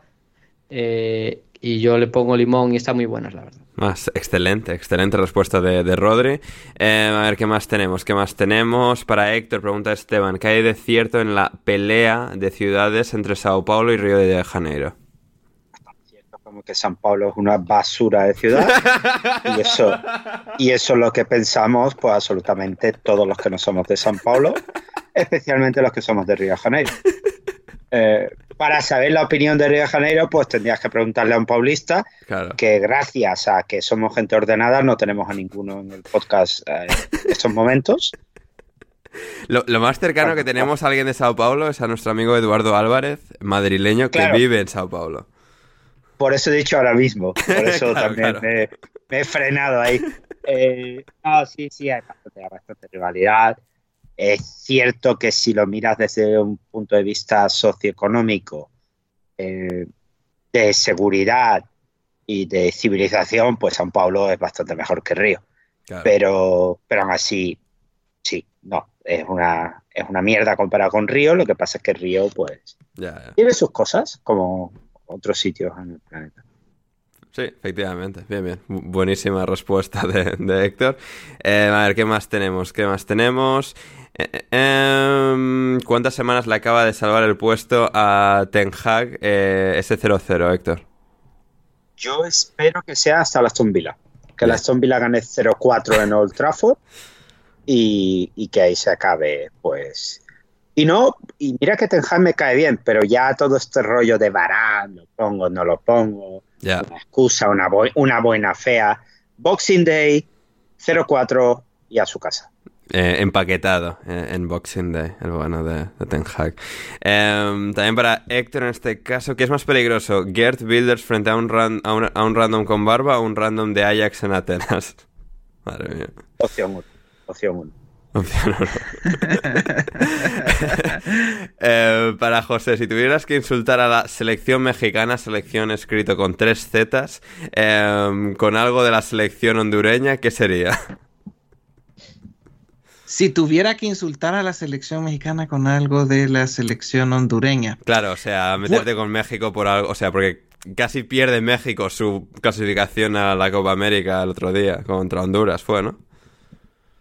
eh, y yo le pongo limón y está muy buena, la verdad. Más, excelente, excelente respuesta de, de Rodri. Eh, a ver, ¿qué más tenemos? ¿Qué más tenemos? Para Héctor, pregunta Esteban, ¿qué hay de cierto en la pelea de ciudades entre Sao Paulo y Río de Janeiro? Como que San Pablo es una basura de ciudad. [LAUGHS] y eso, y eso es lo que pensamos, pues absolutamente todos los que no somos de San Pablo, especialmente los que somos de Río de Janeiro. Eh, para saber la opinión de Río de Janeiro, pues tendrías que preguntarle a un paulista, que gracias a que somos gente ordenada, no tenemos a ninguno en el podcast eh, en estos momentos. Lo, más cercano que tenemos a alguien de Sao Paulo es a nuestro amigo Eduardo Álvarez, madrileño, que vive en Sao Paulo por eso he dicho ahora mismo. Por [LAUGHS] eso también Me, he frenado ahí. Eh, sí, sí, hay bastante, rivalidad. Es cierto que si lo miras desde un punto de vista socioeconómico, eh, de seguridad y de civilización, pues San Pablo es bastante mejor que Río. Pero, pero aún así, sí, no, es una, es una mierda comparado con Río. Lo que pasa es que Río, pues, tiene sus cosas, como, otros sitios en el planeta. Sí, efectivamente. Bien, bien. Buenísima respuesta de, Héctor. Eh, a ver, ¿qué más tenemos? ¿Qué más tenemos? Eh, eh, em, ¿Cuántas semanas le acaba de salvar el puesto a Ten Hag ese 0-0, Héctor? Yo espero que sea hasta la Aston Villa. Que la Aston Villa gane 0-4 en Old Trafford y, y que ahí se acabe, pues, y no, y mira que Ten me cae bien, pero ya todo este rollo de Barán, lo pongo, no lo pongo, una excusa, una, una buena fea. Boxing Day, 0-4 y a su casa. eh, empaquetado eh, en Boxing Day, el bueno de, de Ten Hag. Em, también para Héctor en este caso, ¿qué es más peligroso? ¿Gert Wilders frente a un, ran- a, un, a un random con barba o un random de Ajax en Atenas? [LAUGHS] Madre mía. Opción 1. Opción 1. Eh, para José, si tuvieras que insultar a la selección mexicana, selección escrito con tres zetas, em, con algo de la selección hondureña, ¿qué sería? Si tuviera que insultar a la selección mexicana con algo de la selección hondureña. Claro, o sea, meterte con México por algo, o sea, porque casi pierde México su clasificación a la Copa América el otro día contra Honduras, fue, ¿no?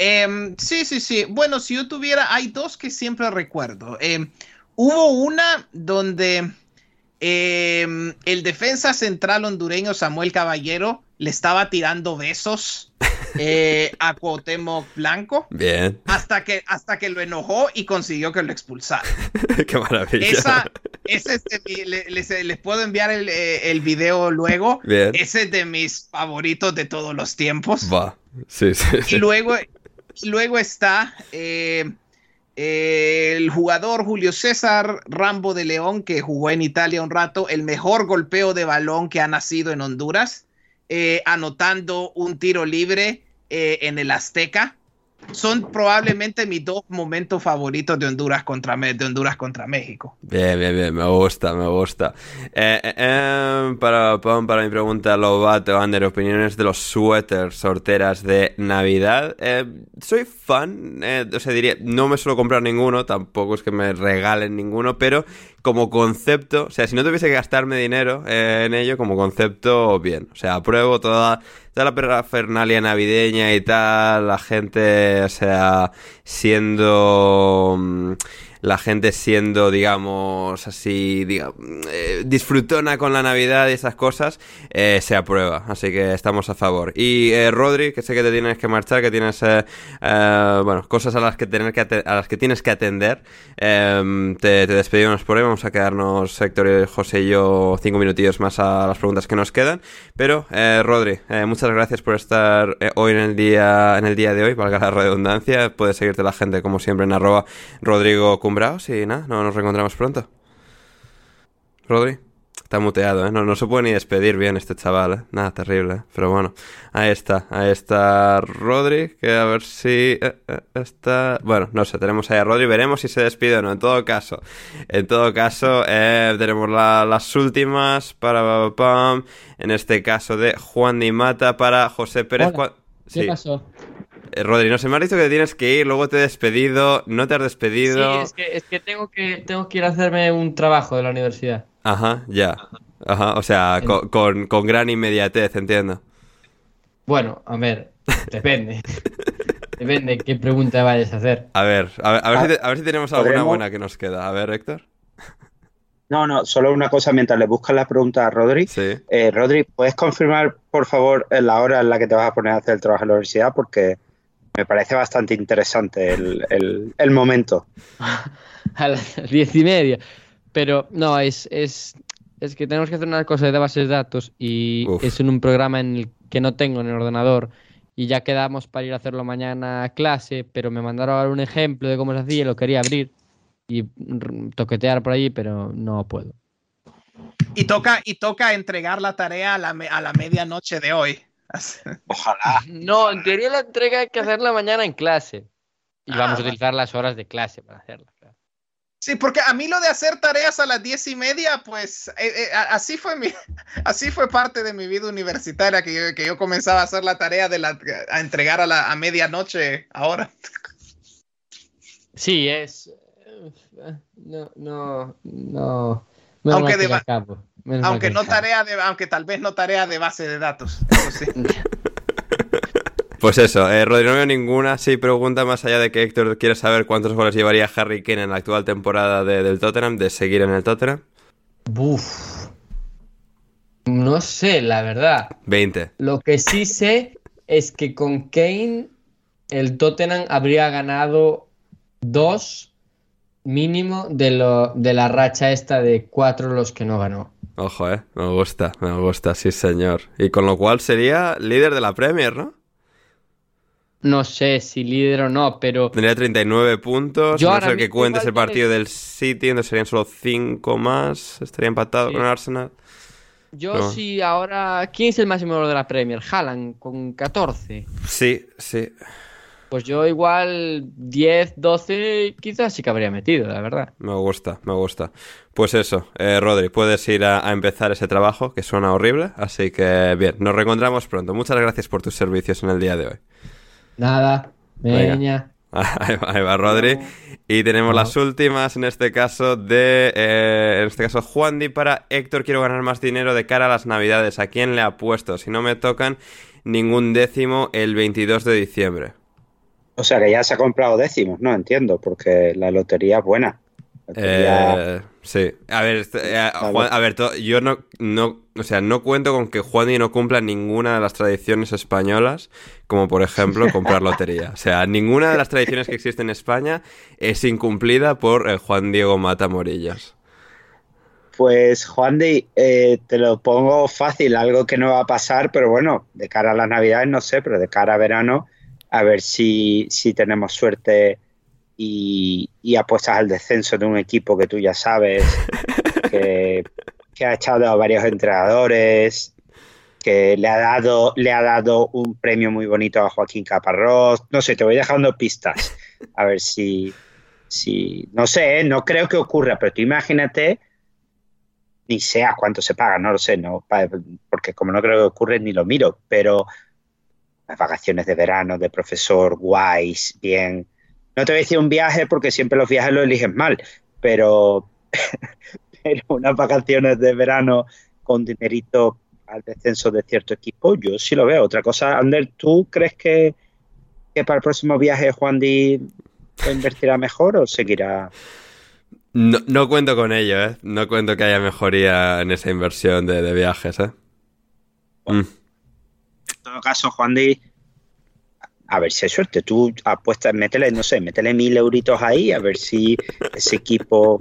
Em, sí, sí, sí. Bueno, si yo tuviera, hay dos que siempre recuerdo. Em, hubo una donde em, el defensa central hondureño Samuel Caballero le estaba tirando besos eh, a Cuauhtémoc Blanco Bien, hasta que, hasta que lo enojó y consiguió que lo expulsara. [LAUGHS] qué maravilla. Esa, ese es de mi- le- les, les puedo enviar el, eh, el video luego. Bien. Ese es de mis favoritos de todos los tiempos. Va, sí, sí, sí. Y luego, luego está eh, eh, el jugador Julio César Rambo de León, que jugó en Italia un rato, el mejor golpeo de balón que ha nacido en Honduras, eh, anotando un tiro libre en el Azteca. Son probablemente mis dos momentos favoritos de Honduras contra, de Honduras contra México. Bien, bien, bien, me gusta, me gusta. Eh, eh, eh, para, para, mi pregunta, Lobato, Ander, opiniones de los suéteres, sorteras de Navidad. Eh, soy fan, o sea, diría, no me suelo comprar ninguno, tampoco es que me regalen ninguno, pero como concepto, o sea, si no tuviese que gastarme dinero en ello, como concepto, bien. O sea, apruebo toda, toda la parafernalia navideña y tal, la gente, o sea, siendo... la gente siendo, digamos, así, eh, disfrutona con la Navidad y esas cosas, eh, se aprueba. Así que estamos a favor. Y eh, Rodri, que sé que te tienes que marchar, que tienes, eh, bueno, cosas a las que tener que a las que tienes que atender. eh, te, despedimos por hoy. Vamos a quedarnos Héctor, y José y yo cinco minutillos más a las preguntas que nos quedan. Pero, Rodri, muchas gracias por estar hoy en el día, en el día de hoy, valga la redundancia. Puedes seguirte la gente como siempre en arroba Rodrigo Cumbraos y nada, no, nos reencontramos pronto. Rodri, está muteado, ¿eh? No, no se puede ni despedir bien este chaval, ¿eh? Nada, terrible, ¿eh? Pero bueno, ahí está, ahí está Rodri, que a ver si eh, está... Bueno, no sé, tenemos ahí a Rodri, veremos si se despide o no, en todo caso. En todo caso, tenemos la- las últimas para... pam, en este caso de Juan Di Mata para José Pérez. Hola. ¿Qué Sí. pasó? Eh, Rodri, no se me ha dicho que tienes que ir, luego te he despedido, no te has Sí, despedido. es que, es que tengo que tengo que ir a hacerme un trabajo de la universidad. Ajá, ya. Ajá, o sea, co- con, con gran inmediatez, entiendo. Bueno, a ver, depende. [LAUGHS] Depende qué pregunta vayas a hacer. A ver, a ver, a ver, Ah, si, te- a ver si tenemos alguna buena que nos queda. A ver, Héctor. No, no, solo una cosa mientras le buscas la pregunta a Rodri. Sí. Eh, Rodri, ¿puedes confirmar, por favor, la hora en la que te vas a poner a hacer el trabajo en la universidad? Porque me parece bastante interesante el, el- el momento. [LAUGHS] A las diez y media. Pero no, es, es, es que tenemos que hacer una cosa de bases de datos y Uf. es en un programa en el que no tengo en el ordenador. Y ya quedamos para ir a hacerlo mañana a clase, pero me mandaron ahora un ejemplo de cómo se hacía y lo quería abrir y toquetear por allí, pero no puedo. Y toca, y toca entregar la tarea a la, me- a la medianoche de hoy. [LAUGHS] Ojalá. No, en teoría la entrega hay que hacerla mañana en clase. Y Ah, vamos a vale. utilizar las horas de clase para hacerla. claro. Sí, porque a mí lo de hacer tareas a las diez y media, pues eh, eh, así fue mi, [LAUGHS] así fue parte de mi vida universitaria que yo, que yo comenzaba a hacer la tarea de la, a entregar a la a medianoche ahora. Sí, es. eh, No, no, no. Aunque de menos Aunque que no tarea de, aunque tal vez no tarea de base de datos. Eso sí. [LAUGHS] Pues eso, eh, Rodri, no veo ninguna. Sí, pregunta más allá de que Héctor quiere saber cuántos goles llevaría Harry Kane en la actual temporada de- del Tottenham, de seguir en el Tottenham. Buf. No sé, la verdad. 20. Lo que sí sé es que con Kane el Tottenham habría ganado dos mínimo de, lo, de la racha esta de cuatro los que no ganó. Ojo, eh. Me gusta, me gusta, sí, señor. Y con lo cual sería líder de la Premier, ¿no? no sé si líder o no, pero Tendría 39 puntos. Yo no sé que cuentes el partido del City, donde serían solo 5 más. Estaría empatado Sí. con el Arsenal. yo No. sí ahora... ¿Quién es el máximo de la Premier? Haaland, con 14. Sí, sí. Pues yo igual 10, 12 quizás sí que habría metido, la verdad. Me gusta, me gusta. Pues eso, eh, Rodri, puedes ir a, a empezar ese trabajo que suena horrible. Así que bien, nos reencontramos pronto. Muchas gracias por tus servicios en el día de hoy. Nada, Venga. [LAUGHS] Ahí va, ahí va Rodri. Y tenemos las últimas, en este caso, de. eh, en este caso, Juan Di para Héctor. Quiero ganar más dinero de cara a las Navidades. ¿A quién le apuesto? Si no me tocan ningún décimo el 22 de diciembre. O sea que ya se ha comprado décimos, no entiendo, porque la lotería es buena. Lotería- Eh, sí. A ver, este- eh, Juan- a ver, yo no, no, o sea, no cuento con que Juan Di no cumpla ninguna de las tradiciones españolas, como por ejemplo [LAUGHS] comprar lotería. O sea, ninguna de las tradiciones que existen en España es incumplida por eh, Juan Diego Mata Morillas. Pues Juan de, eh, te lo pongo fácil, algo que no va a pasar, pero bueno, de cara a las navidades no sé, pero de cara a verano, a ver si, si tenemos suerte y, y apuestas al descenso de un equipo que tú ya sabes, que, [LAUGHS] que ha echado a varios entrenadores, que le ha dado, le ha dado un premio muy bonito a Joaquín Caparrós. No sé, te voy dejando pistas. A ver si, si no sé, ¿eh? no creo que ocurra, pero tú imagínate ni sea cuánto se paga, no lo sé, no, porque como no creo que ocurre ni lo miro, pero las vacaciones de verano de profesor, guays, bien. No te voy a decir un viaje porque siempre los viajes los eliges mal, pero, [LAUGHS] pero unas vacaciones de verano con dinerito al descenso de cierto equipo, yo sí lo veo. Otra cosa, Ander, ¿tú crees que, que para el próximo viaje Juan Di invertirá mejor o seguirá? No, no cuento con ello, ¿eh? No cuento que haya mejoría en esa inversión de, de viajes, ¿eh? Mm. En todo caso, Juan Di, a ver si hay suerte. Tú apuestas, métele, no sé, métele mil euritos ahí, a ver si ese equipo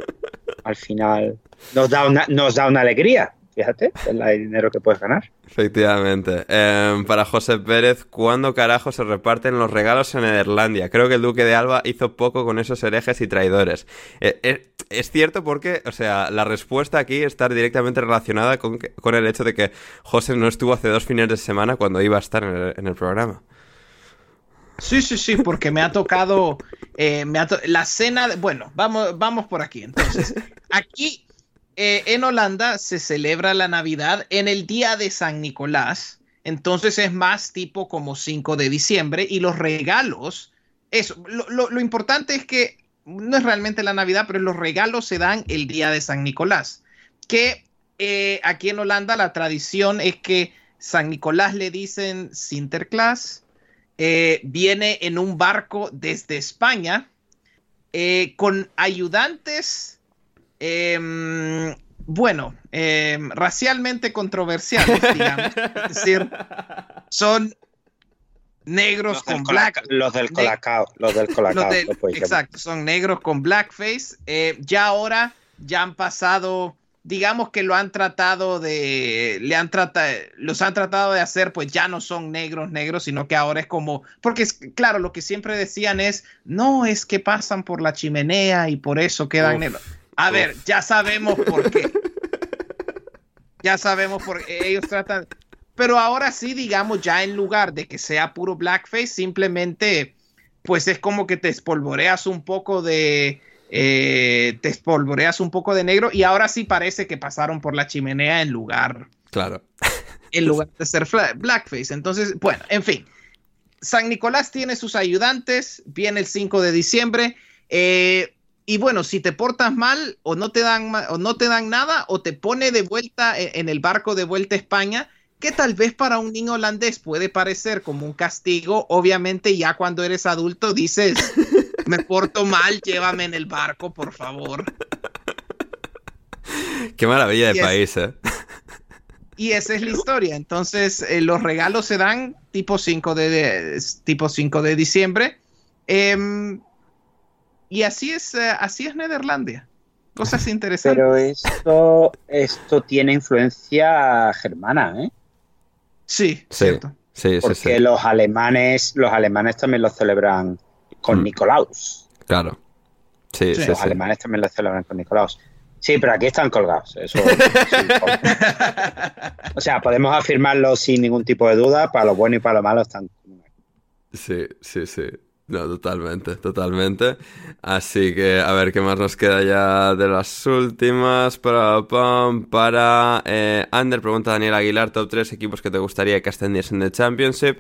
al final nos da una, nos da una alegría. Fíjate, es el dinero que puedes ganar. Efectivamente. Em, para José Pérez, ¿cuándo carajo se reparten los regalos en Nederlandia? Creo que el Duque de Alba hizo poco con esos herejes y traidores. Eh, eh, es cierto porque, o sea, la respuesta aquí está directamente relacionada con, que- con el hecho de que José no estuvo hace dos fines de semana cuando iba a estar en el, en el programa. Sí, sí, sí, porque me ha tocado, eh, me ha to- la cena, de- bueno, vamos, vamos por aquí. Entonces, aquí eh, en Holanda se celebra la Navidad en el día de San Nicolás, entonces es más tipo como 5 de diciembre y los regalos, eso, lo, importante es que no es realmente la Navidad, pero los regalos se dan el día de San Nicolás, que eh, aquí en Holanda la tradición es que San Nicolás le dicen Sinterklaas, eh, viene en un barco desde España con ayudantes, em, bueno, em, racialmente controversiales, digamos. Es decir, son negros Los con black. los del de- colacao, los del colacao. los del- llamar. exacto, son negros con blackface. Eh, ya ahora ya han pasado, digamos que lo han tratado de, le han tratado, los han tratado de hacer, pues ya no son negros, negros, sino que ahora es como, porque es claro, lo que siempre decían es, no es que pasan por la chimenea y por eso quedan Uf, negros. A ver, ya sabemos por qué. [LAUGHS] ya sabemos por qué ellos tratan. Pero ahora sí, digamos, ya en lugar de que sea puro blackface, simplemente, pues es como que te espolvoreas un poco de, eh, te espolvoreas un poco de negro y ahora sí parece que pasaron por la chimenea en lugar, Claro. en lugar de ser blackface. Entonces, bueno, en fin. San Nicolás tiene sus ayudantes, viene el 5 de diciembre. eh, y bueno, si te portas mal o no te dan o no te dan nada o te pone de vuelta e- en el barco de vuelta a España, que tal vez para un niño holandés puede parecer como un castigo, obviamente ya cuando eres adulto dices, me porto mal, llévame en el barco, por favor. [LAUGHS] Qué maravilla de Yes. país, ¿eh? Y esa es la historia. Entonces, eh, los regalos se dan tipo 5 de, de- tipo 5 de diciembre. Em, y así es, eh, así es Nederlandia. Cosas interesantes. Pero esto, esto tiene influencia germana, ¿eh? sí, Sí. cierto. Sí, sí, Porque sí. los alemanes, los alemanes también lo celebran con Mm. Nicolaus. Claro. Sí, sí, los sí. alemanes también lo celebran con Nicolaus. Sí, pero aquí están colgados. Eso, [LAUGHS] o sea, podemos afirmarlo sin ningún tipo de duda. Para lo bueno y para lo malo están. Sí, sí, sí. No, totalmente, totalmente. Así que a ver qué más nos queda ya de las últimas. Para, para eh, Ander, pregunta Daniel Aguilar, top 3 equipos que te gustaría que ascendiesen de Championship.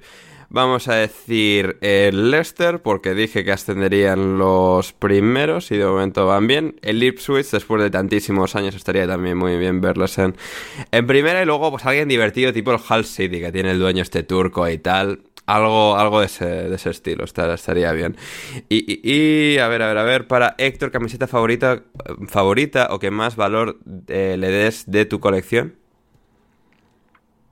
Vamos a decir el Leicester, porque dije que ascenderían los primeros y de momento van bien. El Ipswich, después de tantísimos años, estaría también muy bien verlos en, en primera. Y luego, pues alguien divertido, tipo el Hull City, que tiene el dueño este turco y tal. Algo, algo de, ese, de ese estilo, esta- estaría bien. Y, y- y, a ver, a ver, a ver, para Héctor, camiseta favorita, favorita o que más valor eh, le des de tu colección.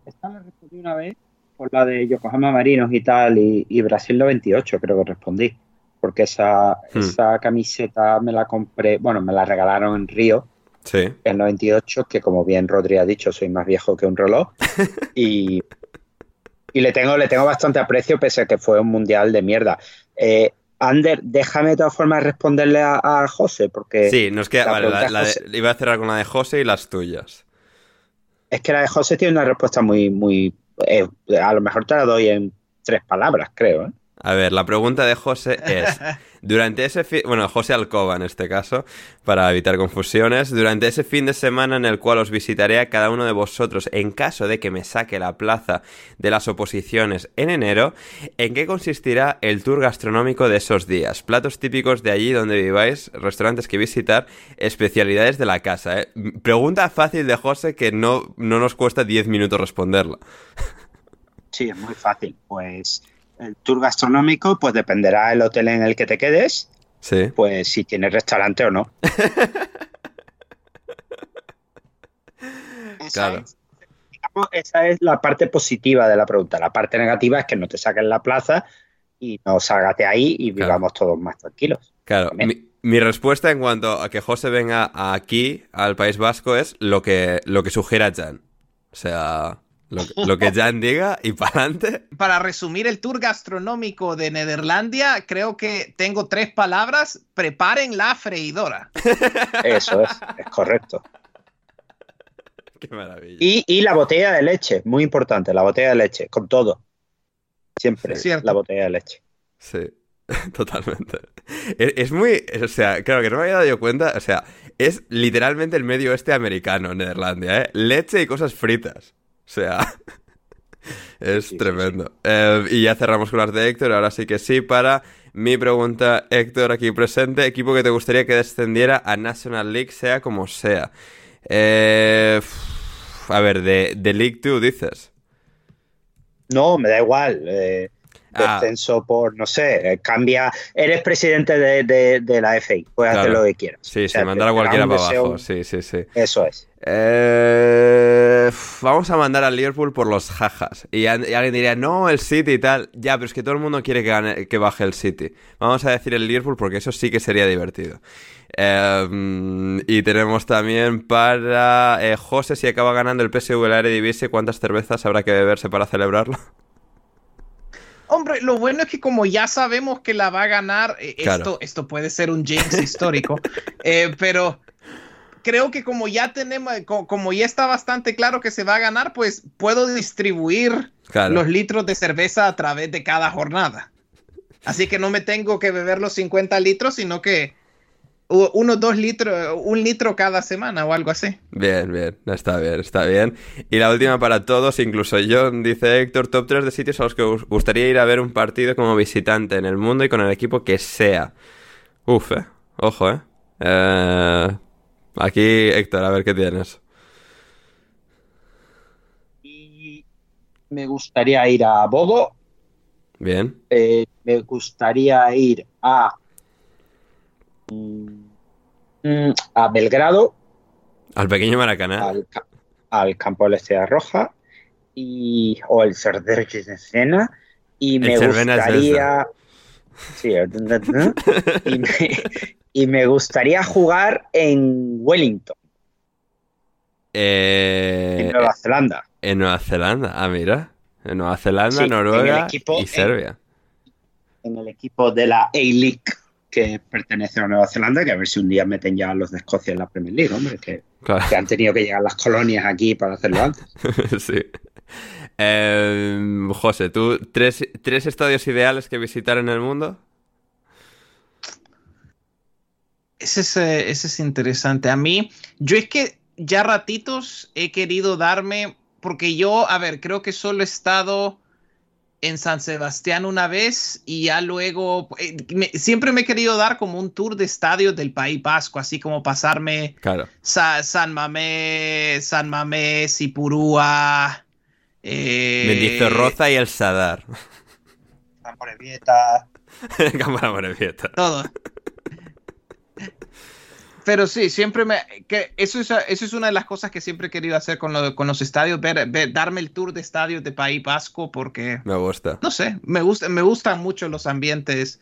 Esta la respondí una vez por la de Yokohama Marinos y tal, y, y Brasil 98, creo que respondí. Porque esa, Hmm. esa camiseta me la compré, bueno, me la regalaron en Río Sí. en 98, que como bien Rodri ha dicho, soy más viejo que un reloj. [LAUGHS] y y le, tengo, le tengo bastante aprecio, pese a que fue un mundial de mierda. Eh, Ander, déjame de todas formas responderle a, a José, porque Sí, nos queda. la Vale, la- pregunta la de- José- iba a cerrar con la de José y las tuyas. es que la de José tiene una respuesta muy, muy. eh, a lo mejor te la doy en tres palabras, creo. ¿eh? A ver, la pregunta de José es, [LAUGHS] durante ese fin, bueno, José Alcoba en este caso, para evitar confusiones, durante ese fin de semana en el cual os visitaré a cada uno de vosotros en caso de que me saque la plaza de las oposiciones en enero, ¿en qué consistirá el tour gastronómico de esos días? Platos típicos de allí donde viváis, restaurantes que visitar, especialidades de la casa, ¿eh? Pregunta fácil de José que no, no nos cuesta 10 minutos responderla. Sí, es muy fácil. Pues el tour gastronómico, pues dependerá del hotel en el que te quedes, Sí. pues si tienes restaurante o no. [LAUGHS] Esa Claro. es- digamos, esa es la parte positiva de la pregunta. La parte negativa es que no te saquen la plaza y no salgas de ahí y Claro. vivamos todos más tranquilos. Claro, mi respuesta en cuanto a que José venga aquí, al País Vasco, es lo que, lo que sugiera Jan. O sea, lo, que- lo que Jan diga y para adelante. Para resumir el tour gastronómico de Nederlandia, creo que tengo tres palabras. Preparen la freidora. Eso es, es correcto. Qué maravilla. Y, y la botella de leche, muy importante, la botella de leche, con todo. Siempre Sí, la botella de leche. Sí, [LAUGHS] totalmente. Es, es muy, o sea, claro que no me había dado cuenta, o sea, es literalmente el medio oeste americano, Nederlandia, ¿eh? Leche y cosas fritas. O sea, [LAUGHS] es Sí, sí, tremendo. Eh, y ya cerramos con las de Héctor, ahora sí que sí, para mi pregunta, Héctor, aquí presente, equipo que te gustaría que descendiera a National League, sea como sea. Eh, a ver, de, de League 2 dices. No, me da igual. eh, Ah. descenso por, no sé, cambia. Eres presidente de, de- de la FA, puedes hacer lo que quieras. Sí, O sea, mandar a cualquiera para abajo, sí, sí, sí. Eso es. Eh, vamos a mandar al Liverpool por los jajas. Y, alguien diría, no, el City y tal. Ya, pero es que todo el mundo quiere que, gane- que baje el City. Vamos a decir el Liverpool porque eso sí que sería divertido. Eh, y tenemos también para eh, José, si acaba ganando el PSV la Eredivisie, ¿cuántas cervezas habrá que beberse para celebrarlo? Hombre, lo bueno es que como ya sabemos que la va a ganar, eh, Claro. esto, esto puede ser un jinx histórico, [LAUGHS] eh, pero creo que como ya tenemos, co- como ya está bastante claro que se va a ganar, pues puedo distribuir Claro. los litros de cerveza a través de cada jornada. Así que no me tengo que beber los 50 litros, sino que u- uno, dos litros, un litro cada semana o algo así. Bien, bien, está bien, está bien. Y la última para todos, incluso John, dice Héctor, top 3 de sitios a los que os gustaría ir a ver un partido como visitante en el mundo y con el equipo que sea. Uf, eh. Ojo, eh. Eh, Aquí, Héctor, a ver qué tienes. Y me gustaría ir a Bodo, Bien. eh, me gustaría ir a, mm, a Belgrado, Al pequeño Maracaná. al, ca- al campo de la Estrella Roja, y, o el Cerderges de Cena, y me gustaría... Sí, [LAUGHS] el- y, me, y me gustaría jugar en Wellington, Eh, en Nueva Zelanda. en Nueva Zelanda. Ah, mira. Nueva Zelanda, Sí, Noruega en equipo- y Serbia. En el equipo de la A-League que pertenece a Nueva Zelanda, que a ver si un día meten ya a los de Escocia en la Premier League, hombre, que, Claro. que han tenido que llegar las colonias aquí para hacerlo antes. [LAUGHS] sí. Eh, José, ¿tú tres, tres estadios ideales que visitar en el mundo? Ese es, eh, ese es interesante. A mí, yo es que ya ratitos he querido darme, porque yo, a ver, creo que solo he estado en San Sebastián una vez y ya luego, eh, me- siempre me he querido dar como un tour de estadios del País Vasco, así como pasarme Claro. Sa- San Mamés, San Mamés, Ipurúa. Eh, Mendizorroza y el Sadar. Amorebieta. [LAUGHS] Cámara todo. Pero sí, siempre me. Que eso, es, eso es una de las cosas que siempre he querido hacer con, lo- con los estadios, ver, ver- darme el tour de estadios de País Vasco, porque, Me gusta. no sé, me, gusta, me gustan mucho los ambientes.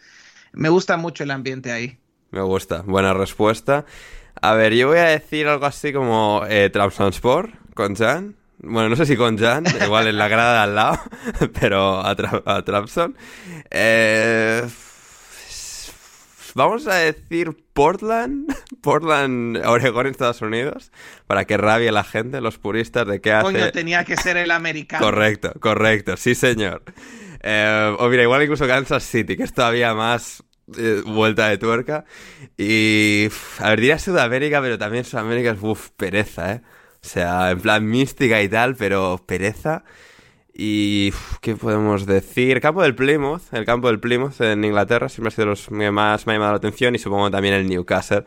Me gusta mucho el ambiente ahí. Me gusta. Buena respuesta. A ver, yo voy a decir algo así como eh, Trabzonspor con Jan. Bueno, no sé si con Jan, igual en la grada de al lado, [LAUGHS] pero a, Tra- a Trabzon. Eh, vamos a decir Portland, [LAUGHS] Portland, Oregón, Estados Unidos, para que rabie la gente, los puristas, de qué hace... Coño, tenía que ser el americano. Correcto, correcto, sí señor. Eh, o mira, igual incluso Kansas City, que es todavía más eh, vuelta de tuerca. Y, a ver, diría Sudamérica, pero también Sudamérica es, uff, pereza, ¿eh? O sea, en plan mística y tal, pero pereza. Y, ¿qué podemos decir? Campo del Plymouth, el campo del Plymouth en Inglaterra siempre ha sido los que más me ha llamado la atención y supongo también el Newcastle,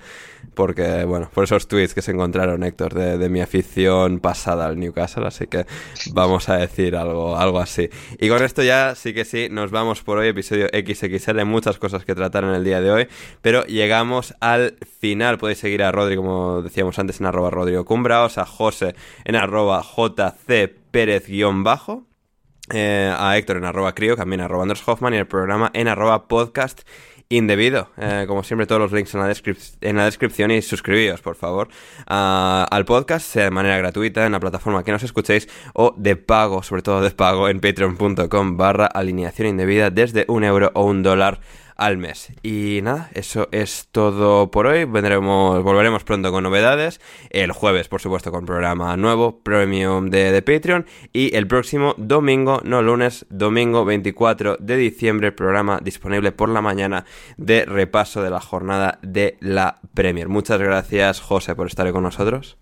porque, bueno, por esos tweets que se encontraron, Héctor, de, de mi afición pasada al Newcastle, así que vamos a decir algo, algo así. Y con esto ya sí que sí, nos vamos por hoy, episodio XXL, muchas cosas que tratar en el día de hoy, pero llegamos al final. Podéis seguir a Rodri, como decíamos antes, en arroba Rodrigo Cumbraos, a José en arroba JC Pérez guion bajo, eh, a Héctor en arroba crío, también arroba Anders Hoffman y el programa en arroba podcast indebido. Eh, como siempre, todos los links en la, descripción y suscribíos, por favor, a- al podcast, sea de manera gratuita en la plataforma que nos escuchéis o de pago, sobre todo de pago, en patreon.com barra alineación indebida desde un euro o un dólar al mes. Y nada, eso es todo por hoy. Vendremos, volveremos pronto con novedades. El jueves, por supuesto, con programa nuevo, premium de, Patreon. Y el próximo domingo, no lunes, domingo 24 de diciembre, programa disponible por la mañana de repaso de la jornada de la Premier. Muchas gracias, José, por estar con nosotros.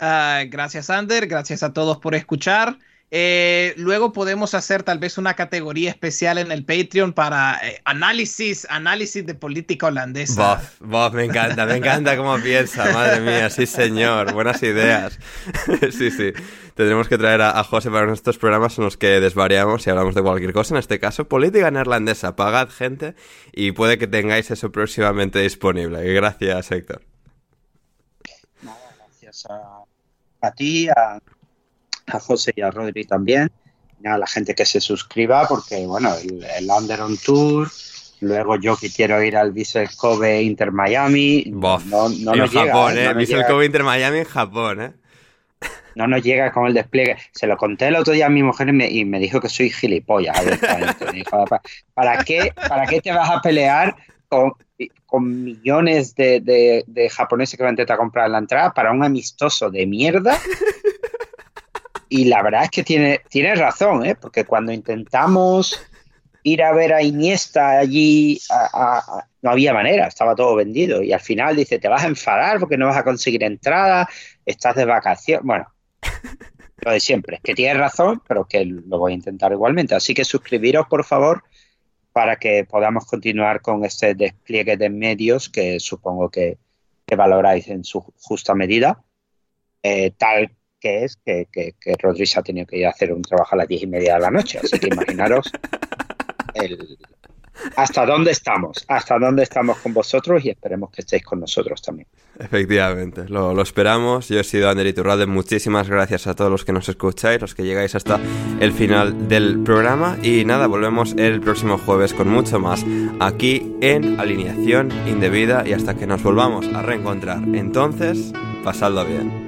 Ah, gracias, Ander. Gracias a todos por escuchar. Eh, luego podemos hacer tal vez una categoría especial en el Patreon para eh, análisis, análisis de política holandesa. Bof, bof, me encanta, me encanta cómo piensa, madre mía, sí señor, buenas ideas. [LAUGHS] sí, sí, tendremos que traer a, a José para nuestros programas en los que desvariamos y hablamos de cualquier cosa, en este caso política neerlandesa, pagad gente y puede que tengáis eso próximamente disponible. Gracias, Héctor. Gracias a, a ti, a, a José y a Rodri también. Y a la gente que se suscriba, porque bueno, el, el Under on Tour. Luego yo que quiero ir al Vissel Kobe Inter Miami. Bof, no, no nos llega, Japón, ¿eh? ¿eh? No. Kobe Inter Miami en Japón, ¿eh? no nos llega con el despliegue. Se lo conté el otro día a mi mujer y me, y me dijo que soy gilipollas. dijo, "Pa- ¿para qué, ¿Para qué te vas a pelear con, con millones de, de- de japoneses que van a intentar comprar la entrada para un amistoso de mierda? Y la verdad es que tiene, tiene razón, ¿eh? porque cuando intentamos ir a ver a Iniesta allí, a- a- a- no había manera, estaba todo vendido. Y al final dice, te vas a enfadar porque no vas a conseguir entrada, estás de vacaciones. Bueno, [LAUGHS] lo de siempre, que tienes razón, pero que lo voy a intentar igualmente. Así que suscribiros, por favor, para que podamos continuar con este despliegue de medios que supongo que, que valoráis en su justa medida. Eh, tal que es que, que, que Rodri se ha tenido que ir a hacer un trabajo a las diez y media de la noche. Así que imaginaros hasta dónde estamos, hasta dónde estamos con vosotros y esperemos que estéis con nosotros también. Efectivamente, lo, lo esperamos. Yo he sido Ander Iturralde. Muchísimas gracias a todos los que nos escucháis, los que llegáis hasta el final del programa. Y nada, volvemos el próximo jueves con mucho más aquí en Alineación Indebida y hasta que nos volvamos a reencontrar. Entonces, pasadlo bien.